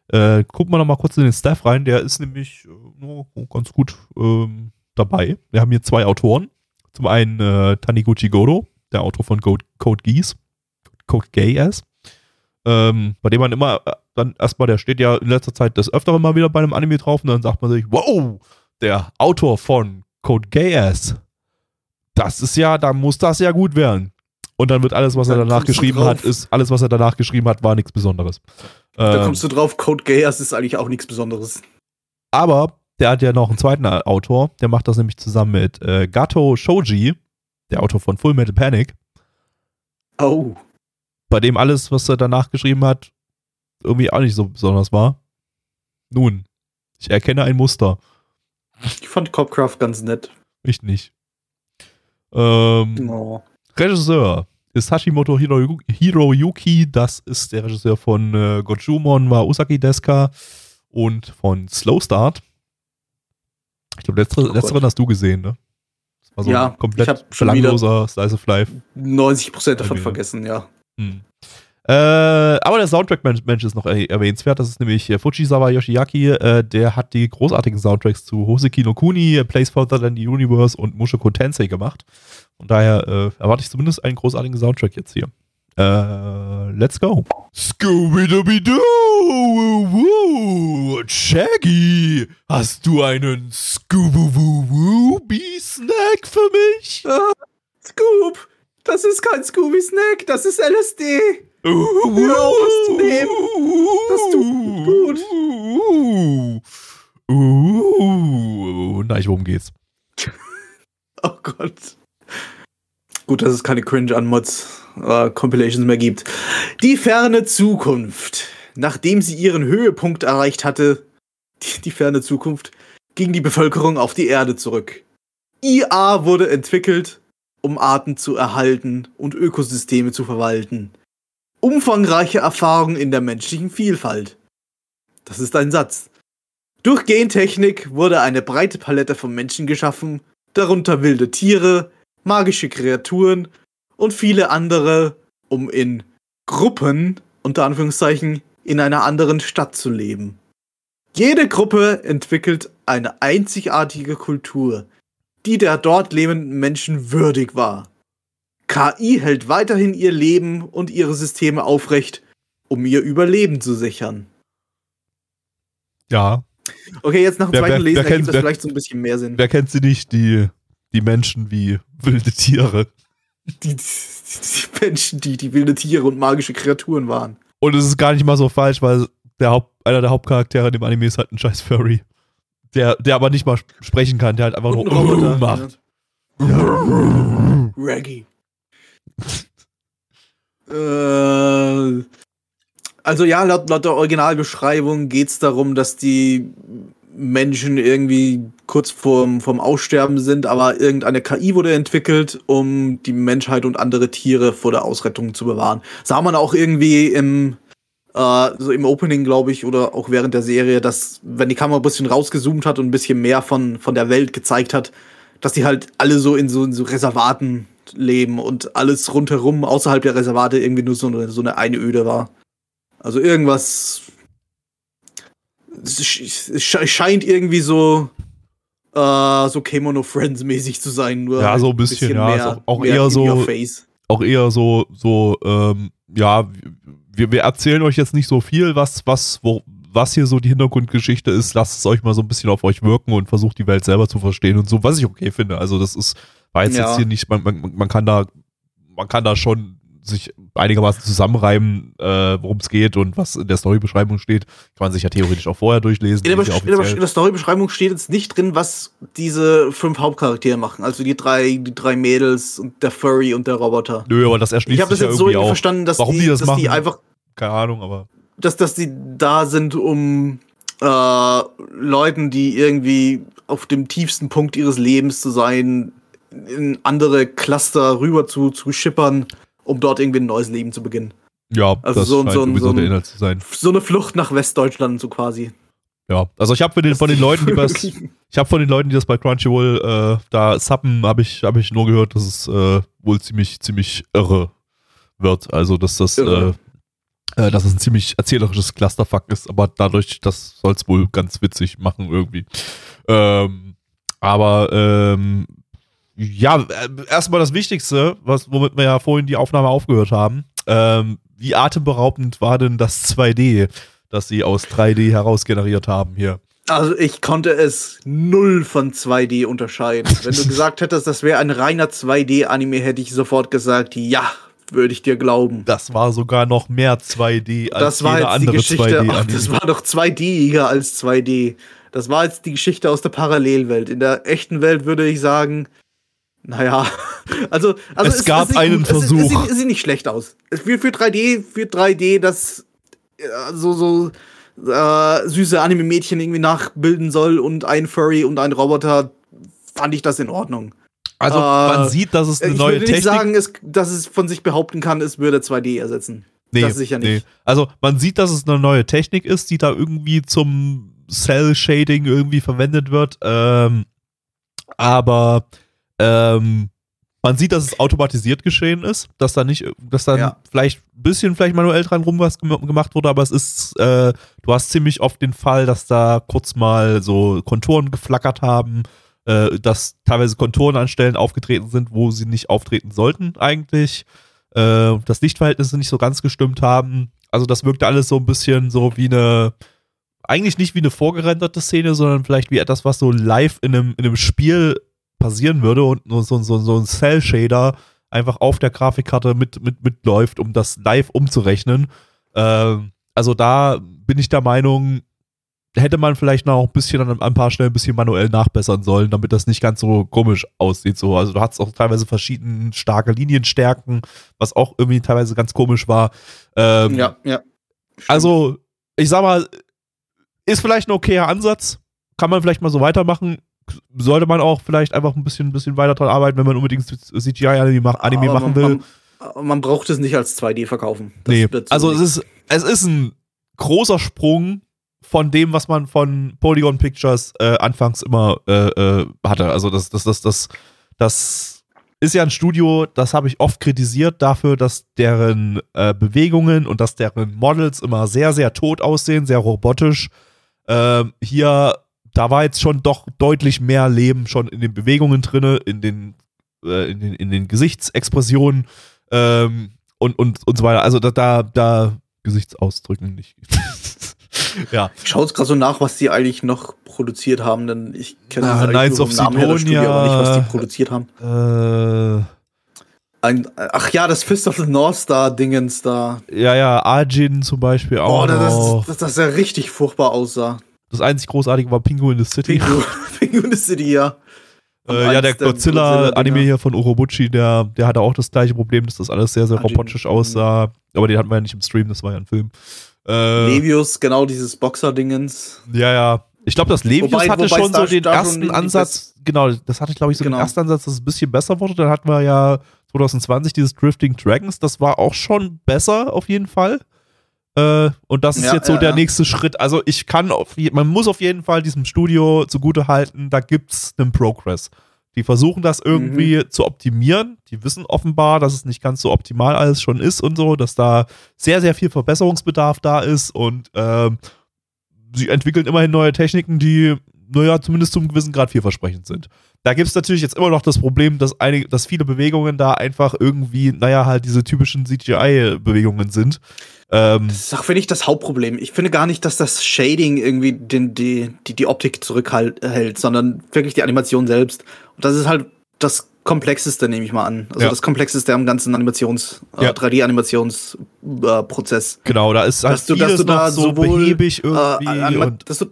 Äh, gucken wir noch mal kurz in den Staff rein. Der ist nämlich nur ganz gut ähm, dabei. Wir haben hier zwei Autoren. Zum einen äh, Taniguchi Godo, der Autor von Code, Code Geass, Code Geass, ähm, bei dem man immer äh, dann erstmal, der steht ja in letzter Zeit des Öfteren mal wieder bei einem Anime drauf und dann sagt man sich, wow, der Autor von Code Geass, das ist ja, da muss das ja gut werden. Und dann wird alles, was er Dann danach kommst du geschrieben hat, ist, alles, was er danach geschrieben hat, war nichts Besonderes. Da Ähm, kommst du drauf, Code Geass ist eigentlich auch nichts Besonderes. aber der hat ja noch einen zweiten Autor, der macht das nämlich zusammen mit äh, Gato Shoji, der Autor von Full Metal Panic, Oh. Bei dem alles, was er danach geschrieben hat, irgendwie auch nicht so besonders war. Nun, ich erkenne ein Muster. Ich fand Copcraft ganz nett. Ich nicht. Ähm, Oh. Regisseur ist Hashimoto Hiroyu- Hiroyuki. Das ist der Regisseur von äh, Gojumon wa Usaki Deska und von Slow Start. Ich glaube, letztere, Oh letzteren hast du gesehen, ne? Das war so Ja, ein komplett belangloser Slice of Life. 90% davon Anime. vergessen, ja. Hm. Äh, aber der Soundtrack-Mensch ist noch er erwähnenswert. Das ist nämlich äh, Fujisawa Yoshiaki. Äh, der hat die großartigen Soundtracks zu Hoseki no Kuni, Place Further Than the Universe und Mushoku Tensei gemacht. Von daher äh, erwarte ich zumindest einen großartigen Soundtrack jetzt hier. Äh, let's go. Scooby-Dooby-Doo! Shaggy, hast du einen Scooby-Snack für mich? Scoop! Das ist kein Scooby-Snack, das ist LSD. Hör auf, es zu nehmen. Das tut Uh, na, worum geht's? Oh Gott. Gut, dass es keine Cringe-Anmods äh, Compilations mehr gibt. Die ferne Zukunft. Nachdem sie ihren Höhepunkt erreicht hatte, die, die ferne Zukunft, ging die Bevölkerung auf die Erde zurück. IA wurde entwickelt, um Arten zu erhalten und Ökosysteme zu verwalten. Umfangreiche Erfahrung in der menschlichen Vielfalt. Das ist ein Satz. Durch Gentechnik wurde eine breite Palette von Menschen geschaffen, darunter wilde Tiere, magische Kreaturen und viele andere, um in Gruppen, unter Anführungszeichen, in einer anderen Stadt zu leben. Jede Gruppe entwickelt eine einzigartige Kultur, die der dort lebenden Menschen würdig war. KI hält weiterhin ihr Leben und ihre Systeme aufrecht, um ihr Überleben zu sichern. Ja. Okay, jetzt nach dem Wer- zweiten wer- Lesen wer ergibt kennt- das wer- vielleicht so ein bisschen mehr Sinn. Wer kennt sie nicht? Die, die Menschen wie wilde Tiere. Die, die, die Menschen, die die wilde Tiere und magische Kreaturen waren. Und es ist gar nicht mal so falsch, weil der Haupt, einer der Hauptcharaktere in dem Anime ist halt ein scheiß Furry. Der, der aber nicht mal sp- sprechen kann, der halt einfach nur Roboter. macht. Reggae. äh, also ja, laut, laut der Originalbeschreibung geht es darum, dass die Menschen irgendwie kurz vorm, vorm Aussterben sind, aber irgendeine KI wurde entwickelt, um die Menschheit und andere Tiere vor der Ausrettung zu bewahren. Sah man auch irgendwie im, äh, so im Opening, glaube ich, oder auch während der Serie, dass, wenn die Kamera ein bisschen rausgezoomt hat und ein bisschen mehr von, von der Welt gezeigt hat, dass die halt alle so in so, in so Reservaten leben und alles rundherum außerhalb der Reservate irgendwie nur so eine, so eine Einöde war. Also irgendwas. Es sch- es sche- scheint irgendwie so. Äh, so Kemono Friends mäßig zu sein, nur Ja, halt so ein bisschen, ja, ist auch- auch eher so-. Auch eher so, so, ähm, ja, wir, wir erzählen euch jetzt nicht so viel, was, was, wo, was hier so die Hintergrundgeschichte ist. Lasst es euch mal so ein bisschen auf euch wirken und versucht die Welt selber zu verstehen und so, was ich okay finde. Also das ist, war jetzt, Ja. jetzt hier nicht, man, man, man kann da, man kann da schon sich einigermaßen zusammenreimen, äh, worum es geht und was in der Storybeschreibung steht. Kann man sich ja theoretisch auch vorher durchlesen. In der, die Besch- in, der, Storybeschreibung steht jetzt nicht drin, was diese fünf Hauptcharaktere machen. Also die drei, die drei Mädels und der Furry und der Roboter. Nö, aber das erschließt Ich habe das sich ja jetzt so irgendwie irgendwie auch. verstanden, dass Warum die, die das dass die machen? einfach Keine Ahnung, aber dass, dass die da sind, um äh, Leuten, die irgendwie auf dem tiefsten Punkt ihres Lebens zu sein, in andere Cluster rüber zu, zu schippern, um dort irgendwie ein neues Leben zu beginnen. ja, Also das so ein- scheint so ein- so ein- der Inhalt zu sein. So eine Flucht nach Westdeutschland, so quasi. Ja, also ich habe von den, von den Leuten, die das, ich habe von den Leuten, die das bei Crunchyroll äh, da suppen, habe ich, habe ich nur gehört, dass es äh, wohl ziemlich, ziemlich irre wird. Also dass das, äh, äh, dass es ein ziemlich erzählerisches Clusterfuck ist, aber dadurch, das soll es wohl ganz witzig machen irgendwie. Ähm, aber ähm, ja, äh, erstmal das Wichtigste, was, womit wir ja vorhin die Aufnahme aufgehört haben. Ähm, wie atemberaubend war denn das 2D, das sie aus 3D heraus generiert haben hier? Also ich konnte es null von 2D unterscheiden. Wenn du gesagt hättest, das wäre ein reiner 2D-Anime, hätte ich sofort gesagt, ja, würde ich dir glauben. Das war sogar noch mehr 2D als das war jetzt die andere Geschichte, 2D ach, das war doch 2D-iger als 2D. Das war jetzt die Geschichte aus der Parallelwelt. In der echten Welt würde ich sagen, naja, also, also Es gab sieht einen es, Es, Versuch. es, sieht, es sieht nicht schlecht aus. Es- Für, für 3D, für 3D, das äh, so, so äh, süße Anime-Mädchen irgendwie nachbilden soll und ein Furry und ein Roboter, fand ich das in Ordnung. Also äh, man sieht, dass es eine ich neue würde nicht Technik sagen, dass es von sich behaupten kann, es würde 2D ersetzen. Nee, das sicher nicht. Also man sieht, dass es eine neue Technik ist, die da irgendwie zum Cell-Shading irgendwie verwendet wird. Ähm, aber ähm, Man sieht, dass es automatisiert geschehen ist, dass da nicht, dass dann Ja. vielleicht ein bisschen vielleicht manuell dran rum was gem- gemacht wurde, aber es ist, äh, du hast ziemlich oft den Fall, dass da kurz mal so Konturen geflackert haben, äh, dass teilweise Konturen an Stellen aufgetreten sind, wo sie nicht auftreten sollten eigentlich, äh, dass Lichtverhältnisse nicht so ganz gestimmt haben. Also das wirkte alles so ein bisschen so wie eine, eigentlich nicht wie eine vorgerenderte Szene, sondern vielleicht wie etwas, was so live in einem, in einem Spiel passieren würde und so, so, so ein Cell-Shader einfach auf der Grafikkarte mit, mit, mitläuft, um das live umzurechnen. Ähm, also da bin ich der Meinung, hätte man vielleicht noch ein bisschen an ein paar Stellen ein bisschen manuell nachbessern sollen, damit das nicht ganz so komisch aussieht. So. Also du hattest auch teilweise verschiedene starke Linienstärken, was auch irgendwie teilweise ganz komisch war. Ähm, Ja, ja. also, ich sag mal, ist vielleicht ein okayer Ansatz. Kann man vielleicht mal so weitermachen. Sollte man auch vielleicht einfach ein bisschen, bisschen weiter dran arbeiten, wenn man unbedingt CGI-Anime machen man, will. Man, man braucht es nicht als 2D verkaufen. Das nee. Also, es ist, es ist ein großer Sprung von dem, was man von Polygon Pictures äh, anfangs immer äh, äh, hatte. Also, das, das, das, das, das ist ja ein Studio, das habe ich oft kritisiert dafür, dass deren äh, Bewegungen und dass deren Models immer sehr, sehr tot aussehen, sehr robotisch. Ähm, hier, da war jetzt schon doch deutlich mehr Leben schon in den Bewegungen drinne, in den, äh, in den, in den Gesichtsexpressionen ähm, und, und, und so weiter. Also da, da, da Gesichtsausdrücken nicht. ja. Ich schaue jetzt gerade so nach, was die eigentlich noch produziert haben, denn ich kenne Ah, Knights nur of das Studio, Sidonia. aber nicht, was die produziert haben. Äh, Ein, ach ja, das Fist of the North Star Dingens da. ja, ja, Arjin zum Beispiel auch. Oh, das, das, das, das ja richtig furchtbar aussah. Das einzig Großartige war Pingu in the City. Pingu, Pingu in the City, ja. Äh, ja, der Godzilla-Anime hier von Urobuchi, der, der hatte auch das gleiche Problem, dass das alles sehr, sehr robotisch aussah. Aber den hatten wir ja nicht im Stream, das war ja ein Film. Äh, Levius, genau dieses Boxer-Dingens. ja, ja. Ich glaube, das Levius Wobei- hatte wobei schon es da- so den schon ersten Ansatz, genau, das hatte ich, glaube ich, so Genau. den ersten Ansatz, dass es ein bisschen besser wurde. Dann hatten wir ja 2020 dieses Drifting Dragons, das war auch schon besser auf jeden Fall. Äh, und das ist Ja, jetzt so ja, der ja. nächste Schritt. Also ich kann auf man muss auf jeden Fall diesem Studio zugute halten, da gibt's einen Progress. Die versuchen das irgendwie Mhm. zu optimieren. Die wissen offenbar, dass es nicht ganz so optimal alles schon ist und so, dass da sehr, sehr viel Verbesserungsbedarf da ist und ähm, sie entwickeln immerhin neue Techniken, die, naja, zumindest zum gewissen Grad vielversprechend sind. Da gibt es natürlich jetzt immer noch das Problem, dass, einige, dass viele Bewegungen da einfach irgendwie, naja, halt diese typischen CGI-Bewegungen sind. Ähm, Das ist auch, finde ich, das Hauptproblem. Ich finde gar nicht, dass das Shading irgendwie den, die, die, die Optik zurückhält, sondern wirklich die Animation selbst. Das ist halt das Komplexeste, nehme ich mal an. Also Ja. das Komplexeste am ganzen Animations-, Ja. äh, 3D-Animationsprozess. genau, da ist halt Dass du- dass du da so sowohl, behäbig irgendwie. Äh, Anima- und, dass, du,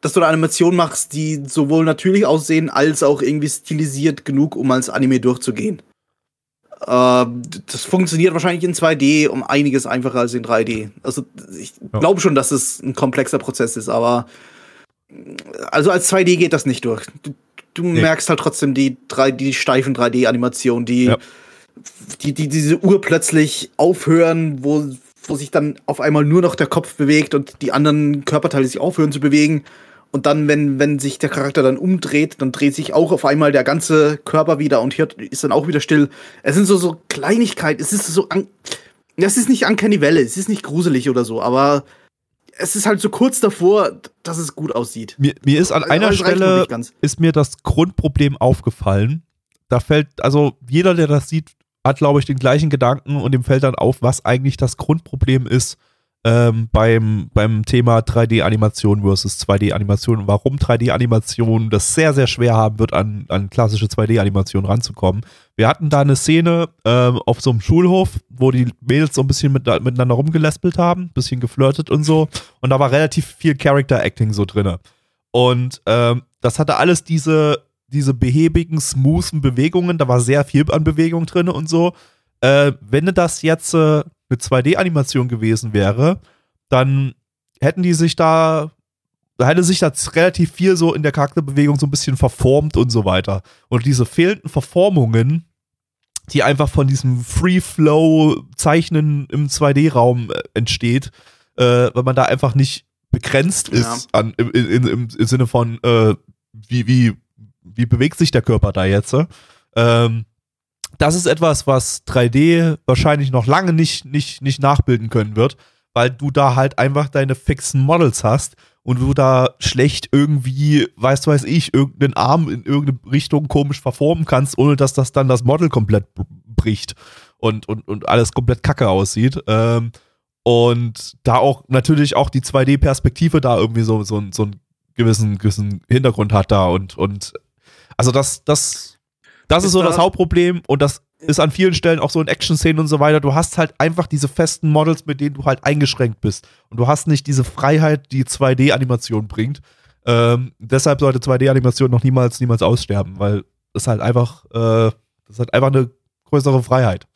dass du eine Animation machst, die sowohl natürlich aussehen, als auch irgendwie stilisiert genug, um als Anime durchzugehen. Äh, das funktioniert wahrscheinlich in 2D um einiges einfacher als in 3D. Also ich Ja. glaube schon, dass es ein komplexer Prozess ist, aber also als 2D geht das nicht durch. Du, du Nee. merkst halt trotzdem die, drei, die steifen 3D-Animationen, die, Ja. die, die diese Uhr plötzlich aufhören, wo, wo sich dann auf einmal nur noch der Kopf bewegt und die anderen Körperteile sich aufhören zu bewegen. Und dann, wenn, wenn sich der Charakter dann umdreht, dann dreht sich auch auf einmal der ganze Körper wieder und hier ist dann auch wieder still. Es sind so, so Kleinigkeiten. Es ist so, an, es ist nicht Uncanny Valley, es ist nicht gruselig oder so, aber es ist halt so kurz davor, dass es gut aussieht. mir, mir ist an Also, einer Stelle ist mir das Grundproblem aufgefallen. Da fällt, also jeder, der das sieht, hat, glaube ich, den gleichen Gedanken und dem fällt dann auf, was eigentlich das Grundproblem ist ähm, beim, beim Thema 3D-Animation versus 2D-Animation und warum 3D-Animation das sehr, sehr schwer haben wird, an, an klassische 2D-Animation ranzukommen. Wir hatten da eine Szene ähm, auf so einem Schulhof, wo die Mädels so ein bisschen mit, miteinander rumgeläspelt haben, ein bisschen geflirtet und so. Und da war relativ viel Character-Acting so drinne. Und ähm, das hatte alles diese, diese behäbigen, smoothen Bewegungen. Da war sehr viel an Bewegung drin und so. Äh, wenn das jetzt äh, eine 2D-Animation gewesen wäre, dann hätten die sich da, da hätte sich das relativ viel so in der Charakterbewegung so ein bisschen verformt und so weiter. Und diese fehlenden Verformungen, die einfach von diesem Free-Flow-Zeichnen im 2D-Raum äh, entsteht, äh, weil man da einfach nicht begrenzt ist Ja. an, im, im, im Sinne von, äh, wie, wie, wie bewegt sich der Körper da jetzt? äh? Ähm, das ist etwas, was 3D wahrscheinlich noch lange nicht, nicht, nicht nachbilden können wird, weil du da halt einfach deine fixen Models hast und du da schlecht irgendwie, weiß weiß ich, irgendeinen Arm in irgendeine Richtung komisch verformen kannst, ohne dass das dann das Model komplett bricht und, und, und alles komplett kacke aussieht. Ähm, und da auch natürlich auch die 2D-Perspektive da irgendwie so, so, so einen gewissen, gewissen Hintergrund hat da und, und also das, das, das ist, so das Hauptproblem und das ist an vielen Stellen auch so in Action-Szenen und so weiter. Du hast halt einfach diese festen Models, mit denen du halt eingeschränkt bist. Und du hast nicht diese Freiheit, die 2D-Animation bringt. Ähm, deshalb sollte 2D-Animation noch niemals, niemals aussterben, weil es halt einfach, äh, das ist halt einfach eine größere Freiheit.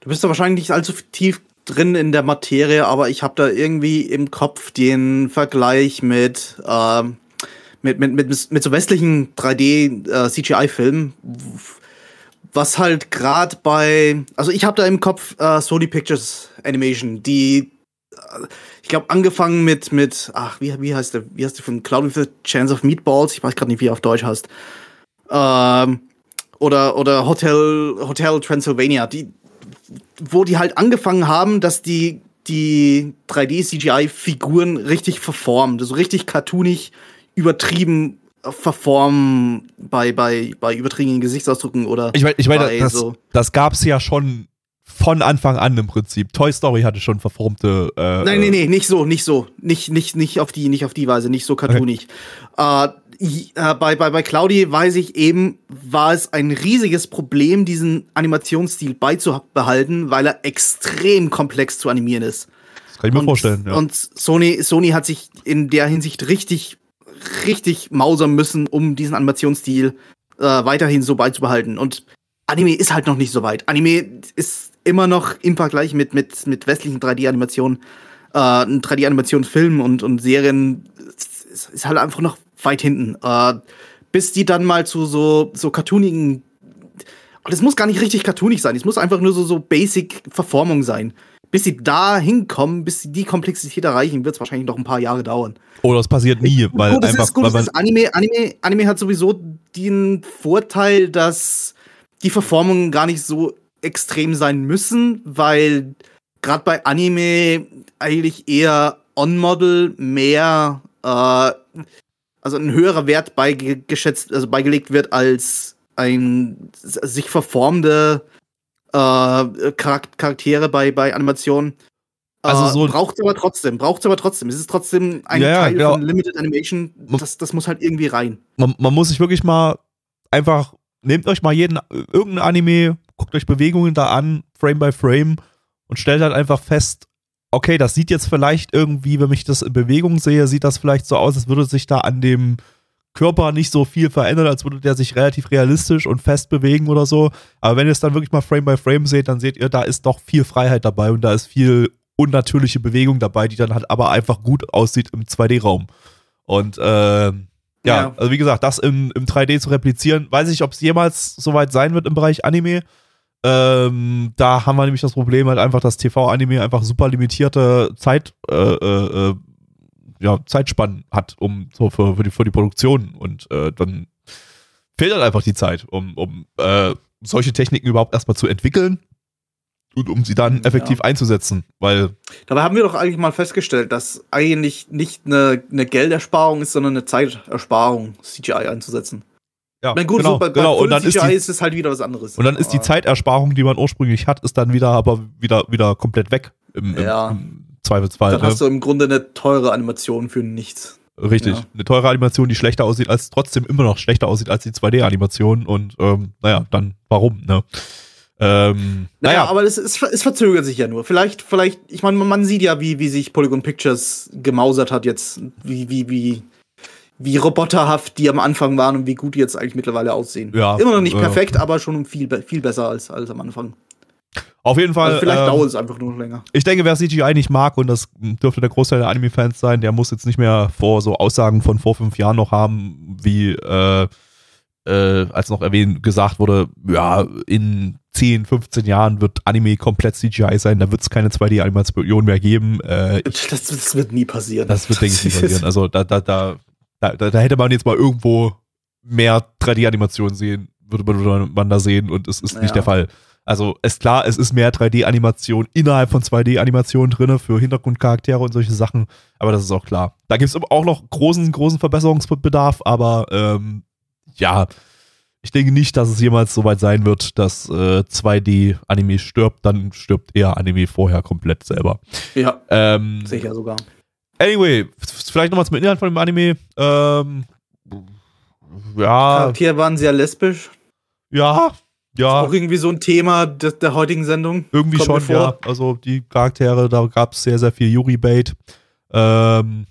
Du bist da wahrscheinlich nicht allzu tief drin in der Materie, aber ich habe da irgendwie im Kopf den Vergleich mit, äh, mit, mit, mit, mit so westlichen 3D-CGI-Filmen, äh, was halt gerade bei, also ich habe da im Kopf äh, Sony Pictures Animation, die, äh, ich glaube, angefangen mit, mit, ach, wie, wie heißt der, wie heißt der von Cloud with a Chance of Meatballs, ich weiß gerade nicht, wie er auf Deutsch heißt, ähm, oder, oder Hotel, Hotel Transylvania, die, wo die halt angefangen haben, dass die, die 3D-CGI-Figuren richtig verformen, so richtig cartoonig übertrieben verformen bei, bei, bei übertriebenen Gesichtsausdrücken oder. Ich meine, ich mein, das, so das gab es ja schon von Anfang an im Prinzip. Toy Story hatte schon verformte. Äh, Nein, nee, nee, nicht so, nicht so. Nicht, nicht, nicht auf die, nicht auf die Weise, nicht so cartoonig. Okay. Äh, äh, bei, bei, bei Claudi weiß ich eben, war es ein riesiges Problem, diesen Animationsstil beizubehalten, weil er extrem komplex zu animieren ist. Das kann ich mir und, vorstellen, ja. Und Sony, Sony hat sich in der Hinsicht richtig richtig mausern müssen, um diesen Animationsstil äh, weiterhin so beizubehalten. Und Anime ist halt noch nicht so weit. Anime ist immer noch im Vergleich mit, mit, mit westlichen 3D-Animationen, äh, 3D-Animationsfilmen und, und Serien ist, ist, halt einfach noch weit hinten. Äh, bis die dann mal zu so, so cartoonigen. Das muss gar nicht richtig cartoonig sein. Es muss einfach nur so, so Basic-Verformung sein bis sie da hinkommen, bis sie die Komplexität erreichen, wird es wahrscheinlich noch ein paar Jahre dauern. Oder es passiert nie, weil gut, einfach. Ist, gut, weil Anime, Anime, Anime hat sowieso den Vorteil, dass die Verformungen gar nicht so extrem sein müssen, weil gerade bei Anime eigentlich eher On-Model mehr, äh, also ein höherer Wert beigeschätzt, also beigelegt wird als ein sich verformende äh, Charaktere bei, bei Animationen. Also äh, so braucht es aber trotzdem, braucht es aber trotzdem. Es ist trotzdem ein ja, Teil genau. von Limited Animation. Das, das muss halt irgendwie rein. Man, man muss sich wirklich mal einfach, nehmt euch mal jeden, irgendein Anime, guckt euch Bewegungen da an, Frame by Frame und stellt halt einfach fest, okay, das sieht jetzt vielleicht irgendwie, wenn ich das in Bewegung sehe, sieht das vielleicht so aus, als würde sich da an dem Körper nicht so viel verändert, als würde der sich relativ realistisch und fest bewegen oder so. Aber wenn ihr es dann wirklich mal Frame by Frame seht, dann seht ihr, da ist doch viel Freiheit dabei und da ist viel unnatürliche Bewegung dabei, die dann halt aber einfach gut aussieht im 2D-Raum. Und äh, ja, ja, also wie gesagt, das im, im 3D zu replizieren, weiß ich, ob es jemals soweit sein wird im Bereich Anime. Ähm, da haben wir nämlich das Problem halt einfach, dass TV-Anime einfach super limitierte Zeit äh, äh, äh ja, Zeitspannen hat, um so für, für, die, für die Produktion. Und äh, dann fehlt halt einfach die Zeit, um, um äh, solche Techniken überhaupt erstmal zu entwickeln und um sie dann effektiv ja. einzusetzen. Weil. Dabei haben wir doch eigentlich mal festgestellt, dass eigentlich nicht eine, eine Geldersparung ist, sondern eine Zeitersparung, CGI einzusetzen. Ja, meine, gut, genau, so bei, genau. und dann CGI ist, die, ist, es halt wieder was anderes. Und dann ist die Zeitersparung, die man ursprünglich hat, ist dann wieder aber wieder, wieder komplett weg im, im, ja. im Zweifelsfall. Dann ne? hast du im Grunde eine teure Animation für nichts. Richtig. Ja. Eine teure Animation, die schlechter aussieht, als trotzdem immer noch schlechter aussieht als die 2D-Animation. Und ähm, naja, dann warum, ne? Ähm, naja, naja, aber es, es, es, verzögert sich ja nur. Vielleicht, vielleicht, ich meine, man sieht ja, wie, wie sich Polygon Pictures gemausert hat jetzt, wie, wie, wie, wie roboterhaft die am Anfang waren und wie gut die jetzt eigentlich mittlerweile aussehen. Ja, Immer noch nicht äh, perfekt, aber schon viel, viel besser als, als am Anfang. Auf jeden Fall. Also vielleicht ähm, dauert es einfach nur noch länger. Ich denke, wer CGI nicht mag, und das dürfte der Großteil der Anime-Fans sein, der muss jetzt nicht mehr vor so Aussagen von vor fünf Jahren noch haben, wie äh, äh, als noch erwähnt gesagt wurde, ja, in 10, 15 Jahren wird Anime komplett CGI sein, da wird es keine 2D-Animation mehr geben. Äh, ich, das, das, wird nie passieren. Das wird, denke ich, nie passieren. Also da, da, da, da, da hätte man jetzt mal irgendwo mehr 3D-Animationen sehen würde man, man da sehen und es ist nicht Ja. der Fall. Also ist klar, es ist mehr 3D-Animation innerhalb von 2D-Animationen drinne für Hintergrundcharaktere und solche Sachen, aber das ist auch klar. Da gibt es auch noch großen, großen Verbesserungsbedarf, aber ähm, ja, ich denke nicht, dass es jemals so weit sein wird, dass äh, 2D-Anime stirbt, dann stirbt eher Anime vorher komplett selber. Ja, Ähm, sicher sogar. Anyway, vielleicht nochmal zum Inhalt von dem Anime. Ähm, ja, Charaktere waren sehr lesbisch. ja, ja, Auch irgendwie so ein Thema der, der heutigen Sendung. irgendwie kommt schon, ja. Also die Charaktere, da gab es sehr, sehr viel Yuri-Bait. Ähm,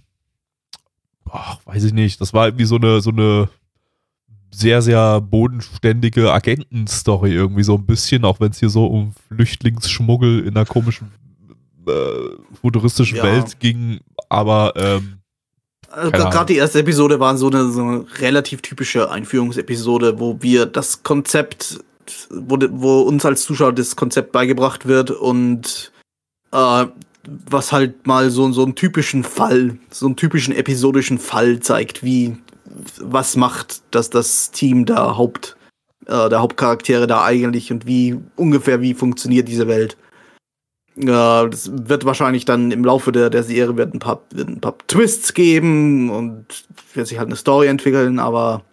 ach, weiß ich nicht. Das war irgendwie so eine, so eine sehr, sehr bodenständige Agentenstory irgendwie so ein bisschen, auch wenn es hier so um Flüchtlingsschmuggel in einer komischen äh, futuristischen Ja. Welt ging. Aber ähm, Also Gerade die erste Episode war so eine, so eine relativ typische Einführungsepisode, wo wir das Konzept, wo, de- wo uns als Zuschauer das Konzept beigebracht wird und äh, was halt mal so, so einen typischen Fall, so einen typischen episodischen Fall zeigt, wie was macht das, das Team der Haupt, äh, der Hauptcharaktere da eigentlich und wie ungefähr wie funktioniert diese Welt. Ja, das wird wahrscheinlich dann im Laufe der, der Serie wird ein, paar, wird ein paar Twists geben und wird sich halt eine Story entwickeln, aber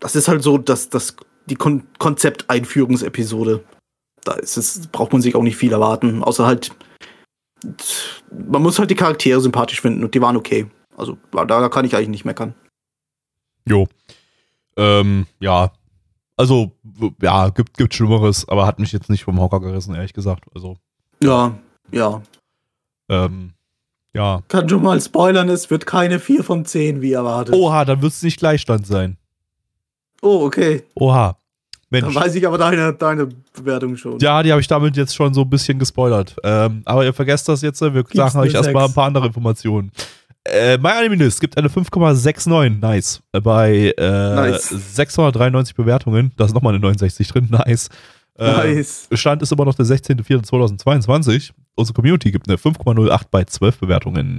das ist halt so, dass das die Kon Konzepteinführungsepisode. Da ist es, braucht man sich auch nicht viel erwarten, außer halt man muss halt die Charaktere sympathisch finden und die waren okay. Also da, da kann ich eigentlich nicht meckern. Jo. Ähm, ja. Also, ja, gibt, gibt Schlimmeres, aber hat mich jetzt nicht vom Hocker gerissen, ehrlich gesagt. Also, Ja, ja. ähm, ja. Kann schon mal spoilern, es wird keine 4 von 10 wie erwartet. Oha, dann wird es nicht Gleichstand sein. Oh okay. Oha. Dann Mensch. weiß ich aber deine, deine Bewertung schon. Ja, die habe ich damit jetzt schon so ein bisschen gespoilert. Ähm, aber ihr vergesst das jetzt, wir sagen euch erstmal ein paar andere Informationen. Äh, My Animalist gibt eine 5,69, nice. Bei äh, Nice. 693 Bewertungen, da ist nochmal eine 69 drin, nice. Äh, Nice. Stand ist immer noch der 16.04.2022. Unsere Community gibt eine 5,08 bei 12 Bewertungen.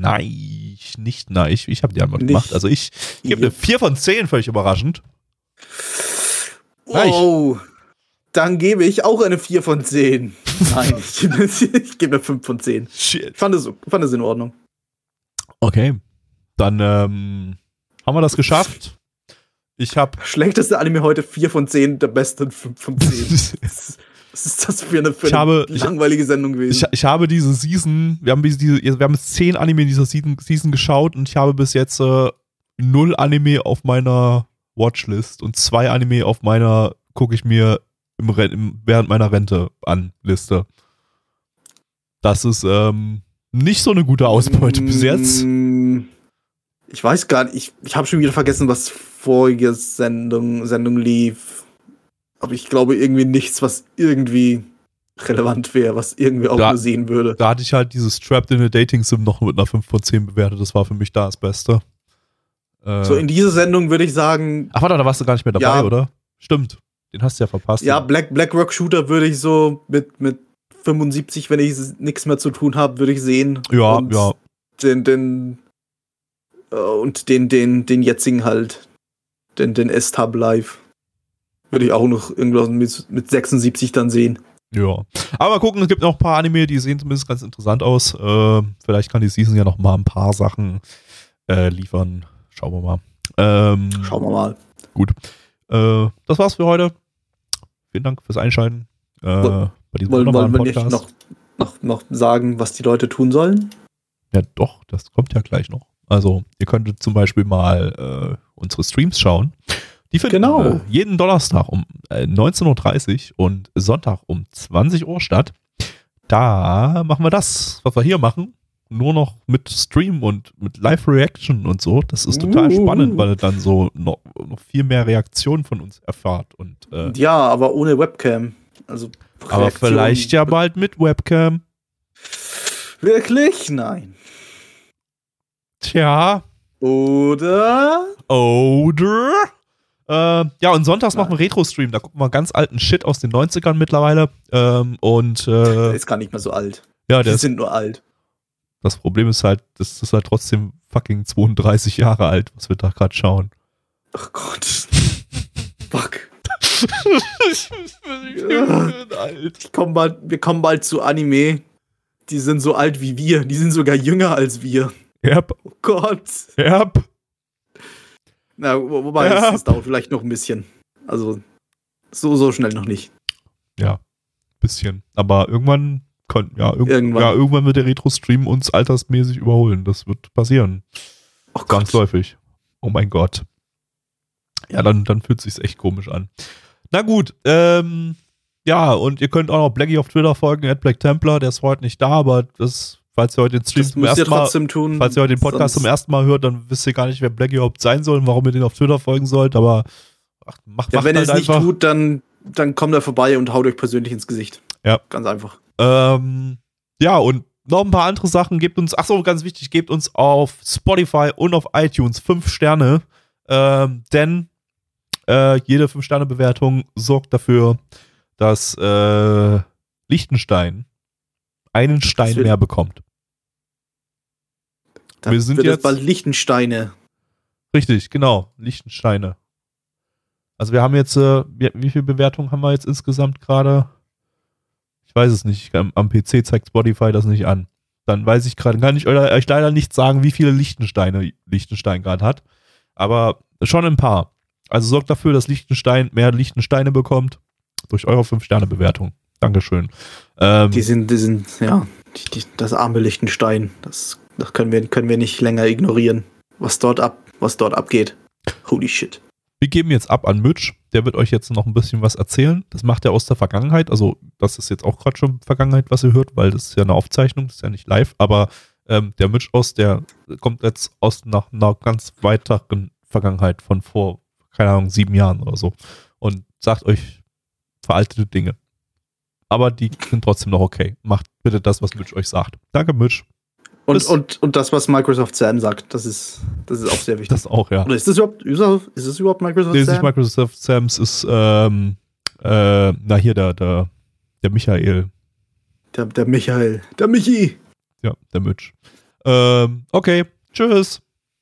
Nein, nicht nein. Ich, ich habe die Antwort Nicht. gemacht. Also ich gebe eine 4 von 10, völlig überraschend. Reich. Oh, dann gebe ich auch eine 4 von 10. Nein, ich gebe, ich gebe eine 5 von 10. Shit. Ich fand es, fand es in Ordnung. Okay. Dann ähm, haben wir das geschafft. Ich habe Schlechteste Anime heute 4 von 10, der beste 5 von 10. Was ist das für eine, für Ich eine habe- langweilige Sendung ich, gewesen? ich habe diese Season, wir haben diese, wir haben jetzt zehn Anime in dieser Season, Season geschaut und ich habe bis jetzt äh, null Anime auf meiner Watchlist und zwei Anime auf meiner gucke ich mir im, im, während meiner Rente an Liste. Das ist ähm, nicht so eine gute Ausbeute bis jetzt. Mm, Ich weiß gar nicht, ich, ich habe schon wieder vergessen, was vorige Sendung, Sendung lief. Aber ich glaube irgendwie nichts, was irgendwie relevant wäre, was irgendwie auch Da- nur sehen würde. Da hatte ich halt dieses Trapped in a Dating Sim noch mit einer 5 von 10 bewertet. Das war für mich da das Beste. Äh, So in dieser Sendung würde ich sagen, Ach, warte, da warst du gar nicht mehr dabei, Ja. oder? Stimmt. Den hast du ja verpasst. ja, Black, Black Rock Shooter würde ich so mit, mit 75, wenn ich nichts mehr zu tun habe, würde ich sehen. Ja, und ja. Den, den, äh, und den, den, den jetzigen halt. Den, den S-Tab Live. Würde ich auch noch irgendwas mit, mit 76 dann sehen. Ja. Aber mal gucken, es gibt noch ein paar Anime, die sehen zumindest ganz interessant aus. Äh, vielleicht kann die Season ja noch mal ein paar Sachen äh, liefern. Schauen wir mal. Ähm, Schauen wir mal. äh, das war's für heute. Vielen Dank fürs Einschalten. Äh, Woll- bei diesem Wollen, wollen wir nicht noch, noch, noch sagen, was die Leute tun sollen? Ja, doch, das kommt ja gleich noch. Also, ihr könntet zum Beispiel mal äh, unsere Streams schauen. Die finden Genau. äh, jeden Donnerstag um äh, 19.30 Uhr und Sonntag um 20 Uhr statt. Da machen wir das, was wir hier machen. Nur noch mit Stream und mit Live-Reaction und so. Das ist total Uh. spannend, weil ihr dann so noch, noch viel mehr Reaktionen von uns erfahrt. Und, äh, Ja, aber ohne Webcam. Also aber vielleicht ja bald mit Webcam. Wirklich? Nein. Tja, Oder? Oder? Äh, ja, und sonntags Nein. machen wir Retro-Stream. Da gucken wir ganz alten Shit aus den 90ern mittlerweile. Ähm, und Der äh, ist gar nicht mehr so alt. ja, Die das, sind nur alt. Das Problem ist halt, das ist halt trotzdem fucking 32 Jahre alt, was wir da gerade schauen. Ach Gott. Fuck. Ich komm bald, wir kommen bald zu Anime. Die sind so alt wie wir. Die sind sogar jünger als wir. Yep, Oh Gott. yep. Na, wo- wobei, es, es dauert vielleicht noch ein bisschen. Also, so, so schnell noch nicht. Ja, bisschen. Aber irgendwann, kon- ja, irg Irgendwann. ja, irgendwann wird der Retro-Stream uns altersmäßig überholen. Das wird passieren. Oh. Zwangsläufig. Oh mein Gott. Ja, dann, dann fühlt sich's echt komisch an. Na gut, ähm, ja, und ihr könnt auch noch Blackie auf Twitter folgen, at Black Templar, der ist heute nicht da, aber das, falls ihr heute den Stream Das zum ihr ersten Mal, tun. falls ihr heute den Podcast zum ersten Mal hört, dann wisst ihr gar nicht, wer Blackie überhaupt sein soll und warum ihr den auf Twitter folgen sollt, aber ach, macht, Ja, macht wenn ihr halt es nicht tut, dann, dann kommt er vorbei und haut euch persönlich ins Gesicht. Ja. Ganz einfach. Ähm, ja, und noch ein paar andere Sachen. Gebt uns, ach so, ganz wichtig, gebt uns auf Spotify und auf iTunes fünf Sterne. Ähm, denn äh, jede fünf Sterne Bewertung sorgt dafür, dass äh, Liechtenstein einen Stein mehr bekommt. Dann Wir sind wird jetzt- bald Lichtensteine. Richtig, genau, Liechtensteine. Also wir haben jetzt, äh, wie, wie viele Bewertungen haben wir jetzt insgesamt gerade? Ich weiß es nicht. Am, am PC zeigt Spotify das nicht an. Dann weiß ich gerade, kann ich euch euch leider nicht sagen, wie viele Liechtensteine Liechtenstein gerade hat. Aber schon ein paar. Also sorgt dafür, dass Liechtenstein mehr Liechtensteine bekommt durch eure 5-Sterne-Bewertung. Dankeschön. Ähm, Die sind, die sind, ja, die, die, das arme Lichtenstein. Das, das können wir, können wir nicht länger ignorieren. Was dort ab, was dort abgeht. Holy shit. Wir geben jetzt ab an Mitch. Der wird euch jetzt noch ein bisschen was erzählen. Das macht er aus der Vergangenheit. Also, das ist jetzt auch gerade schon Vergangenheit, was ihr hört, weil das ist ja eine Aufzeichnung, das ist ja nicht live. Aber ähm, der Mitch aus, der kommt jetzt aus nach einer ganz weiteren Vergangenheit von vor, keine Ahnung, sieben Jahren oder so. Und sagt euch veraltete Dinge. Aber die sind trotzdem noch okay. Macht bitte das, was Mitch euch sagt. Danke, Mitch. Und, Das- und, und das, was Microsoft Sam sagt, das ist, das ist auch sehr wichtig. Das auch, ja. Oder ist das überhaupt, ist das, überhaupt Microsoft Nee, ist nicht Sam? Microsoft Sams, ist, ähm, äh, na hier, der, der, der Michael. Der, der Michael. Der Michi. Ja, der Mitch. Ähm, okay, tschüss.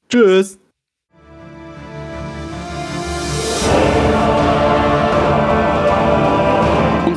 Tschüss.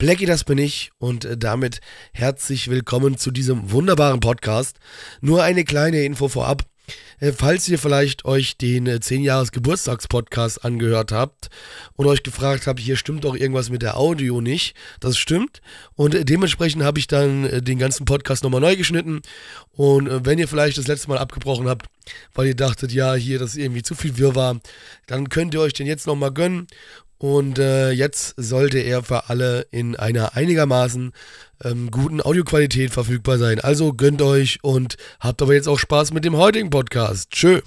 Blackie, das bin ich und äh, damit herzlich willkommen zu diesem wunderbaren Podcast. Nur eine kleine Info vorab. Äh, falls ihr vielleicht euch den 10 äh, Jahres Geburtstagspodcast angehört habt und euch gefragt habt, hier stimmt doch irgendwas mit der Audio nicht, das stimmt. Und dementsprechend habe ich dann den ganzen Podcast nochmal neu geschnitten. Und wenn ihr vielleicht das letzte Mal abgebrochen habt, weil ihr dachtet, ja, hier, das ist irgendwie zu viel Wirrwarr, dann könnt ihr euch den jetzt nochmal gönnen und äh, jetzt sollte er für alle in einer einigermaßen ähm, guten Audioqualität verfügbar sein. Also gönnt euch und habt aber jetzt auch Spaß mit dem heutigen Podcast. Tschö.